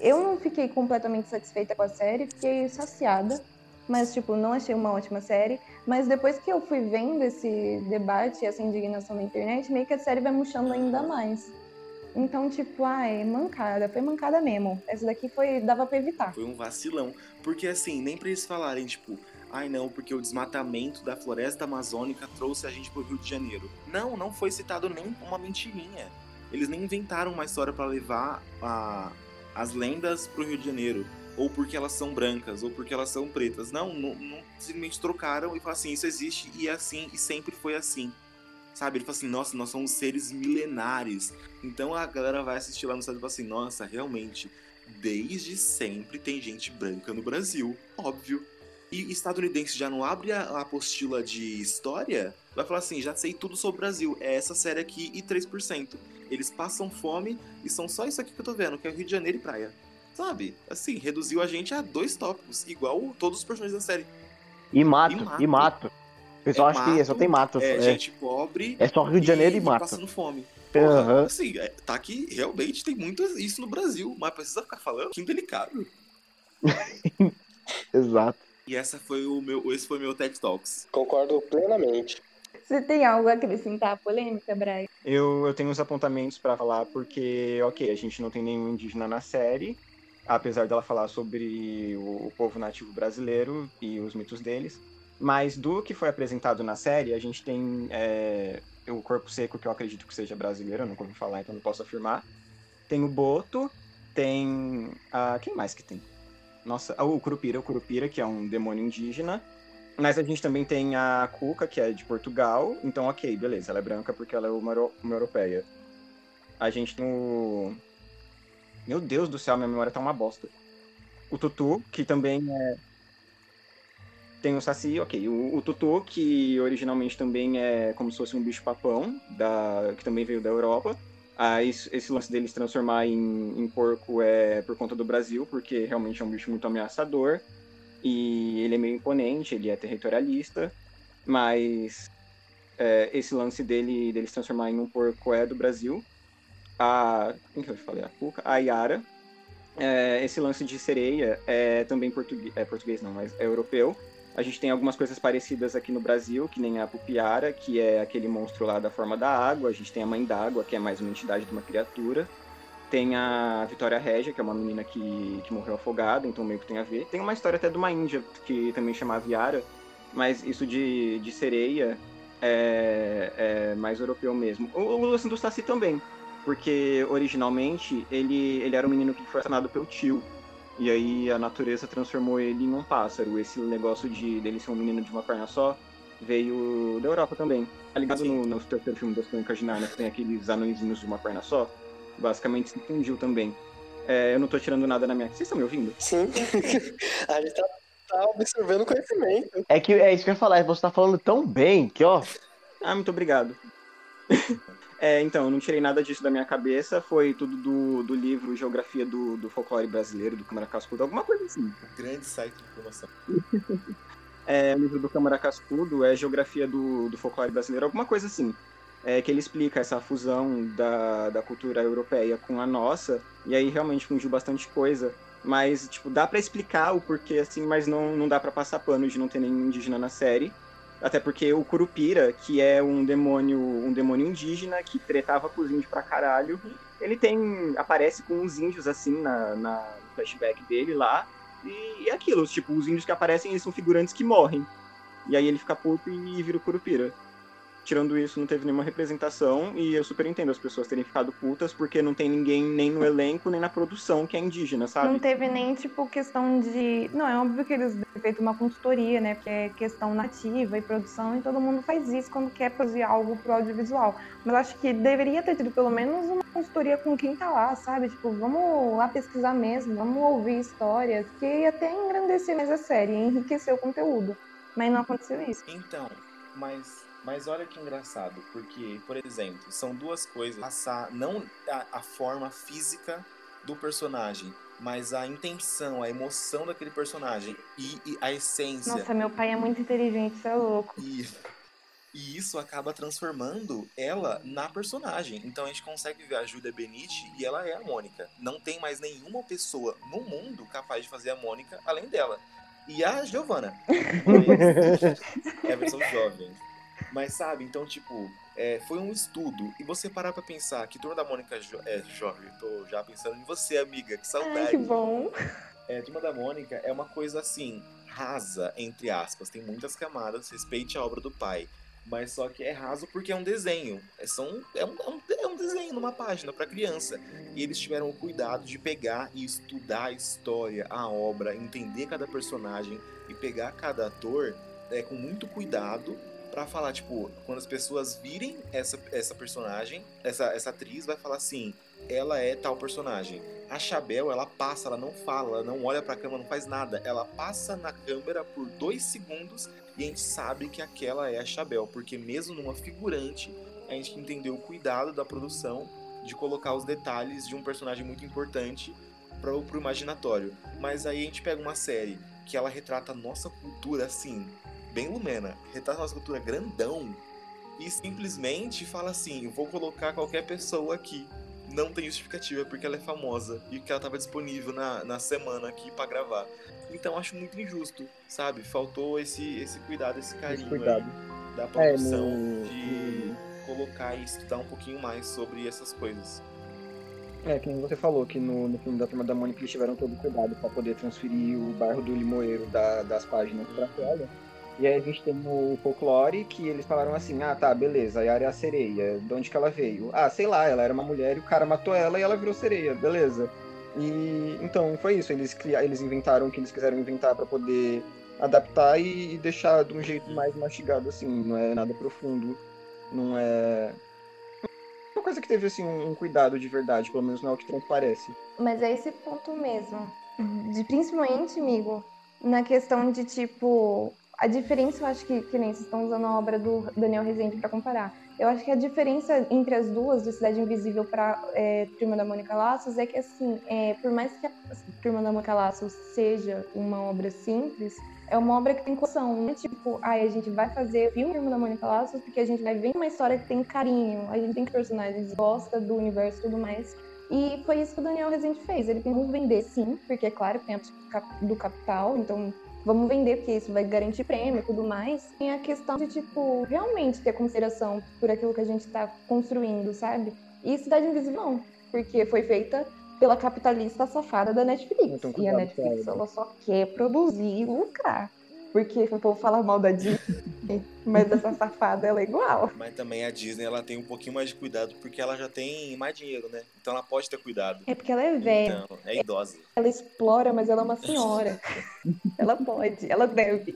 eu não fiquei completamente satisfeita com a série, fiquei saciada. Mas, tipo, não achei uma ótima série. Mas depois que eu fui vendo esse debate, essa indignação na internet, meio que a série vai murchando ainda mais. Então, tipo, ai, mancada, foi mancada mesmo. Essa daqui foi, dava pra evitar. Foi um vacilão. Porque assim, nem pra eles falarem, tipo, ai não, porque o desmatamento da floresta amazônica trouxe a gente pro Rio de Janeiro. Não, não foi citado nem uma mentirinha. Eles nem inventaram uma história pra levar a, as lendas pro Rio de Janeiro. Ou porque elas são brancas, ou porque elas são pretas. Não, não, não simplesmente trocaram e falaram assim, isso existe e é assim, e sempre foi assim. Sabe? Ele fala assim, nossa, nós somos seres milenares. Então a galera vai assistir lá no site e fala assim, nossa, realmente, desde sempre tem gente branca no Brasil, óbvio. E estadunidense já não abre a apostila de história? Vai falar assim, já sei tudo sobre o Brasil, é essa série aqui e 3%. Eles passam fome e são só isso aqui que eu tô vendo, que é o Rio de Janeiro e praia. Sabe? Assim, reduziu a gente a dois tópicos, igual todos os personagens da série. E mato, E mato. e mato. O pessoal É acha que só tem mato. É, É, gente pobre. É só Rio de Janeiro e mato. passando fome. Aham. Assim, é, tá que realmente tem muito isso no Brasil, mas precisa ficar falando. Que delicado. [laughs] Exato. E essa foi o meu, esse foi o meu TED Talks. Concordo plenamente. Você tem algo a acrescentar à polêmica, Brian? Eu, eu tenho uns apontamentos pra falar, porque, ok, a gente não tem nenhum indígena na série, apesar dela falar sobre o, o povo nativo brasileiro e os mitos deles. Mas do que foi apresentado na série, a gente tem é, o Corpo Seco, que eu acredito que seja brasileiro, eu nunca ouvi falar, então não posso afirmar. Tem o Boto, tem. Ah, quem mais que tem? Nossa, o Curupira, o Curupira, que é um demônio indígena. Mas a gente também tem a Cuca, que é de Portugal. Então, ok, beleza, ela é branca porque ela é uma, uma europeia. A gente tem o. Meu Deus do céu, minha memória tá uma bosta. O Tutu, que também é. Tem o Saci, ok. O, o Tutu, que originalmente também é como se fosse um bicho-papão, da... que também veio da Europa. Ah, isso- esse lance dele se transformar em, em porco é por conta do Brasil, porque realmente é um bicho muito ameaçador. E ele é meio imponente, ele é territorialista, mas é, esse lance dele, dele se transformar em um porco é do Brasil. A. Quem que eu falei? A Cuca? A Yara. É, esse lance de sereia é também português, é português não, mas é europeu. A gente tem algumas coisas parecidas aqui no Brasil, que nem a Pupiara, que é aquele monstro lá da forma da água. A gente tem a Mãe d'Água, que é mais uma entidade de uma criatura. Tem a Vitória Régia, que é uma menina que, que morreu afogada, então meio que tem a ver. Tem uma história até de uma índia, que também chama Viara, mas isso de, de sereia é, é mais europeu mesmo. O, o do Saci também, porque originalmente ele, ele era um menino que foi assassinado pelo tio. E aí a natureza transformou ele em um pássaro. Esse negócio de dele ser um menino de uma perna só veio da Europa também. Tá ligado no, no terceiro filme das Crônicas de Narnia, que tem aqueles anõezinhos de uma perna só? Basicamente se fundiu também. É, eu não tô tirando nada na minha. Vocês estão me ouvindo? Sim. [laughs] a gente tá, tá absorvendo conhecimento. É que é isso que eu ia falar, você tá falando tão bem que, ó. Ah, muito obrigado. [laughs] É, então, eu não tirei nada disso da minha cabeça, foi tudo do, do livro Geografia do, do Folclore Brasileiro, do Câmara Cascudo, alguma coisa assim. Grande site de informação. [laughs] É, o livro do Câmara Cascudo é Geografia do, do Folclore Brasileiro, alguma coisa assim. É, que ele explica essa fusão da, da cultura europeia com a nossa, e aí realmente fundiu bastante coisa. Mas, tipo, dá pra explicar o porquê, assim, mas não, não dá pra passar pano de não ter nenhum indígena na série. Até porque o Curupira, que é um demônio, um demônio indígena que tretava com os índios pra caralho, ele tem. aparece com uns índios assim na, na flashback dele lá. E é aquilo, tipo, os índios que aparecem eles são figurantes que morrem. E aí ele fica puto e vira o Curupira. Tirando isso, não teve nenhuma representação, e eu super entendo as pessoas terem ficado putas, porque não tem ninguém nem no elenco, nem na produção que é indígena, sabe? Não teve nem, tipo, questão de. Não, é óbvio que eles ter feito uma consultoria, né? Porque é questão nativa e produção, e todo mundo faz isso quando quer produzir algo pro audiovisual. Mas acho que deveria ter tido pelo menos uma consultoria com quem tá lá, sabe? Tipo, vamos lá pesquisar mesmo, vamos ouvir histórias, que até engrandecer mais a série, enriquecer o conteúdo. Mas não aconteceu isso. Então, mas, mas olha que engraçado, porque, por exemplo, são duas coisas. Passar não a, a forma física do personagem, mas a intenção, a emoção daquele personagem e, e a essência. Nossa, meu pai é muito inteligente, você é louco. E, e isso acaba transformando ela na personagem. Então a gente consegue ver a Júlia Benite e ela é a Mônica. Não tem mais nenhuma pessoa no mundo capaz de fazer a Mônica além dela. E a Giovanna. Mas [laughs] é a versão jovem. Mas sabe, então, tipo, é, foi um estudo. E você parar pra pensar que Turma da Mônica jo é jovem, tô já pensando em você, amiga, que saudade. Ai, que bom. É, Turma da Mônica é uma coisa assim, rasa, entre aspas. Tem muitas camadas, respeite a obra do pai. Mas só que é raso porque é um desenho. É, só um, é, um, é um- é um desenho numa página para criança. E eles tiveram o cuidado de pegar e estudar a história, a obra, entender cada personagem e pegar cada ator é, com muito cuidado pra falar, tipo, quando as pessoas virem essa, essa personagem, essa, essa atriz vai falar assim, ela é tal personagem. A Chabel, ela passa, ela não fala, ela não olha pra câmera, não faz nada. Ela passa na câmera por dois segundos e a gente sabe que aquela é a Chabel, porque mesmo numa figurante, a gente entendeu o cuidado da produção de colocar os detalhes de um personagem muito importante para pro imaginatório. Mas aí a gente pega uma série que ela retrata a nossa cultura assim, bem lumena, retrata a nossa cultura grandão e simplesmente fala assim: vou colocar qualquer pessoa aqui. Não tem justificativa porque ela é famosa e que ela estava disponível na, na semana aqui para gravar. Então acho muito injusto, sabe? Faltou esse, esse cuidado, esse carinho aí cuidado. da É, produção no- de colocar e estudar um pouquinho mais sobre essas coisas. É, que nem você falou, que no, no filme da Turma da Mônica eles tiveram todo o cuidado pra poder transferir o bairro do Limoeiro da- das páginas pra tela. E aí a gente tem o folclore, que eles falaram assim, ah tá, beleza, a Yara é a sereia, de onde que ela veio? Ah, sei lá, ela era uma mulher e o cara matou ela e ela virou sereia, beleza. E então foi isso, eles, cria- eles inventaram o que eles quiseram inventar pra poder adaptar e, e deixar de um jeito mais mastigado, assim, não é nada profundo, não é... Uma coisa que teve, assim, um, um cuidado de verdade, pelo menos não é o que transparece. Mas é esse ponto mesmo. De, principalmente, amigo, na questão de tipo. A diferença, eu acho que, que nem vocês estão usando a obra do Daniel Rezende para comparar. Eu acho que a diferença entre as duas, de Cidade Invisível para é, Turma da Mônica Laços, é que, assim, é, por mais que a Turma da Mônica Laços seja uma obra simples, é uma obra que tem coração. Não é tipo, ai, a gente vai fazer filme Turma da Mônica Laços porque a gente vai ver uma história que tem carinho, a gente tem personagens, gosta do universo e tudo mais. E foi isso que o Daniel Rezende fez. Ele tentou vender, sim, porque é claro tem a do capital, então vamos vender, porque isso vai garantir prêmio e tudo mais. Tem a questão de, tipo, realmente ter consideração por aquilo que a gente tá construindo, sabe? E Cidade Invisível não, porque foi feita pela capitalista safada da Netflix. Então, E a Netflix, ela só quer produzir e lucrar. Porque o povo fala mal da Disney, mas essa safada, ela é igual. Mas também a Disney ela tem um pouquinho mais de cuidado porque ela já tem mais dinheiro, né? Então ela pode ter cuidado. É porque ela é velha. Então, é idosa. Ela explora, mas ela é uma senhora. [laughs] ela pode, ela deve.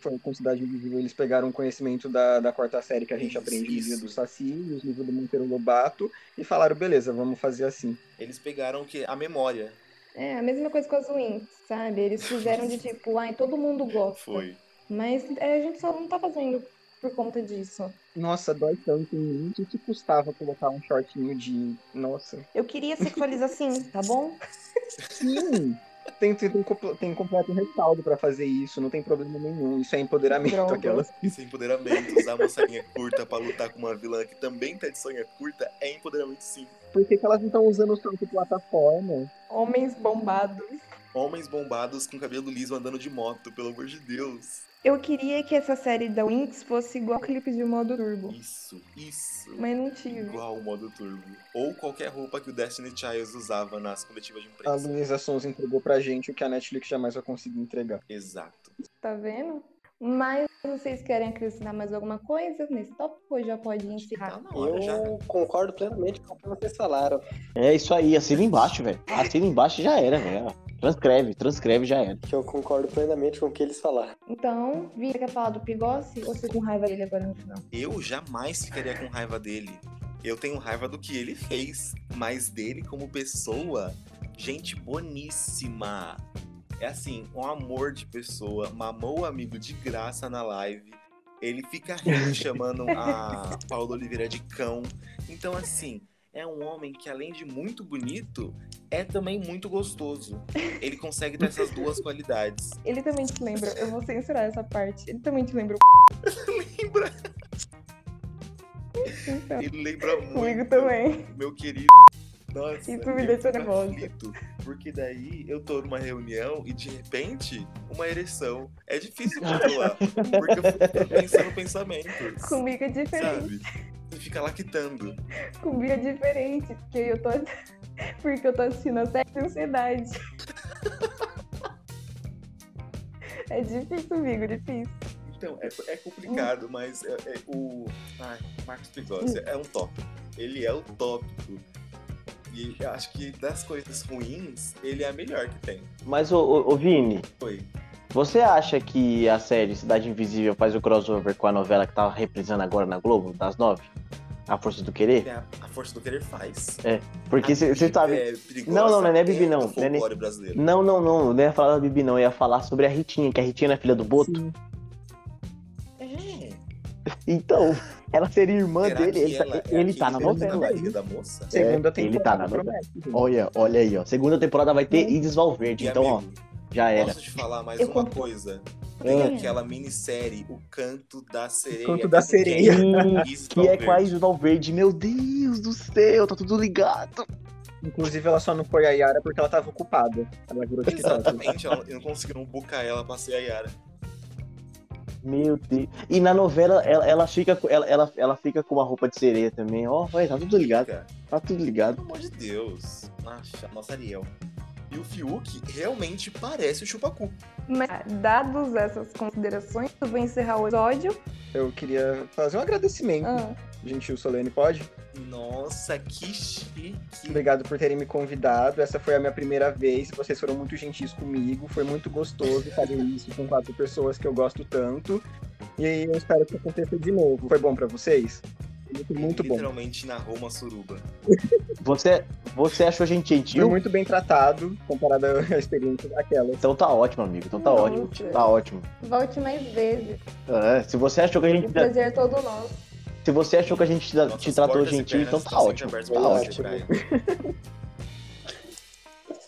Foi com Cidade Invisível, eles pegaram o conhecimento da, da quarta série que a gente Isso, aprende no do Saci, os livros do Monteiro Lobato, e falaram, beleza, vamos fazer assim. Eles pegaram que a memória É a mesma coisa com as Wings, sabe? Eles fizeram de tipo, ai, todo mundo gosta. foi. Mas é, a gente só não tá fazendo por conta disso. Nossa, dói tanto em mim. O que, custava colocar um shortinho de. Nossa. Eu queria sexualizar sim, tá bom? Sim! Tem, tem, tem, tem completo respaldo pra fazer isso, não tem problema nenhum. Isso é empoderamento. Droga. Aquelas. [laughs] Isso é empoderamento. Usar uma sainha curta pra lutar com uma vilã que também tá de sainha curta é empoderamento sim. Por que, que elas não estão usando tanto plataforma? Homens bombados. Homens bombados com cabelo liso andando de moto, pelo amor de Deus. Eu queria que essa série da Winx fosse igual clipe de modo turbo, Isso, isso. mas não tive. Igual o modo turbo. Ou qualquer roupa que o Destiny Child usava nas coletivas de A imprensa. Luísa Sons entregou pra gente o que a Netflix jamais vai conseguir entregar. Exato. Tá vendo? Mas vocês querem acrescentar mais alguma coisa nesse tópico ou já pode Tá encerrar? na hora já. Eu concordo plenamente com o que vocês falaram. É isso aí, assina embaixo, velho. Assina embaixo e já era, velho. Transcreve, transcreve já era. Que eu concordo plenamente com o que eles falaram. Então, Vini, quer falar do Pigossi ou você com raiva dele agora no final? Eu jamais ficaria com raiva dele. Eu tenho raiva do que ele fez, mas dele como pessoa, gente boníssima. É assim, um amor de pessoa, mamou o amigo de graça na live. Ele fica rindo [laughs] chamando a Paula Oliveira de cão. Então, assim, é um homem que, além de muito bonito, é também muito gostoso. Ele consegue ter essas duas [laughs] qualidades. Ele também te lembra, eu vou censurar essa parte. Ele também te lembra [laughs] Lembra? o então, Ele lembra muito. comigo também. meu querido. Nossa, Isso me eu deixa nervosa. aflito, porque daí eu tô numa reunião e de repente uma ereção. É difícil controlar, porque eu fico pensando pensamentos. Comigo é diferente. Sabe? Você fica lactando. Comigo é diferente, porque eu tô. Porque eu tô assistindo a série de ansiedade. É difícil comigo, difícil. Então, é, é complicado, mas é, é o. Ai, Marcos Pigossi é um tópico. Ele é o tópico. E eu acho que das coisas ruins, ele é a melhor que tem. Mas, ô, ô, ô, Vini, Foi. você acha que a série Cidade Invisível faz o crossover com a novela que tava reprisando agora na Globo, das nove? A Força do Querer? A, a força do querer faz. Porque A você sabe. É perigosa, Não, não, não é Bibi, não. Não é. Não, não, não. Não ia falar da Bibi, não. Eu ia falar sobre a Ritinha, que a Ritinha não é filha do Boto. É. Então, ela seria irmã Será dele. Ele, tá- ela é ele tá na novela. da moça? Segunda ele temporada. tá na novela. Olha, olha aí, ó. Segunda temporada vai ter Isis Valverde. E, Então, amigo, ó, já era. Posso te falar mais Eu uma compro. coisa? Tem Ah. aquela minissérie, O Canto da Sereia. Canto que da é Sereia. [laughs] Isis Que é com a Valverde. Isis Valverde. Meu Deus do céu, tá tudo ligado. Inclusive, ela só não foi a Yara porque ela tava ocupada. Ela virou TikTok. Exatamente, ela- eu não conseguiram bucar ela pra ser a Yara. Meu Deus. E na novela, ela, ela fica, com- ela, ela, ela fica com uma roupa de sereia também. Ó, vai, tá tudo ligado. Cara, Tá tudo ligado. pelo amor de Deus. Nossa, nossa Ariel. E o Fiuk realmente parece o Chupacu. Mas, dados essas considerações, eu vou encerrar o episódio. Eu queria fazer um agradecimento. Ah, Gentil Solene, pode? Nossa, que chique. Obrigado por terem me convidado. Essa foi a minha primeira vez. Vocês foram muito gentis comigo. Foi muito gostoso fazer isso com quatro pessoas que eu gosto tanto. E eu espero que aconteça de novo. Foi bom pra vocês? Muito, muito bom. Literalmente narrou uma suruba. [laughs] Você, você achou a gente Foi gentil? muito bem tratado comparado à [laughs] experiência daquela. Então tá ótimo, amigo. Então tá Nossa. ótimo. Tá ótimo. volte mais vezes. É, se você achou que a O gente. prazer é todo nosso. Se você achou que a gente te, te tratou gentil, então tá ótimo. Tá ótimo. Brian.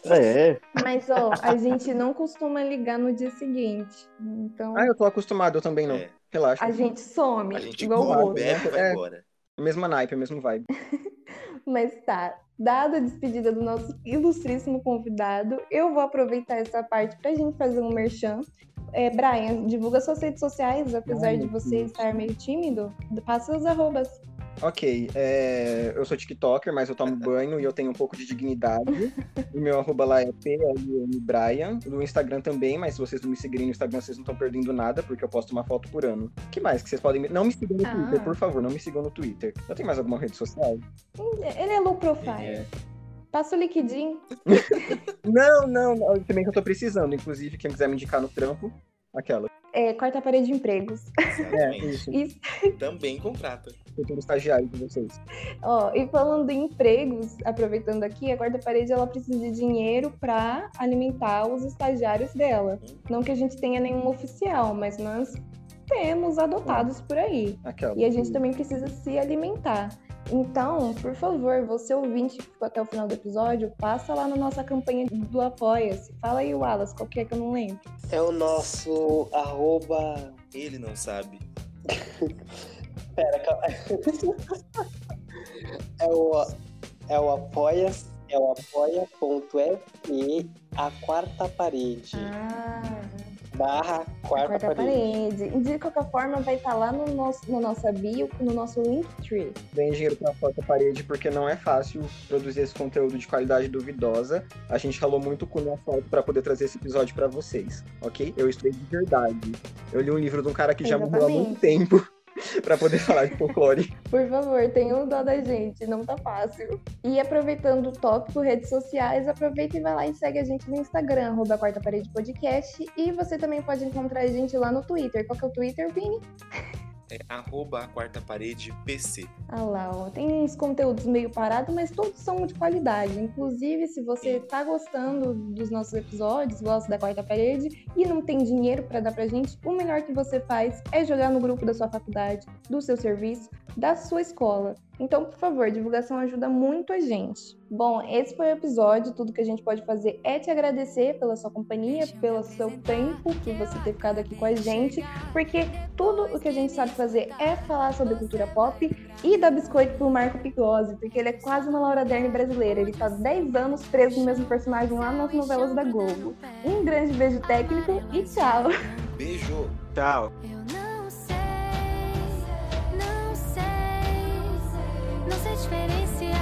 É. Mas, ó, a gente não costuma ligar no dia seguinte. Então, Ah, eu tô acostumado, eu também não. É, Relaxa. a gente some, a gente igual o outro. bebe vai É. embora. Mesma naipe, mesmo vibe. [laughs] Mas tá, dada a despedida do nosso ilustríssimo convidado, eu vou aproveitar essa parte pra gente fazer um merchan. É, Brian, divulga suas redes sociais, apesar Ai, de você Deus. estar meio tímido. Passa os arrobas. Ok, é, eu sou TikToker, mas eu tomo banho e eu tenho um pouco de dignidade. o meu arroba lá é PLMBrian. No Instagram também, mas se vocês não me seguirem no Instagram, vocês não estão perdendo nada, porque eu posto uma foto por ano. O que mais que vocês podem... me- Não me sigam no Ah. Twitter, por favor, não me sigam no Twitter. Eu tenho mais alguma rede social? Ele é low profile. É. Passa o liquidinho. Não, não, não. Também que eu tô precisando. Inclusive, quem quiser me indicar no trampo, aquela. É, quarta parede de empregos. É, isso. Isso. Também contrata. Eu tô no estagiário de vocês. Ó, e falando em empregos, aproveitando aqui, a quarta parede ela precisa de dinheiro para alimentar os estagiários dela. Não que a gente tenha nenhum oficial, mas nós temos adotados por aí. Aquela. E a gente também precisa se alimentar. Então, por favor, você ouvinte que ficou até o final do episódio, passa lá na nossa campanha do Apoia-se. Fala aí, Wallace, qual que é que eu não lembro? É o nosso arroba. Ele não sabe. [laughs] Pera, calma. [laughs] É o, é o apoia, é o apoia.fe a quarta parede. Ah, Barra quarta, quarta parede. parede. De qualquer forma, vai estar lá no nosso, na nossa bio, no nosso Linktree. Deem dinheiro pra quarta parede porque não é fácil produzir esse conteúdo de qualidade duvidosa. A gente ralou muito com o foto pra poder trazer esse episódio pra vocês, ok? Eu estudei de verdade. Eu li um livro de um cara que já morreu há muito tempo [laughs] pra poder falar de folclore. Por favor, tenham dó da gente, não tá fácil. E aproveitando o tópico redes sociais, aproveita e vai lá e segue a gente no Instagram, arroba Quarta Parede Podcast. E você também pode encontrar a gente lá no Twitter. Qual que é o Twitter, Vini? É arroba a quarta parede PC. Ah lá, ó. Tem uns conteúdos meio parados, mas todos são de qualidade. Inclusive, se você tá gostando dos nossos episódios, gosta da quarta parede e não tem dinheiro para dar pra gente, o melhor que você faz é jogar no grupo da sua faculdade, do seu serviço, da sua escola. Então, por favor, divulgação ajuda muito a gente. Bom, esse foi o episódio. Tudo que a gente pode fazer é te agradecer pela sua companhia, pelo seu tempo, por você ter ficado aqui com a gente, porque tudo o que a gente sabe fazer é falar sobre cultura pop e dar biscoito pro Marco Pigose, porque ele é quase uma Laura Dern brasileira. Ele tá 10 anos preso no mesmo personagem lá nas novelas da Globo. Um grande beijo técnico e tchau! Beijo! Tchau! Não sei, não sei, não sei diferenciar